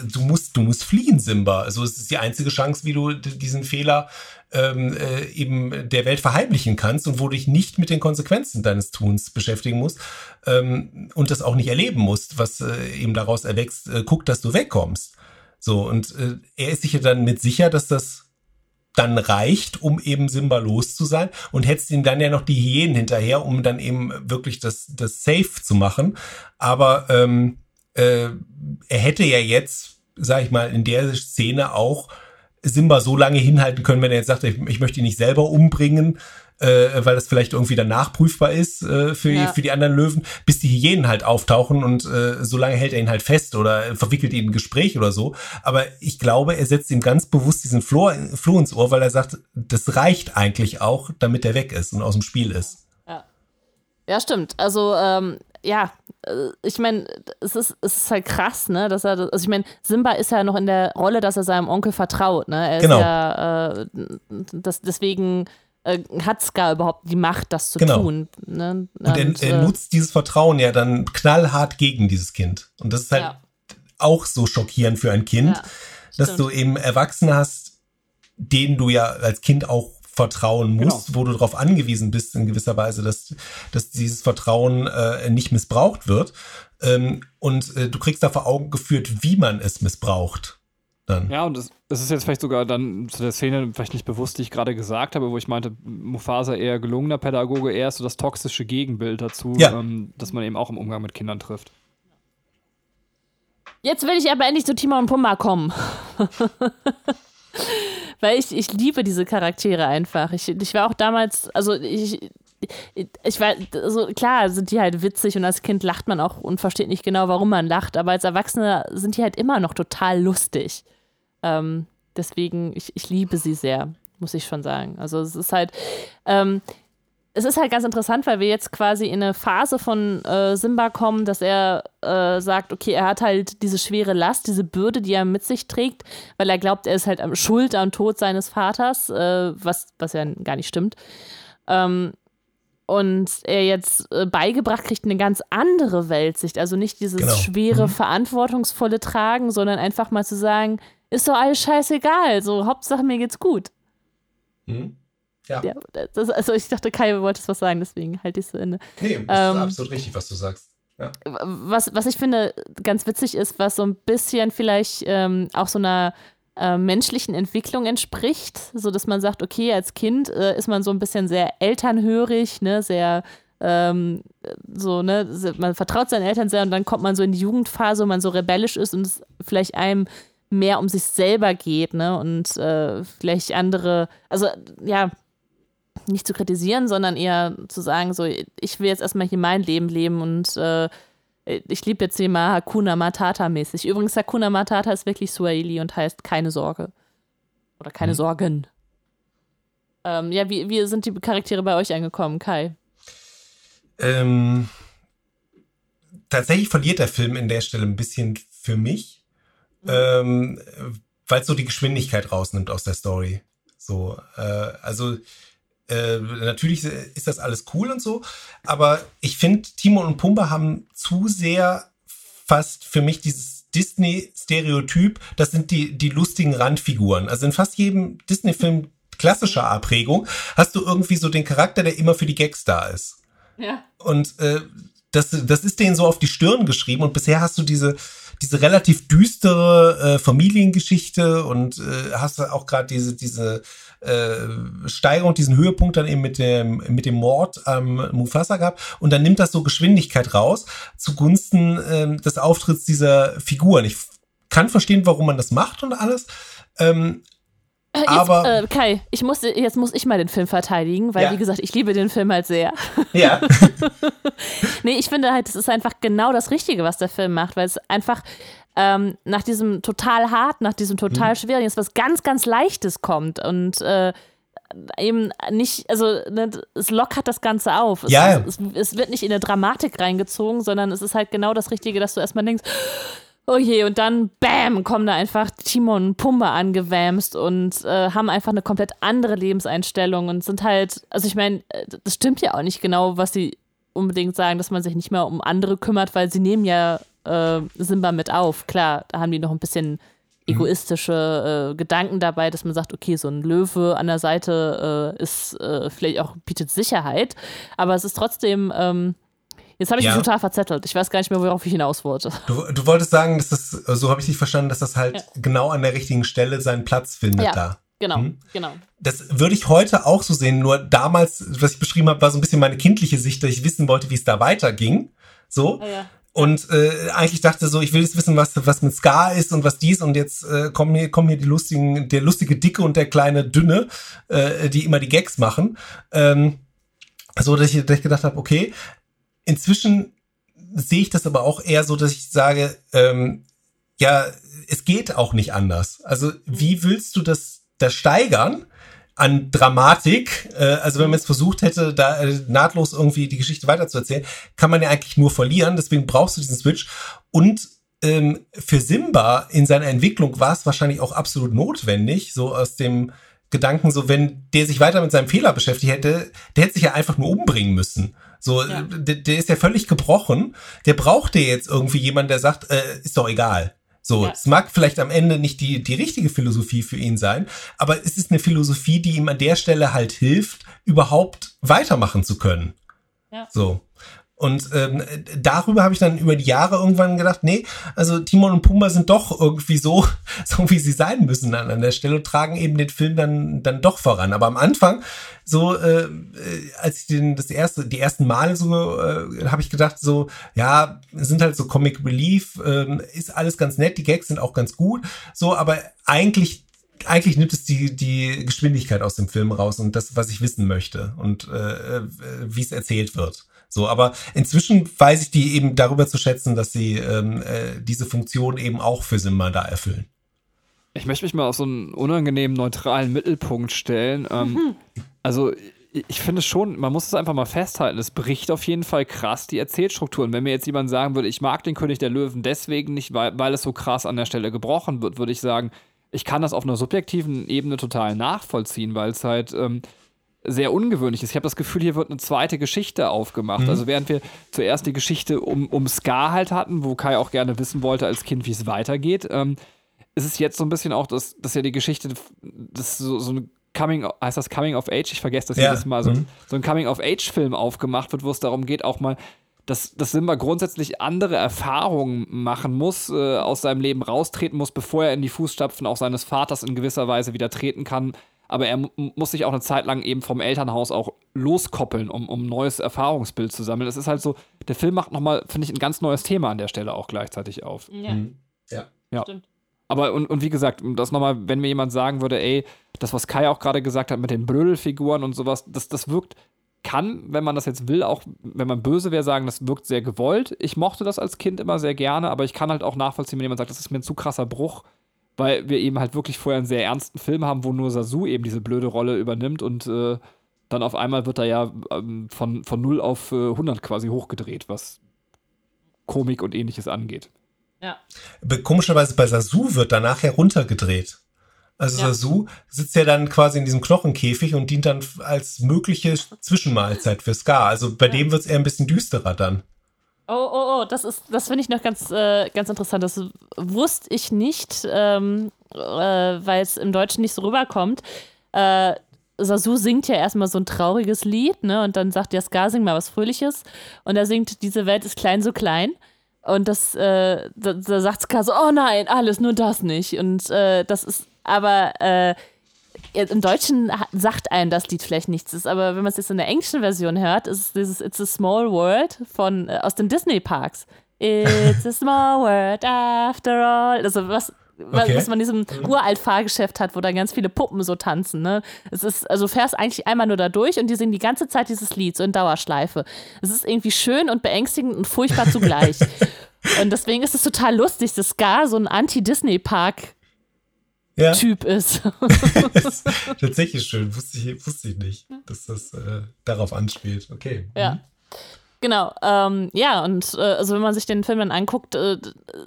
du musst du musst fliehen, Simba. Also es ist die einzige Chance, wie du diesen Fehler ähm, äh, eben der Welt verheimlichen kannst und wo du dich nicht mit den Konsequenzen deines Tuns beschäftigen musst ähm, und das auch nicht erleben musst, was äh, eben daraus erwächst, äh, guck, dass du wegkommst. So, und äh, er ist sich ja dann mit sicher, dass das dann reicht, um eben Simba los zu sein und hetzt ihm dann ja noch die Hyänen hinterher, um dann eben wirklich das, das Safe zu machen. Aber ähm, äh, er hätte ja jetzt, sag ich mal, in der Szene auch Simba so lange hinhalten können, wenn er jetzt sagt, ich, ich möchte ihn nicht selber umbringen, äh, weil das vielleicht irgendwie dann nachprüfbar ist äh, für, ja. für die anderen Löwen, bis die Hyänen halt auftauchen und äh, so lange hält er ihn halt fest oder verwickelt ihn ein Gespräch oder so. Aber ich glaube, er setzt ihm ganz bewusst diesen Floh, Floh ins Ohr, weil er sagt, das reicht eigentlich auch, damit er weg ist und aus dem Spiel ist. Ja, ja stimmt. Also ähm, ja, äh, ich meine, es ist, es ist halt krass, ne, dass er, also ich meine, Simba ist ja noch in der Rolle, dass er seinem Onkel vertraut, ne? Er genau. ja, äh, das, deswegen äh, hat Scar überhaupt die Macht, das zu genau. tun. Ne? Und, Und er, er, äh, nutzt dieses Vertrauen ja dann knallhart gegen dieses Kind. Und das ist halt ja. auch so schockierend für ein Kind, ja, dass du eben Erwachsene hast, denen du ja als Kind auch vertrauen musst, genau. wo du darauf angewiesen bist in gewisser Weise, dass, dass dieses Vertrauen äh, nicht missbraucht wird. Ähm, und äh, du kriegst da vor Augen geführt, wie man es missbraucht. Dann. Ja, und das, das ist jetzt vielleicht sogar dann zu der Szene, vielleicht nicht bewusst, die ich gerade gesagt habe, wo ich meinte, Mufasa eher gelungener Pädagoge, eher so das toxische Gegenbild dazu, ja. ähm, dass man eben auch im Umgang mit Kindern trifft. Jetzt will ich aber endlich zu Timon und Pumba kommen. Weil ich, ich liebe diese Charaktere einfach. Ich, ich war auch damals, also ich, ich war, also klar sind die halt witzig und als Kind lacht man auch und versteht nicht genau, warum man lacht, aber als Erwachsener sind die halt immer noch total lustig. Ähm, deswegen, ich, ich liebe sie sehr. muss ich schon sagen. Also es ist halt, ähm, es ist halt ganz interessant, weil wir jetzt quasi in eine Phase von äh, Simba kommen, dass er äh, sagt, okay, er hat halt diese schwere Last, diese Bürde, die er mit sich trägt, weil er glaubt, er ist halt schuld am Tod seines Vaters, äh, was, was ja gar nicht stimmt. Ähm, und er jetzt äh, beigebracht kriegt eine ganz andere Weltsicht. Also nicht dieses genau. schwere, mhm. verantwortungsvolle Tragen, sondern einfach mal zu sagen, ist doch alles scheißegal, so Hauptsache mir geht's gut. Mhm. Ja. ja das, also ich dachte, Kai wollte was sagen, deswegen halte ich es zu Ende. Nee, das ähm, ist absolut richtig, was du sagst. Ja. Was, was ich finde ganz witzig ist, was so ein bisschen vielleicht ähm, auch so einer äh, menschlichen Entwicklung entspricht, so dass man sagt, okay, als Kind äh, ist man so ein bisschen sehr elternhörig, ne, sehr ähm, so, ne, man vertraut seinen Eltern sehr und dann kommt man so in die Jugendphase, wo man so rebellisch ist und es vielleicht einem mehr um sich selber geht, ne, und äh, vielleicht andere, also ja, nicht zu kritisieren, sondern eher zu sagen, so, ich will jetzt erstmal hier mein Leben leben und äh, ich liebe jetzt hier mal Hakuna Matata mäßig. Übrigens, Hakuna Matata ist wirklich Swahili und heißt keine Sorge. Oder keine mhm. Sorgen. Ähm, ja, wie, wie sind die Charaktere bei euch angekommen, Kai? Ähm, tatsächlich verliert der Film in der Stelle ein bisschen für mich. Ähm, weil es so die Geschwindigkeit rausnimmt aus der Story. So, äh, also äh, natürlich ist das alles cool und so, aber ich finde, Timon und Pumba haben zu sehr fast für mich dieses Disney-Stereotyp, das sind die, die lustigen Randfiguren. Also in fast jedem Disney-Film klassischer Abprägung hast du irgendwie so den Charakter, der immer für die Gags da ist. Ja. Und äh, das, das ist denen so auf die Stirn geschrieben und bisher hast du diese, diese relativ düstere äh, Familiengeschichte und äh, hast auch gerade diese, diese äh, Steigerung, diesen Höhepunkt dann eben mit dem, mit dem Mord am Mufasa gehabt. Und dann nimmt das so Geschwindigkeit raus zugunsten äh, des Auftritts dieser Figuren. Ich kann verstehen, warum man das macht und alles. Ähm, äh, Jetzt, aber äh, Kai, ich muss, jetzt muss ich mal den Film verteidigen, weil ja. wie gesagt, ich liebe den Film halt sehr. Ja. nee, ich finde halt, es ist einfach genau das Richtige, was der Film macht, weil es einfach ähm, nach diesem total hart, nach diesem total mhm. schwierigen, ist was ganz, ganz Leichtes kommt und äh, eben nicht, also ne, es lockert das Ganze auf. Es, ja. Es, es, wird nicht in eine Dramatik reingezogen, sondern es ist halt genau das Richtige, dass du erstmal denkst, oh je, und dann bam, kommen da einfach Timon und Pumba angewämst und äh, haben einfach eine komplett andere Lebenseinstellung und sind halt, also ich meine, äh, das stimmt ja auch nicht genau, was sie unbedingt sagen, dass man sich nicht mehr um andere kümmert, weil sie nehmen ja äh, Simba mit auf. Klar, da haben die noch ein bisschen egoistische äh, Gedanken dabei, dass man sagt, okay, so ein Löwe an der Seite äh, ist äh, vielleicht auch bietet Sicherheit, aber es ist trotzdem ähm, Jetzt habe ich ja. mich total verzettelt. Ich weiß gar nicht mehr, worauf ich hinaus wollte. Du, du wolltest sagen, dass das, so habe ich dich verstanden, dass das halt ja. genau an der richtigen Stelle seinen Platz findet ja, da. Genau, hm? genau. Das würde ich heute auch so sehen, nur damals, was ich beschrieben habe, war so ein bisschen meine kindliche Sicht, dass ich wissen wollte, wie es da weiterging. So. Ja, und äh, eigentlich dachte so, ich will jetzt wissen, was was mit Ska ist und was dies und jetzt äh, kommen hier kommen hier die lustigen, der lustige Dicke und der kleine Dünne, äh, die immer die Gags machen. Ähm, so dass ich, dass ich gedacht habe, okay, inzwischen sehe ich das aber auch eher so, dass ich sage, ähm, ja, es geht auch nicht anders. Also wie willst du das, das steigern? an Dramatik, äh, also wenn man jetzt versucht hätte, da äh, nahtlos irgendwie die Geschichte weiterzuerzählen, kann man ja eigentlich nur verlieren. Deswegen brauchst du diesen Switch. Und ähm, für Simba in seiner Entwicklung war es wahrscheinlich auch absolut notwendig, so aus dem Gedanken, so wenn der sich weiter mit seinem Fehler beschäftigt hätte, der hätte sich ja einfach nur umbringen müssen. So, ja. der, der ist ja völlig gebrochen. Der braucht ja jetzt irgendwie jemanden, der sagt, äh, ist doch egal. So, ja. es mag vielleicht am Ende nicht die, die richtige Philosophie für ihn sein, aber es ist eine Philosophie, die ihm an der Stelle halt hilft, überhaupt weitermachen zu können. Ja. So. Und ähm, darüber habe ich dann über die Jahre irgendwann gedacht, nee, also Timon und Pumba sind doch irgendwie so, so wie sie sein müssen an, an der Stelle und tragen eben den Film dann, dann doch voran. Aber am Anfang, so äh, als ich den das erste, die ersten Male so, äh, habe ich gedacht, so, ja, sind halt so Comic Relief, äh, ist alles ganz nett, die Gags sind auch ganz gut, so, aber eigentlich eigentlich nimmt es die, die Geschwindigkeit aus dem Film raus und das, was ich wissen möchte und äh, äh wie es erzählt wird. So, aber inzwischen weiß ich die eben darüber zu schätzen, dass sie ähm, äh, diese Funktion eben auch für Simba da erfüllen. Ich möchte mich mal auf so einen unangenehmen, neutralen Mittelpunkt stellen. Ähm, mhm. Also ich finde schon, man muss es einfach mal festhalten, es bricht auf jeden Fall krass die Erzählstrukturen. Wenn mir jetzt jemand sagen würde, ich mag den König der Löwen deswegen nicht, weil, weil es so krass an der Stelle gebrochen wird, würde ich sagen, ich kann das auf einer subjektiven Ebene total nachvollziehen, weil es halt ähm, sehr ungewöhnlich ist. Ich habe das Gefühl, hier wird eine zweite Geschichte aufgemacht. Mhm. Also während wir zuerst die Geschichte um, um Scar halt hatten, wo Kai auch gerne wissen wollte als Kind, wie es weitergeht, ähm, ist es jetzt so ein bisschen auch, dass, dass ja die Geschichte, das so, so eine Coming, heißt das Coming of Age? Ich vergesse das ja. jedes Mal. So, mhm. so ein Coming of Age-Film aufgemacht wird, wo es darum geht, auch mal, dass, dass Simba grundsätzlich andere Erfahrungen machen muss, äh, aus seinem Leben raustreten muss, bevor er in die Fußstapfen auch seines Vaters in gewisser Weise wieder treten kann. Aber er muss sich auch eine Zeit lang eben vom Elternhaus auch loskoppeln, um, um ein neues Erfahrungsbild zu sammeln. Es ist halt so, der Film macht nochmal, finde ich, ein ganz neues Thema an der Stelle auch gleichzeitig auf. Ja. Mhm. Ja. ja. Stimmt. Aber und, und wie gesagt, das nochmal, wenn mir jemand sagen würde, ey, das, was Kai auch gerade gesagt hat mit den Blödelfiguren und sowas, das, das wirkt, kann, wenn man das jetzt will, auch wenn man böse wäre, sagen, das wirkt sehr gewollt. Ich mochte das als Kind immer sehr gerne, aber ich kann halt auch nachvollziehen, wenn jemand sagt, das ist mir ein zu krasser Bruch, weil wir eben halt wirklich vorher einen sehr ernsten Film haben, wo nur Sasu eben diese blöde Rolle übernimmt und äh, dann auf einmal wird er ja ähm, von, von 0 auf äh, 100 quasi hochgedreht, was Komik und ähnliches angeht. Ja. Komischerweise bei Sasu wird danach heruntergedreht. Also ja. Sasu sitzt ja dann quasi in diesem Knochenkäfig und dient dann als mögliche Zwischenmahlzeit für Scar. Also bei ja. dem wird es eher ein bisschen düsterer dann. Oh, oh, oh, das ist, das finde ich noch ganz, äh, ganz interessant. Das wusste ich nicht, ähm, äh, weil es im Deutschen nicht so rüberkommt. Äh, Sasu singt ja erstmal so ein trauriges Lied, ne? Und dann sagt ja Scar, sing mal was Fröhliches. Und er singt, diese Welt ist klein, so klein. Und das, äh, da, da sagt Scar so, oh nein, alles, nur das nicht. Und äh, das ist, aber äh, im Deutschen sagt einem das Lied vielleicht nichts, ist, aber wenn man es jetzt in der englischen Version hört, ist es dieses It's a Small World von, äh, aus den Disney-Parks. It's a small world after all. Also was, okay. was man in diesem uralt Fahrgeschäft hat, wo da ganz viele Puppen so tanzen. Ne? Es ist, also fährst eigentlich einmal nur da durch und die singen die ganze Zeit dieses Lied, so in Dauerschleife. Es ist irgendwie schön und beängstigend und furchtbar zugleich. und deswegen ist es total lustig, dass Scar so ein Anti-Disney-Park ja. Typ ist. ist tatsächlich schön, wusste ich, wusste ich nicht, dass das äh, darauf anspielt. Okay. Ja. Mhm. Genau, ähm, ja, und äh, also wenn man sich den Film dann anguckt, äh,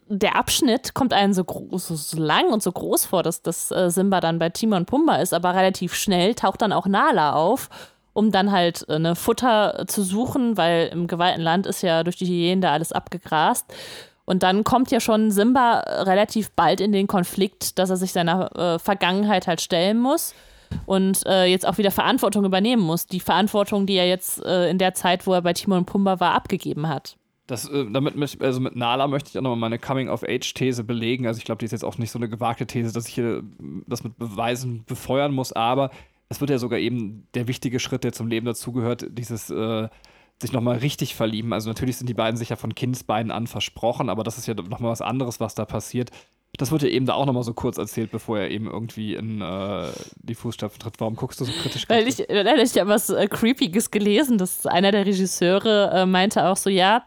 der Abschnitt kommt einem so, groß, so lang und so groß vor, dass das äh, Simba dann bei Timon Pumba ist, aber relativ schnell taucht dann auch Nala auf, um dann halt eine äh, Futter zu suchen, weil im geweihten Land ist ja durch die Hyänen da alles abgegrast. Und dann kommt ja schon Simba relativ bald in den Konflikt, dass er sich seiner äh, Vergangenheit halt stellen muss und äh, jetzt auch wieder Verantwortung übernehmen muss. Die Verantwortung, die er jetzt äh, in der Zeit, wo er bei Timon und Pumba war, abgegeben hat. Das, äh, damit also mit Nala möchte ich auch nochmal meine Coming-of-Age-These belegen. Also ich glaube, die ist jetzt auch nicht so eine gewagte These, dass ich hier das mit Beweisen befeuern muss, aber es wird ja sogar eben der wichtige Schritt, der zum Leben dazugehört, dieses äh, sich nochmal richtig verlieben. Also natürlich sind die beiden sich ja von Kindsbeinen an versprochen, aber das ist ja nochmal was anderes, was da passiert. Das wird ja eben da auch nochmal so kurz erzählt, bevor er eben irgendwie in äh, die Fußstapfen tritt. Warum guckst du so kritisch? Weil ich, weil ich habe was äh, Creepiges gelesen, dass einer der Regisseure äh, meinte auch so, ja,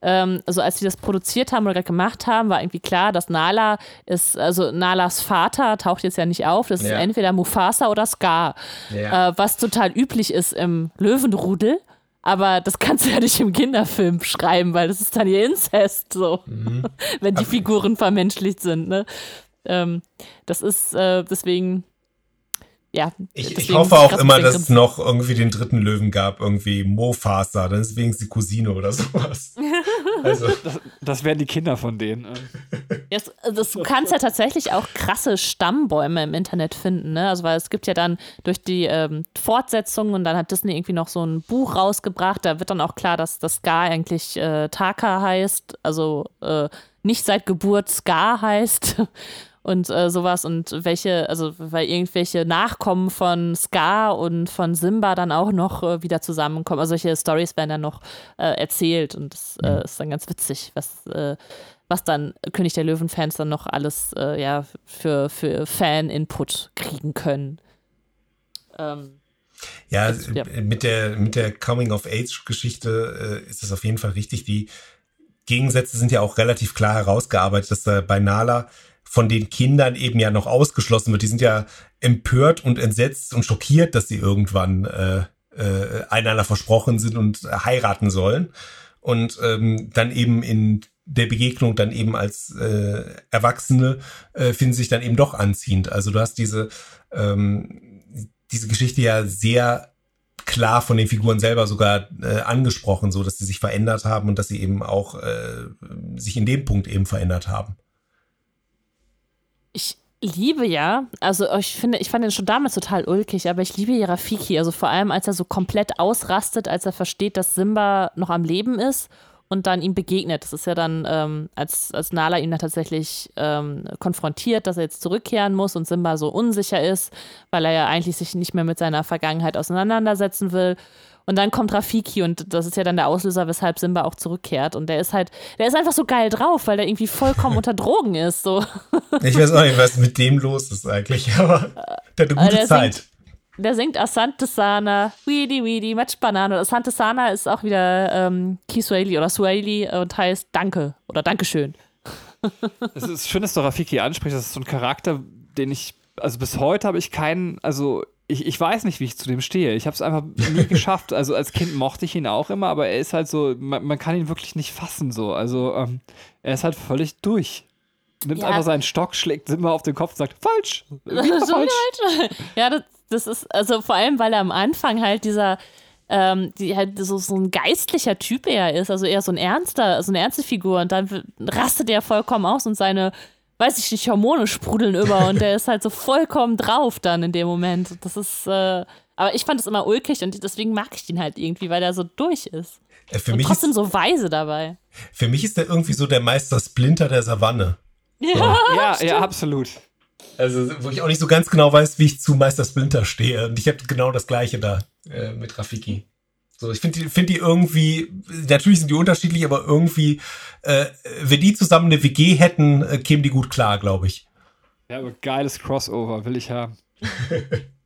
ähm, also als sie das produziert haben oder gemacht haben, war irgendwie klar, dass Nala ist, also Nalas Vater taucht jetzt ja nicht auf, das ja. ist entweder Mufasa oder Scar, ja. äh, was total üblich ist im Löwenrudel aber das kannst du ja nicht im Kinderfilm schreiben, weil das ist dann ihr Inzest, so, mhm. wenn die Figuren vermenschlicht sind, ne? Ähm, das ist äh, deswegen ja. Ich, ich hoffe auch immer, dass es noch irgendwie den dritten Löwen gab, irgendwie Mofasa, dann ist wenigstens die Cousine oder sowas. also. Das, das wären die Kinder von denen. Yes, das, du kannst ja tatsächlich auch krasse Stammbäume im Internet finden, ne? Also weil es gibt ja dann durch die ähm, Fortsetzung und dann hat Disney irgendwie noch so ein Buch rausgebracht, da wird dann auch klar, dass das Scar eigentlich äh, Taka heißt, also äh, nicht seit Geburt Scar heißt und äh, sowas und welche, also weil irgendwelche Nachkommen von Scar und von Simba dann auch noch äh, wieder zusammenkommen. Also solche Stories werden dann noch äh, erzählt und das äh, mhm. ist dann ganz witzig, was, äh, was dann König der Löwen-Fans dann noch alles äh, ja, für, für Fan-Input kriegen können. Ähm, ja, ja, mit der, mit der Coming-of-Age-Geschichte ist es auf jeden Fall richtig. Die Gegensätze sind ja auch relativ klar herausgearbeitet, dass da bei Nala von den Kindern eben ja noch ausgeschlossen wird. Die sind ja empört und entsetzt und schockiert, dass sie irgendwann äh, äh, einander versprochen sind und heiraten sollen. Und ähm, dann eben in der Begegnung dann eben als äh, Erwachsene äh, finden sich dann eben doch anziehend. Also du hast diese, ähm, diese Geschichte ja sehr klar von den Figuren selber sogar äh, angesprochen, so dass sie sich verändert haben und dass sie eben auch äh, sich in dem Punkt eben verändert haben. Ich liebe ja, also ich finde, ich fand ihn schon damals total ulkig, aber ich liebe ja Rafiki, also vor allem als er so komplett ausrastet, als er versteht, dass Simba noch am Leben ist und dann ihm begegnet. Das ist ja dann, ähm, als, als Nala ihn dann tatsächlich ähm, konfrontiert, dass er jetzt zurückkehren muss und Simba so unsicher ist, weil er ja eigentlich sich nicht mehr mit seiner Vergangenheit auseinandersetzen will. Und dann kommt Rafiki und das ist ja dann der Auslöser, weshalb Simba auch zurückkehrt. Und der ist halt, der ist einfach so geil drauf, weil der irgendwie vollkommen unter Drogen ist. So. Ich weiß auch nicht, was mit dem los ist eigentlich, aber der hat eine gute Zeit. Singt, der singt Asante Sana, Weedy Weedy, Match Banane. Asante Sana ist auch wieder ähm, Kiswahili oder Swahili und heißt Danke oder Dankeschön. Es ist schön, dass du Rafiki ansprichst. Das ist so ein Charakter, den ich, also bis heute habe ich keinen, also ich, ich weiß nicht, wie ich zu dem stehe. Ich habe es einfach nie geschafft. Also als Kind mochte ich ihn auch immer, aber er ist halt so, man, man kann ihn wirklich nicht fassen so. Also ähm, er ist halt völlig durch. Nimmt ja. einfach seinen Stock, schlägt immer auf den Kopf und sagt, falsch. Wieder falsch. Ja, das, das ist, also vor allem, weil er am Anfang halt dieser, ähm, die halt so, so ein geistlicher Typ eher ist, also eher so ein ernster, so eine ernste Figur und dann rastet er vollkommen aus und seine, weiß ich nicht, Hormone sprudeln über und der ist halt so vollkommen drauf dann in dem Moment. Das ist, äh, aber ich fand es immer ulkig und deswegen mag ich ihn halt irgendwie, weil er so durch ist. Ja, für und mich trotzdem ist, so weise dabei. Für mich ist er irgendwie so der Meister Splinter der Savanne. Ja, ja, ja, absolut. Also, wo ich auch nicht so ganz genau weiß, wie ich zu Meister Splinter stehe. Und ich habe genau das Gleiche da äh, mit Rafiki. So, ich finde die, find die irgendwie, natürlich sind die unterschiedlich, aber irgendwie, äh, wenn die zusammen eine WG hätten, äh, kämen die gut klar, glaube ich. Ja, aber geiles Crossover, will ich haben.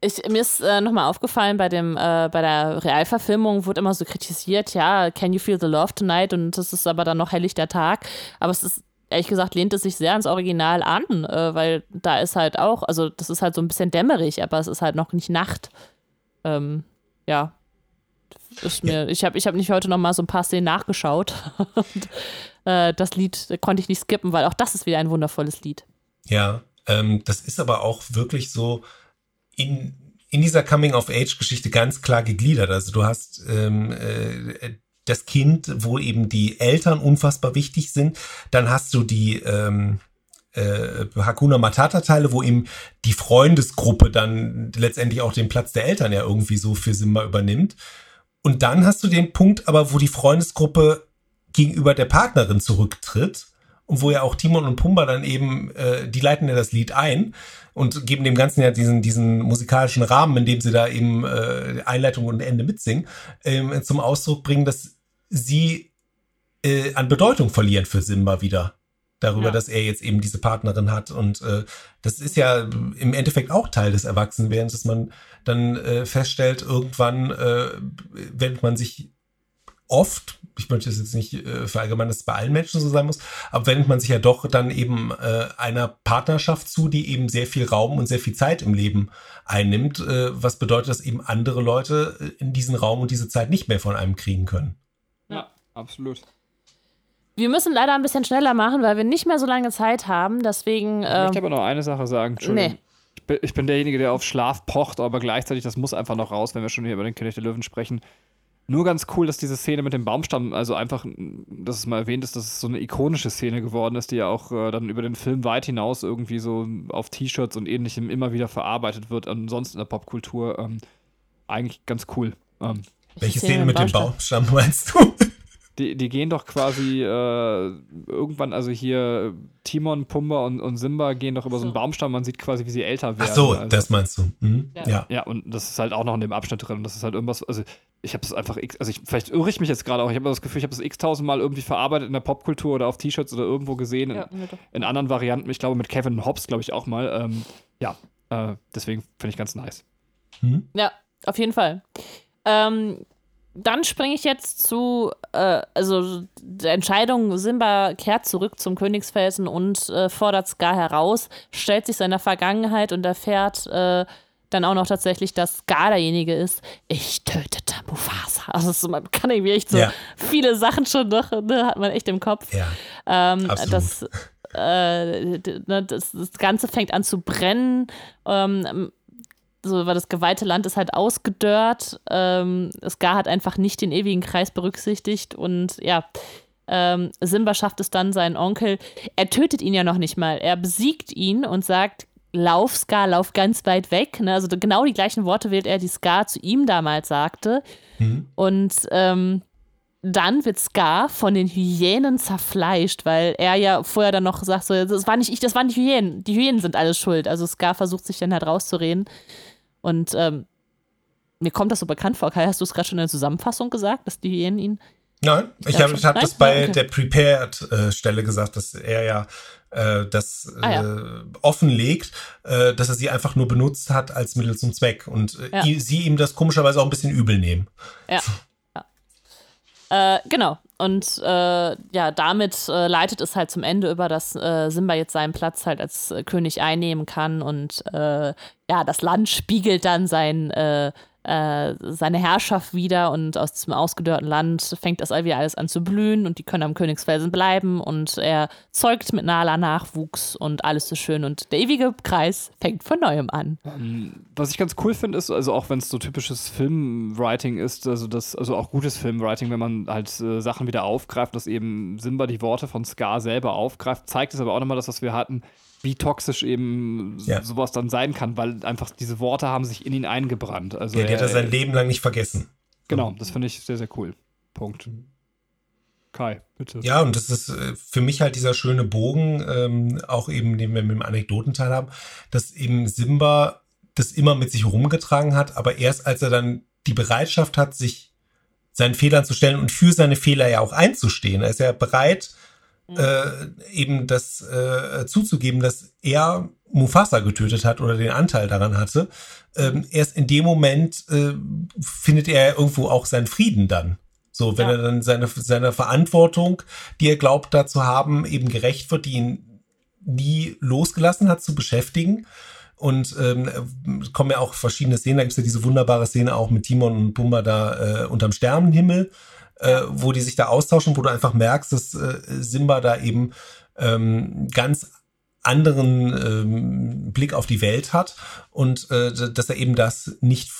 Ich, mir ist äh, nochmal aufgefallen, bei, dem, äh, bei der Realverfilmung wurde immer so kritisiert, ja, can you feel the love tonight? Und das ist aber dann noch helllichter Tag. Aber es ist ehrlich gesagt, lehnt es sich sehr ans Original an, äh, weil da ist halt auch, also das ist halt so ein bisschen dämmerig, aber es ist halt noch nicht Nacht. Ähm, ja. Ist mir, ja. Ich habe ich hab nicht heute noch mal so ein paar Szenen nachgeschaut. und, äh, das Lied konnte ich nicht skippen, weil auch das ist wieder ein wundervolles Lied. Ja, ähm, das ist aber auch wirklich so in, in dieser Coming-of-Age-Geschichte ganz klar gegliedert. Also du hast ähm, äh, das Kind, wo eben die Eltern unfassbar wichtig sind. Dann hast du die ähm, äh, Hakuna Matata Teile, wo eben die Freundesgruppe dann letztendlich auch den Platz der Eltern ja irgendwie so für Simba übernimmt. Und dann hast du den Punkt aber, wo die Freundesgruppe gegenüber der Partnerin zurücktritt und wo ja auch Timon und Pumba dann eben, äh, die leiten ja das Lied ein und geben dem Ganzen ja diesen, diesen musikalischen Rahmen, in dem sie da eben äh, Einleitung und Ende mitsingen, ähm, zum Ausdruck bringen, dass sie äh, an Bedeutung verlieren für Simba wieder. Darüber, ja. dass er jetzt eben diese Partnerin hat. Und äh, das ist ja im Endeffekt auch Teil des Erwachsenwerdens, dass man dann äh, feststellt, irgendwann äh, wendet man sich oft, ich möchte das jetzt nicht äh, verallgemeinern, dass es bei allen Menschen so sein muss, aber wendet man sich ja doch dann eben äh, einer Partnerschaft zu, die eben sehr viel Raum und sehr viel Zeit im Leben einnimmt, äh, was bedeutet, dass eben andere Leute äh, in diesen Raum und diese Zeit nicht mehr von einem kriegen können. Ja, absolut. Wir müssen leider ein bisschen schneller machen, weil wir nicht mehr so lange Zeit haben. Deswegen. ich möchte ähm, aber noch eine Sache sagen. Entschuldigung. Nee. Ich bin, ich bin derjenige, der auf Schlaf pocht, aber gleichzeitig, das muss einfach noch raus, wenn wir schon hier über den König der Löwen sprechen. Nur ganz cool, dass diese Szene mit dem Baumstamm, also einfach, dass es mal erwähnt ist, dass es so eine ikonische Szene geworden ist, die ja auch äh, dann über den Film weit hinaus irgendwie so auf T-Shirts und ähnlichem immer wieder verarbeitet wird, ansonsten in der Popkultur. Ähm, eigentlich ganz cool. Ähm, welche Szene mit dem Baumstamm meinst du? Die, die gehen doch quasi äh, irgendwann, also hier Timon, Pumba und, und Simba gehen doch über so. so einen Baumstamm, man sieht quasi, wie sie älter werden. Ach so, also, das meinst du. Mhm. Ja. ja. ja. und das ist halt auch noch in dem Abschnitt drin. Das ist halt irgendwas, also ich habe es einfach, also ich, vielleicht irre ich mich jetzt gerade auch, ich habe das Gefühl, ich habe das x-tausend Mal irgendwie verarbeitet in der Popkultur oder auf T-Shirts oder irgendwo gesehen, in, ja, in, anderen Varianten, ich glaube mit Kevin Hobbs, glaube ich auch mal. Ähm, ja, äh, deswegen finde ich ganz nice. Mhm. Ja, auf jeden Fall. Ähm, dann springe ich jetzt zu, äh, also der Entscheidung, Simba kehrt zurück zum Königsfelsen und äh, fordert Scar heraus, stellt sich seiner Vergangenheit und erfährt äh, dann auch noch tatsächlich, dass Scar derjenige ist, ich tötete Mufasa. Also ist, man kann irgendwie echt so ja. viele Sachen schon noch, ne, hat man echt im Kopf. Ja, ähm, das, äh, ne, das, das, Ganze fängt an zu brennen. Ähm, so, weil das geweihte Land ist halt ausgedörrt. Ähm, Scar hat einfach nicht den ewigen Kreis berücksichtigt und ja, ähm, Simba schafft es dann, seinen Onkel. Er tötet ihn ja noch nicht mal. Er besiegt ihn und sagt: Lauf, Scar, lauf ganz weit weg. Ne? Also genau die gleichen Worte wählt er, die Scar zu ihm damals sagte. Mhm. Und ähm, dann wird Scar von den Hyänen zerfleischt, weil er ja vorher dann noch sagt, so, das war nicht ich, das waren die Hyänen. Die Hyänen sind alles schuld. Also Scar versucht sich dann halt rauszureden. Und ähm, mir kommt das so bekannt vor. Kai, hast du es gerade schon in der Zusammenfassung gesagt, dass die Hyänen ihn. Nein, ich habe hab das bei okay. der Prepared-Stelle gesagt, dass er ja äh, das ah, ja. äh, offenlegt, äh, dass er sie einfach nur benutzt hat als Mittel zum Zweck und äh, ja. sie ihm das komischerweise auch ein bisschen übel nehmen. Ja. Äh, genau. Und äh, ja, damit äh, leitet es halt zum Ende über, dass äh, Simba jetzt seinen Platz halt als äh, König einnehmen kann und äh, ja, das Land spiegelt dann sein äh, seine Herrschaft wieder und aus diesem ausgedörrten Land fängt das wieder alles an zu blühen und die können am Königsfelsen bleiben und er zeugt mit Nala Nachwuchs und alles so schön und der ewige Kreis fängt von neuem an. Ähm, was ich ganz cool finde, ist, also auch wenn es so typisches Filmwriting ist, also das, also auch gutes Filmwriting, wenn man halt äh, Sachen wieder aufgreift, dass eben Simba die Worte von Scar selber aufgreift, zeigt es aber auch nochmal das, was wir hatten, wie toxisch eben ja. sowas dann sein kann, weil einfach diese Worte haben sich in ihn eingebrannt. Also ja, der hat er sein Leben lang nicht vergessen. Genau, das finde ich sehr, sehr cool. Punkt. Kai, bitte. Ja, und das ist äh, für mich halt dieser schöne Bogen, ähm, auch eben, den wir mit dem Anekdotenteil haben, dass eben Simba das immer mit sich rumgetragen hat, aber erst als er dann die Bereitschaft hat, sich seinen Fehlern zu stellen und für seine Fehler ja auch einzustehen. Er ist ja bereit, äh, eben das äh, zuzugeben, dass er Mufasa getötet hat oder den Anteil daran hatte. Ähm, erst in dem Moment äh, findet er irgendwo auch seinen Frieden dann. So, wenn ja. er dann seine, seine Verantwortung, die er glaubt da zu haben, eben gerecht wird, die ihn nie losgelassen hat zu beschäftigen. Und ähm, kommen ja auch verschiedene Szenen. Da gibt's ja diese wunderbare Szene auch mit Timon und Pumba da äh, unterm Sternenhimmel, äh, wo die sich da austauschen, wo du einfach merkst, dass äh, Simba da eben ähm, ganz anderen ähm, Blick auf die Welt hat und äh, dass er eben das nicht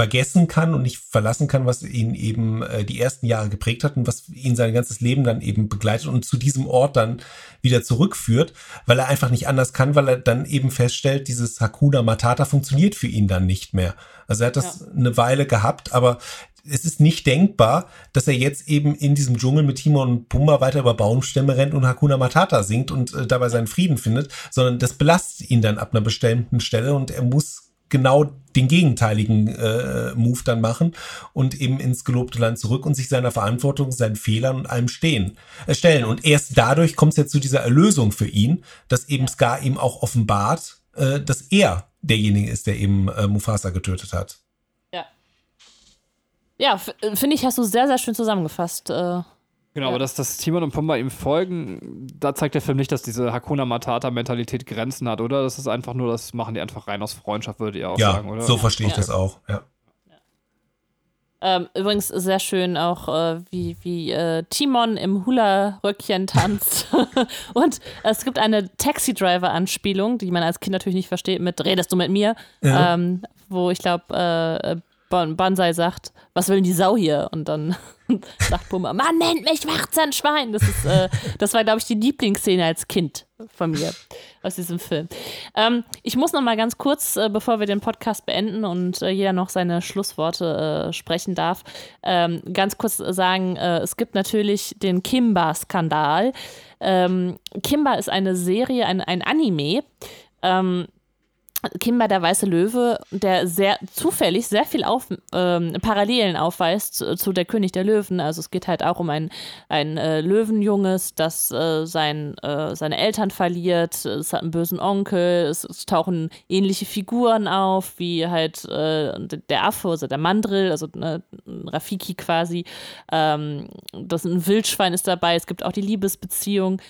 vergessen kann und nicht verlassen kann, was ihn eben äh, die ersten Jahre geprägt hat und was ihn sein ganzes Leben dann eben begleitet und zu diesem Ort dann wieder zurückführt, weil er einfach nicht anders kann, weil er dann eben feststellt, dieses Hakuna Matata funktioniert für ihn dann nicht mehr. Also er hat das ja. eine Weile gehabt, aber es ist nicht denkbar, dass er jetzt eben in diesem Dschungel mit Timon und Pumba weiter über Baumstämme rennt und Hakuna Matata singt und äh, dabei seinen Frieden findet, sondern das belastet ihn dann ab einer bestimmten Stelle und er muss genau den gegenteiligen äh, Move dann machen und eben ins gelobte Land zurück und sich seiner Verantwortung, seinen Fehlern und allem stehen, äh, stellen. Und erst dadurch kommt es ja zu dieser Erlösung für ihn, dass eben Scar ihm auch offenbart, äh, dass er derjenige ist, der eben äh, Mufasa getötet hat. Ja, äh, finde ich, hast du sehr, sehr schön zusammengefasst. Äh, genau, ja. aber dass das Timon und Pumba ihm folgen, da zeigt der Film nicht, dass diese Hakuna Matata-Mentalität Grenzen hat, oder? Das ist einfach nur, das machen die einfach rein aus Freundschaft, würde ihr auch ja, sagen, oder? So verstehe ich ja. das auch, ja. Ähm, übrigens sehr schön auch, äh, wie, wie äh, Timon im Hula-Röckchen tanzt. und es gibt eine Taxi-Driver-Anspielung, die man als Kind natürlich nicht versteht, mit Redest du mit mir? Ja. Ähm, wo ich glaube, äh, Banzai sagt, was will denn die Sau hier? Und dann sagt Puma, man nennt mich Schwein. Das, ist, äh, das war, glaube ich, die Lieblingsszene als Kind von mir aus diesem Film. Ähm, ich muss noch mal ganz kurz, äh, bevor wir den Podcast beenden und äh, jeder noch seine Schlussworte äh, sprechen darf, ähm, ganz kurz sagen, äh, es gibt natürlich den Kimba-Skandal. Ähm, Kimba ist eine Serie, ein, ein Anime, ähm, Kimba der weiße Löwe, der sehr zufällig sehr viel auf, ähm, Parallelen aufweist zu, zu, der König der Löwen. Also es geht halt auch um ein, ein äh, Löwenjunges, das äh, sein, äh, seine Eltern verliert. Es hat einen bösen Onkel. Es, es tauchen ähnliche Figuren auf, wie halt äh, der Affe, also der Mandrill, also ne, Rafiki quasi. Ähm, das ein Wildschwein ist dabei. Es gibt auch die Liebesbeziehung.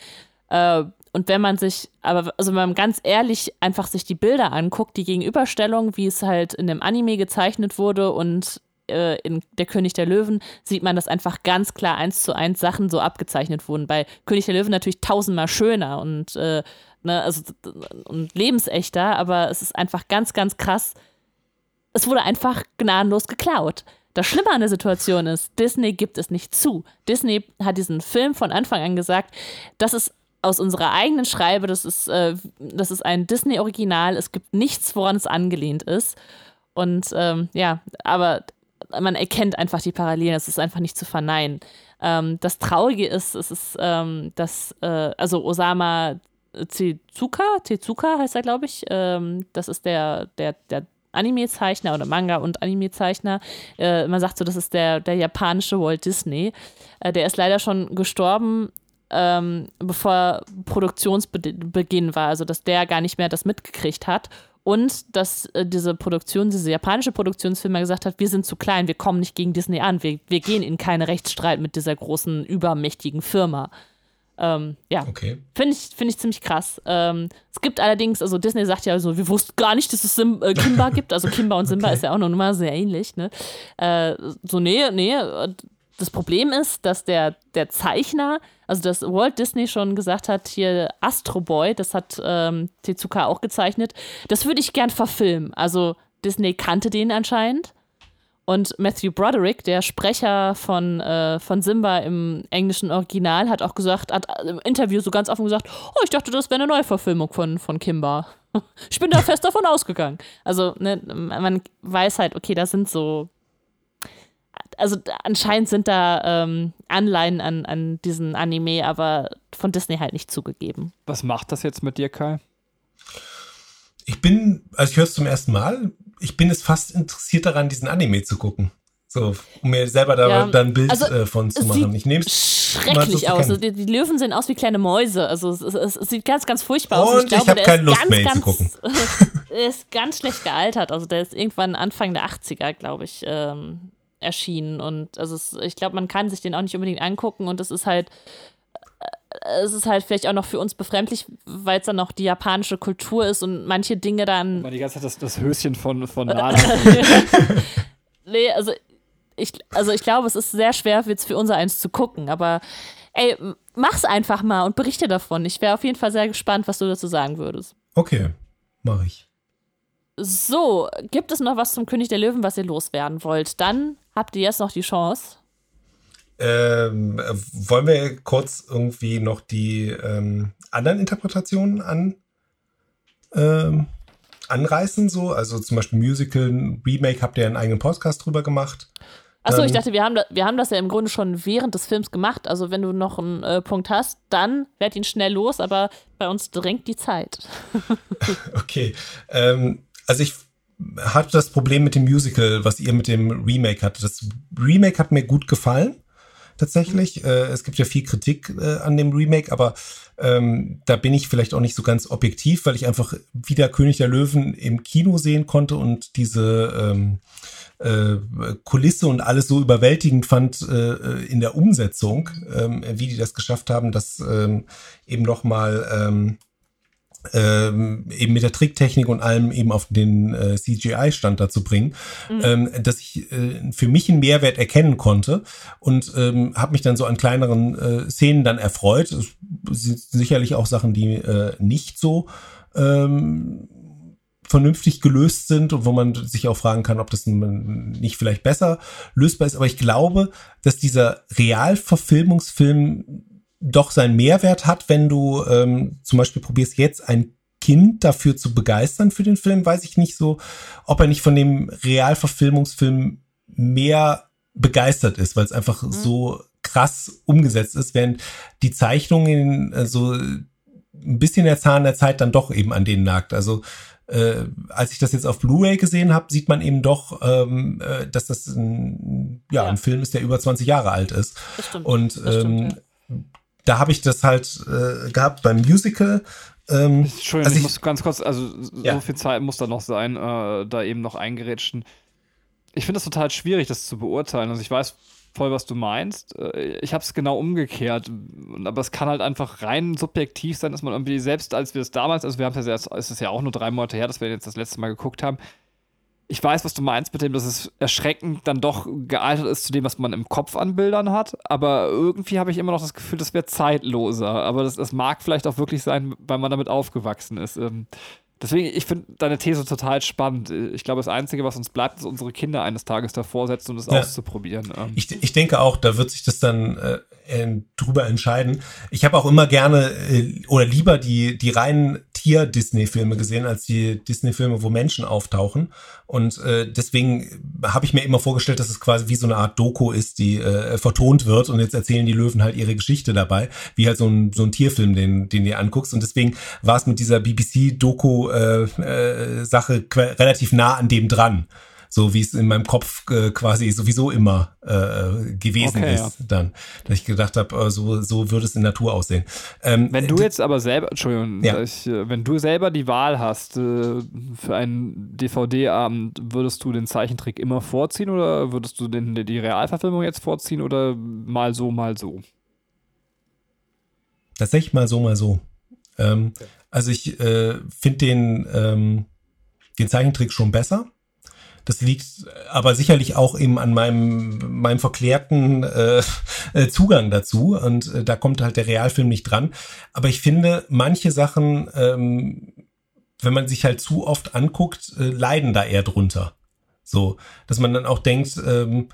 Äh, und wenn man sich, aber also wenn man ganz ehrlich einfach sich die Bilder anguckt, die Gegenüberstellung, wie es halt in dem Anime gezeichnet wurde und äh, in Der König der Löwen, sieht man, dass einfach ganz klar eins zu eins Sachen so abgezeichnet wurden. Bei König der Löwen natürlich tausendmal schöner und, äh, ne, also, und lebensechter, aber es ist einfach ganz, ganz krass. Es wurde einfach gnadenlos geklaut. Das Schlimme an der Situation ist, Disney gibt es nicht zu. Disney hat diesen Film von Anfang an gesagt, das ist aus unserer eigenen Schreibe. Das ist, äh, das ist ein Disney-Original. Es gibt nichts, woran es angelehnt ist. Und ähm, ja, aber man erkennt einfach die Parallelen. Es ist einfach nicht zu verneinen. Ähm, das Traurige ist, es ist, ähm, dass, äh, also Osama Tezuka, Tezuka heißt er, glaube ich. Ähm, das ist der, der, der Anime-Zeichner oder Manga- und Anime-Zeichner. Äh, man sagt so, das ist der, der japanische Walt Disney. Äh, der ist leider schon gestorben ähm, bevor Produktionsbeginn war, also dass der gar nicht mehr das mitgekriegt hat. Und dass äh, diese Produktion, diese japanische Produktionsfirma gesagt hat, wir sind zu klein, wir kommen nicht gegen Disney an, wir, wir gehen in keinen Rechtsstreit mit dieser großen, übermächtigen Firma. Ähm, ja, okay. finde ich, find ich ziemlich krass. Ähm, es gibt allerdings, also Disney sagt ja so, wir wussten gar nicht, dass es Sim, äh, Kimba gibt. Also Kimba und Simba okay. ist ja auch noch mal sehr ähnlich. Ne? Äh, so, nee, nee, das Problem ist, dass der, der Zeichner, also dass Walt Disney schon gesagt hat, hier Astro Boy, das hat ähm, Tezuka auch gezeichnet, das würde ich gern verfilmen. Also Disney kannte den anscheinend. Und Matthew Broderick, der Sprecher von, äh, von Simba im englischen Original, hat auch gesagt, hat im Interview so ganz offen gesagt, oh, ich dachte, das wäre eine Neuverfilmung von, von Kimba. Ich bin da fest davon ausgegangen. Also, ne, man weiß halt, okay, da sind so also anscheinend sind da ähm, Anleihen an, an diesen Anime, aber von Disney halt nicht zugegeben. Was macht das jetzt mit dir, Kai? Ich bin, also ich höre es zum ersten Mal, ich bin es fast interessiert daran, diesen Anime zu gucken. So, um mir selber da ja, dann ein Bild also, äh, von zu machen. Ich nehme es schrecklich aus. Also die, die, Löwen sehen aus wie kleine Mäuse. Also es, es, es sieht ganz, ganz furchtbar aus. Und ich, ich habe keine Lust ganz, mehr ganz, zu gucken. er ist ganz schlecht gealtert. Also der ist irgendwann Anfang der 80er, glaube ich, ähm, erschienen. Und also es, ich glaube, man kann sich den auch nicht unbedingt angucken und es ist halt äh, es ist halt vielleicht auch noch für uns befremdlich, weil es dann noch die japanische Kultur ist und manche Dinge dann. Mal die ganze Zeit das, das Höschen von, von Nana. nee, also ich, also ich glaube, es ist sehr schwer jetzt für unser eins zu gucken, aber ey, mach's einfach mal und berichte davon. Ich wäre auf jeden Fall sehr gespannt, was du dazu sagen würdest. Okay, mache ich. So, gibt es noch was zum König der Löwen, was ihr loswerden wollt? Dann habt ihr jetzt noch die Chance. Ähm, wollen wir kurz irgendwie noch die ähm, anderen Interpretationen an, ähm, anreißen? So? Also zum Beispiel Musical, Remake, habt ihr einen eigenen Podcast drüber gemacht? Achso, ich dachte, wir haben, da, wir haben das ja im Grunde schon während des Films gemacht. Also wenn du noch einen äh, Punkt hast, dann werd ihn schnell los, aber bei uns drängt die Zeit. okay. Ähm, also ich hatte das Problem mit dem Musical, was ihr mit dem Remake hattet. Das Remake hat mir gut gefallen, tatsächlich. Äh, es gibt ja viel Kritik äh, an dem Remake, aber ähm, da bin ich vielleicht auch nicht so ganz objektiv, weil ich einfach wieder König der Löwen im Kino sehen konnte und diese ähm, äh, Kulisse und alles so überwältigend fand äh, in der Umsetzung, ähm, wie die das geschafft haben, das ähm, eben noch mal ähm, ähm, eben mit der Tricktechnik und allem eben auf den äh, CGI-Stand dazu bringen, mhm. ähm, dass ich äh, für mich einen Mehrwert erkennen konnte und ähm, habe mich dann so an kleineren äh, Szenen dann erfreut. Es sind sicherlich auch Sachen, die äh, nicht so ähm, vernünftig gelöst sind und wo man sich auch fragen kann, ob das nicht vielleicht besser lösbar ist. Aber ich glaube, dass dieser Realverfilmungsfilm doch seinen Mehrwert hat, wenn du ähm, zum Beispiel probierst jetzt ein Kind dafür zu begeistern für den Film, weiß ich nicht so, ob er nicht von dem Realverfilmungsfilm mehr begeistert ist, weil es einfach mhm. so krass umgesetzt ist, während die Zeichnungen so ein bisschen der Zahn der Zeit dann doch eben an denen nagt. Also äh, als ich das jetzt auf Blu-ray gesehen habe, sieht man eben doch, ähm, äh, dass das ein, ja, ja, ein Film ist, der über 20 Jahre alt ist. Das stimmt. Und ähm, stimmt, ja. Da habe ich das halt äh, gehabt beim Musical. Ähm, Entschuldigung, also ich, ich, muss ganz kurz, also ja. so viel Zeit muss da noch sein, äh, da eben noch eingerätschen. Ich finde es total schwierig, das zu beurteilen. Also ich weiß voll, was du meinst. Äh, ich habe es genau umgekehrt. Aber es kann halt einfach rein subjektiv sein, dass man irgendwie selbst, als wir es damals, also wir haben es ja, es ist ja auch nur drei Monate her, dass wir jetzt das letzte Mal geguckt haben. Ich weiß, was du meinst mit dem, dass es erschreckend dann doch gealtert ist zu dem, was man im Kopf an Bildern hat. Aber irgendwie habe ich immer noch das Gefühl, das wäre zeitloser. Aber das, das mag vielleicht auch wirklich sein, weil man damit aufgewachsen ist. Ähm, Deswegen, ich finde deine These total spannend. Ich glaube, das Einzige, was uns bleibt, ist, unsere Kinder eines Tages davor setzen und es ja. auszuprobieren. Ähm. Ich, ich denke auch, da wird sich das dann äh, drüber entscheiden. Ich habe auch immer gerne äh, oder lieber die, die reinen Tier-Disney-Filme gesehen, als die Disney-Filme, wo Menschen auftauchen. Und äh, deswegen habe ich mir immer vorgestellt, dass es quasi wie so eine Art Doku ist, die äh, vertont wird und jetzt erzählen die Löwen halt ihre Geschichte dabei, wie halt so ein, so ein Tierfilm, den, den du anguckst. Und deswegen war es mit dieser BBC-Doku-Sache äh, äh, relativ nah an dem dran so wie es in meinem Kopf äh, quasi sowieso immer äh, gewesen okay, ist ja. dann. Dass ich gedacht habe, äh, so, so würde es in Natur aussehen. Ähm, wenn du jetzt aber selber, Entschuldigung, ja. ich, wenn du selber die Wahl hast äh, für einen DVD-Abend, würdest du den Zeichentrick immer vorziehen oder würdest du den, die Realverfilmung jetzt vorziehen oder mal so, mal so? Tatsächlich mal so, mal so. Ähm. Also ich äh, finde den, ähm, den Zeichentrick schon besser. Das liegt aber sicherlich auch eben an meinem, meinem verklärten äh, äh, Zugang dazu. Und äh, da kommt halt der Realfilm nicht dran. Aber ich finde, manche Sachen, ähm, wenn man sich halt zu oft anguckt, äh, leiden da eher drunter. So, dass man dann auch denkt, ähm,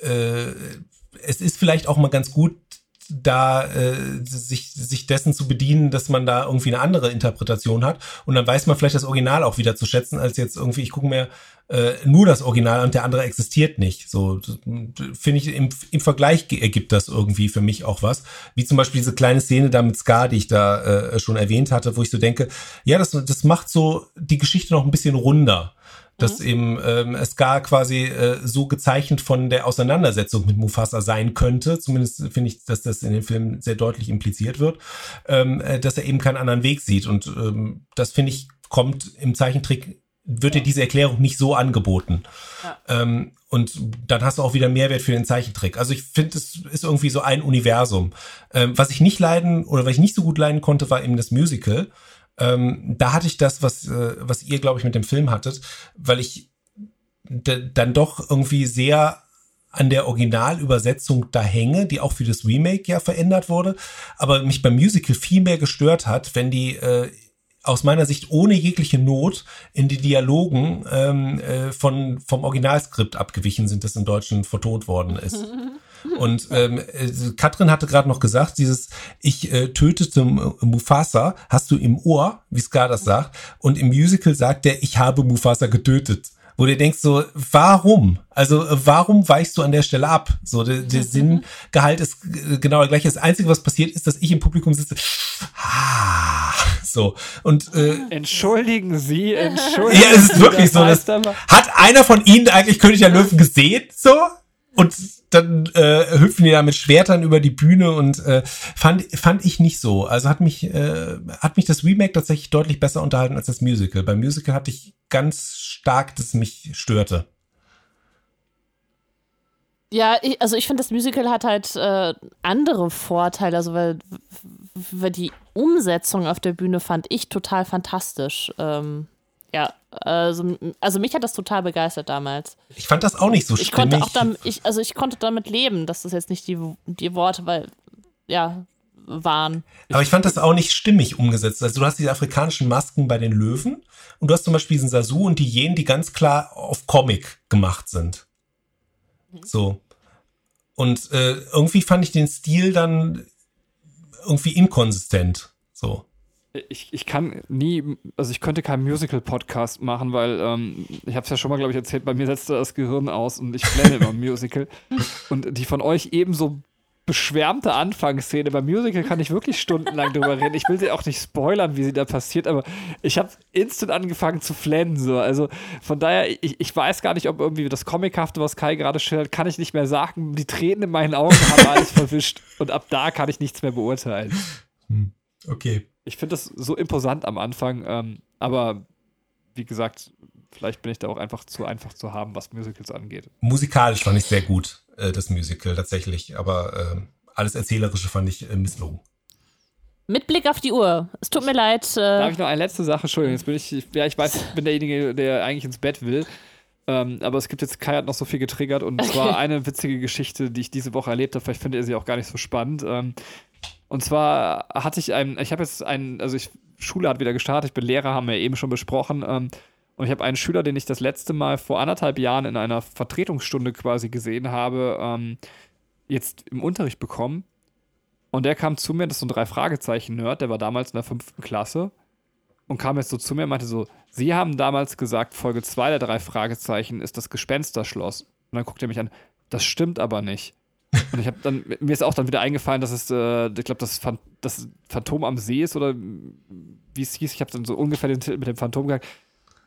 äh, es ist vielleicht auch mal ganz gut, da äh, sich, sich dessen zu bedienen, dass man da irgendwie eine andere Interpretation hat. Und dann weiß man vielleicht das Original auch wieder zu schätzen, als jetzt irgendwie, ich gucke mir äh, nur das Original und der andere existiert nicht. So finde ich im, im Vergleich ergibt das irgendwie für mich auch was. Wie zum Beispiel diese kleine Szene da mit Scar, die ich da äh, schon erwähnt hatte, wo ich so denke, ja, das, das macht so die Geschichte noch ein bisschen runder dass mhm. eben ähm, Scar quasi äh, so gezeichnet von der Auseinandersetzung mit Mufasa sein könnte. Zumindest finde ich, dass das in dem Film sehr deutlich impliziert wird, ähm, äh, dass er eben keinen anderen Weg sieht. Und ähm, das finde ich kommt im Zeichentrick wird ja. dir diese Erklärung nicht so angeboten. Ja. Ähm, und dann hast du auch wieder Mehrwert für den Zeichentrick. Also ich finde, es ist irgendwie so ein Universum. Ähm, was ich nicht leiden oder was ich nicht so gut leiden konnte, war eben das Musical. Ähm, da hatte ich das, was, äh, was ihr, glaube ich, mit dem Film hattet, weil ich dann doch irgendwie sehr an der Originalübersetzung da hänge, die auch für das Remake ja verändert wurde, aber mich beim Musical viel mehr gestört hat, wenn die äh, aus meiner Sicht ohne jegliche Not in die Dialogen ähm, äh, von vom Originalskript abgewichen sind, das im Deutschen vertont worden ist. Und ähm, äh, Katrin hatte gerade noch gesagt, dieses Ich äh, tötete Mufasa, hast du im Ohr, wie Scar das sagt, und im Musical sagt er, ich habe Mufasa getötet wo du denkst so, warum? Also warum weichst du an der Stelle ab? So der, der Sinngehalt ist genau der gleiche. Das Einzige, was passiert, ist, dass ich im Publikum sitze. Ah, so und äh, entschuldigen Sie, entschuldigen. Ja, es ist wirklich so. Das, hat einer von Ihnen eigentlich König der Löwen gesehen? So und dann äh, hüpfen die da mit Schwertern über die Bühne und äh, fand fand ich nicht so. Also hat mich äh, hat mich das Remake tatsächlich deutlich besser unterhalten als das Musical. Beim Musical hatte ich ganz stark, dass mich störte. Ja, ich, also ich finde, das Musical hat halt äh, andere Vorteile, also weil, weil die Umsetzung auf der Bühne fand ich total fantastisch. Ähm, ja, also, also mich hat das total begeistert damals. Ich fand das auch nicht so ich Konnte auch damit, ich, also ich konnte damit leben, dass das jetzt nicht die, die Worte, weil, ja, waren. Aber ich fand das auch nicht stimmig umgesetzt. Also du hast diese afrikanischen Masken bei den Löwen und du hast zum Beispiel diesen Sasu und die Jen, die ganz klar auf Comic gemacht sind. So. Und äh, irgendwie fand ich den Stil dann irgendwie inkonsistent. So ich, ich kann nie, also ich könnte keinen Musical-Podcast machen, weil ähm, ich habe es ja schon mal, glaube ich, erzählt, bei mir setzt das Gehirn aus und ich plane immer Musical. Und die von euch ebenso beschwärmte Anfangsszene. Beim Musical kann ich wirklich stundenlang drüber reden. Ich will sie auch nicht spoilern, wie sie da passiert, aber ich habe instant angefangen zu flennen. So. Also von daher, ich, ich weiß gar nicht, ob irgendwie das Comichafte, was Kai gerade schildert, kann ich nicht mehr sagen. Die Tränen in meinen Augen haben alles verwischt und ab da kann ich nichts mehr beurteilen. Hm. Okay. Ich finde das so imposant am Anfang, ähm, aber wie gesagt, vielleicht bin ich da auch einfach zu einfach zu haben, was Musicals angeht. Musikalisch fand ich sehr gut, äh, das Musical tatsächlich, aber äh, alles Erzählerische fand ich äh, misslungen. Mit Blick auf die Uhr. Es tut mir leid. Äh Darf ich noch eine letzte Sache? Entschuldigung, jetzt bin ich, ja, ich weiß, ich bin derjenige, der eigentlich ins Bett will. Ähm, aber es gibt jetzt, Kai hat noch so viel getriggert und zwar eine witzige Geschichte, die ich diese Woche erlebt habe. Vielleicht findet ihr sie auch gar nicht so spannend. Ähm, und zwar hatte ich einen, ich habe jetzt einen, also ich, Schule hat wieder gestartet, ich bin Lehrer, haben wir eben schon besprochen. Ähm, und ich habe einen Schüler, den ich das letzte Mal vor anderthalb Jahren in einer Vertretungsstunde quasi gesehen habe, ähm, jetzt im Unterricht bekommen. Und der kam zu mir, das ist so ein Drei-Fragezeichen-Nerd, der war damals in der fünften Klasse und kam jetzt so zu mir und meinte so, Sie haben damals gesagt, Folge 2 der drei Fragezeichen ist das Gespensterschloss. Und dann guckt er mich an, das stimmt aber nicht. Und ich habe dann, mir ist auch dann wieder eingefallen, dass es, äh, ich glaube, das, Phan das Phantom am See ist oder wie es hieß. Ich habe dann so ungefähr den Titel mit dem Phantom gesagt.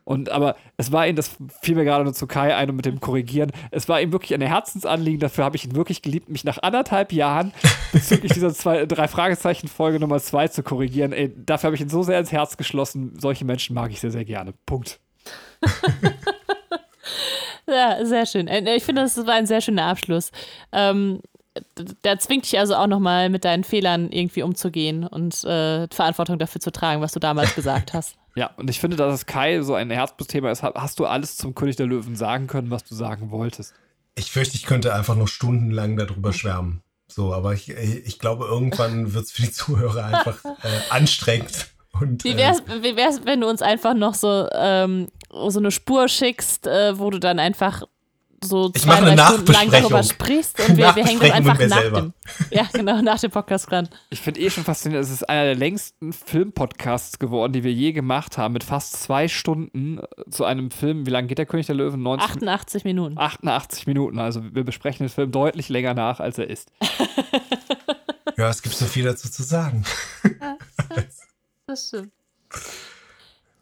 Und aber es war ihm, das fiel mir gerade nur zu Kai ein und mit dem Korrigieren, es war ihm wirklich eine Herzensanliegen, dafür habe ich ihn wirklich geliebt, mich nach anderthalb Jahren bezüglich dieser zwei, drei Fragezeichen-Folge Nummer zwei zu korrigieren. Ey, dafür habe ich ihn so sehr ins Herz geschlossen. Solche Menschen mag ich sehr, sehr gerne. Punkt. ja, sehr schön. Äh, ich finde, das war ein sehr schöner Abschluss. Ähm, der zwingt dich also auch nochmal mit deinen Fehlern irgendwie umzugehen und äh, Verantwortung dafür zu tragen, was du damals gesagt hast. Ja, und ich finde, dass es Kai so ein Herzbusthema ist, hast du alles zum König der Löwen sagen können, was du sagen wolltest. Ich fürchte, ich könnte einfach noch stundenlang darüber schwärmen. So, aber ich, ich glaube, irgendwann wird es für die Zuhörer einfach äh, anstrengend. Und, wie, wär's, äh, wie wär's, wenn du uns einfach noch so, ähm, so eine Spur schickst, äh, wo du dann einfach so ich zwei, drei Stunden lang darüber sprichst und wir, wir hängen das einfach nach selber. dem, ja, genau, nach dem Podcast dran. Ich finde eh schon faszinierend, es ist einer der längsten Filmpodcasts geworden, die wir je gemacht haben, mit fast zwei Stunden zu einem Film. Wie lange geht der König der Löwen? 90, 88 Minuten. 88 Minuten, also wir besprechen den Film deutlich länger nach, als er ist. ja, es gibt so viel dazu zu sagen. das stimmt.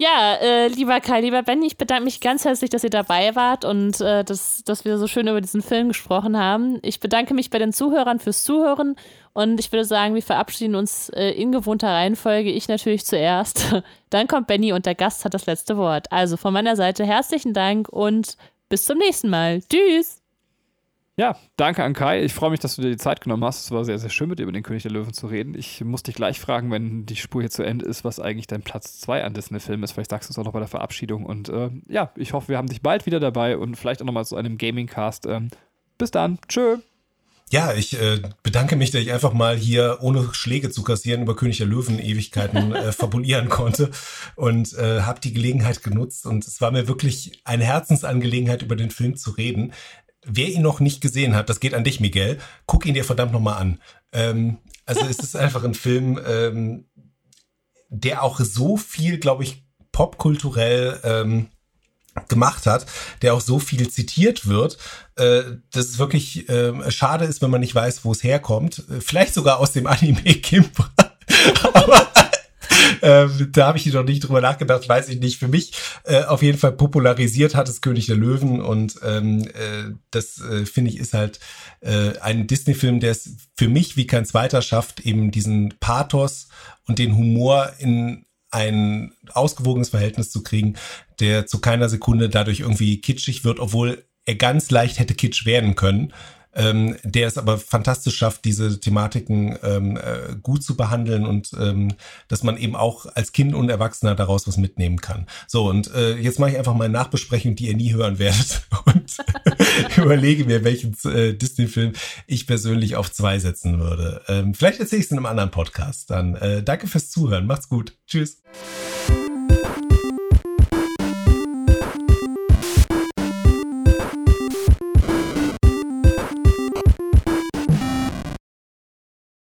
Ja, äh, lieber Kai, lieber Benny, ich bedanke mich ganz herzlich, dass ihr dabei wart und äh, dass, dass wir so schön über diesen Film gesprochen haben. Ich bedanke mich bei den Zuhörern fürs Zuhören und ich würde sagen, wir verabschieden uns äh, in gewohnter Reihenfolge. Ich natürlich zuerst. Dann kommt Benny und der Gast hat das letzte Wort. Also von meiner Seite herzlichen Dank und bis zum nächsten Mal. Tschüss! Ja, danke an Kai. Ich freue mich, dass du dir die Zeit genommen hast. Es war sehr, sehr schön, mit dir über den König der Löwen zu reden. Ich muss dich gleich fragen, wenn die Spur hier zu Ende ist, was eigentlich dein Platz 2 an Disney-Film ist. Vielleicht sagst du es auch noch bei der Verabschiedung. Und äh, ja, ich hoffe, wir haben dich bald wieder dabei und vielleicht auch nochmal zu einem Gaming-Cast. Ähm, bis dann. Tschö. Ja, ich äh, bedanke mich, dass ich einfach mal hier ohne Schläge zu kassieren über König der Löwen Ewigkeiten äh, fabulieren konnte und äh, habe die Gelegenheit genutzt und es war mir wirklich eine Herzensangelegenheit über den Film zu reden. Wer ihn noch nicht gesehen hat, das geht an dich, Miguel, guck ihn dir verdammt nochmal an. Ähm, also es ist einfach ein Film, ähm, der auch so viel, glaube ich, popkulturell ähm, gemacht hat, der auch so viel zitiert wird, äh, dass es wirklich äh, schade ist, wenn man nicht weiß, wo es herkommt. Vielleicht sogar aus dem Anime Kimbra. Aber ähm, da habe ich noch nicht drüber nachgedacht, weiß ich nicht. Für mich äh, auf jeden Fall popularisiert hat es König der Löwen und ähm, äh, das äh, finde ich ist halt äh, ein Disney-Film, der es für mich wie kein zweiter schafft, eben diesen Pathos und den Humor in ein ausgewogenes Verhältnis zu kriegen, der zu keiner Sekunde dadurch irgendwie kitschig wird, obwohl er ganz leicht hätte kitsch werden können ähm, der es aber fantastisch schafft, diese Thematiken ähm, äh, gut zu behandeln und ähm, dass man eben auch als Kind und Erwachsener daraus was mitnehmen kann. So, und äh, jetzt mache ich einfach mal eine Nachbesprechung, die ihr nie hören werdet und überlege mir, welchen äh, Disney-Film ich persönlich auf zwei setzen würde. Ähm, vielleicht erzähle ich es in einem anderen Podcast. Dann äh, danke fürs Zuhören. Macht's gut. Tschüss.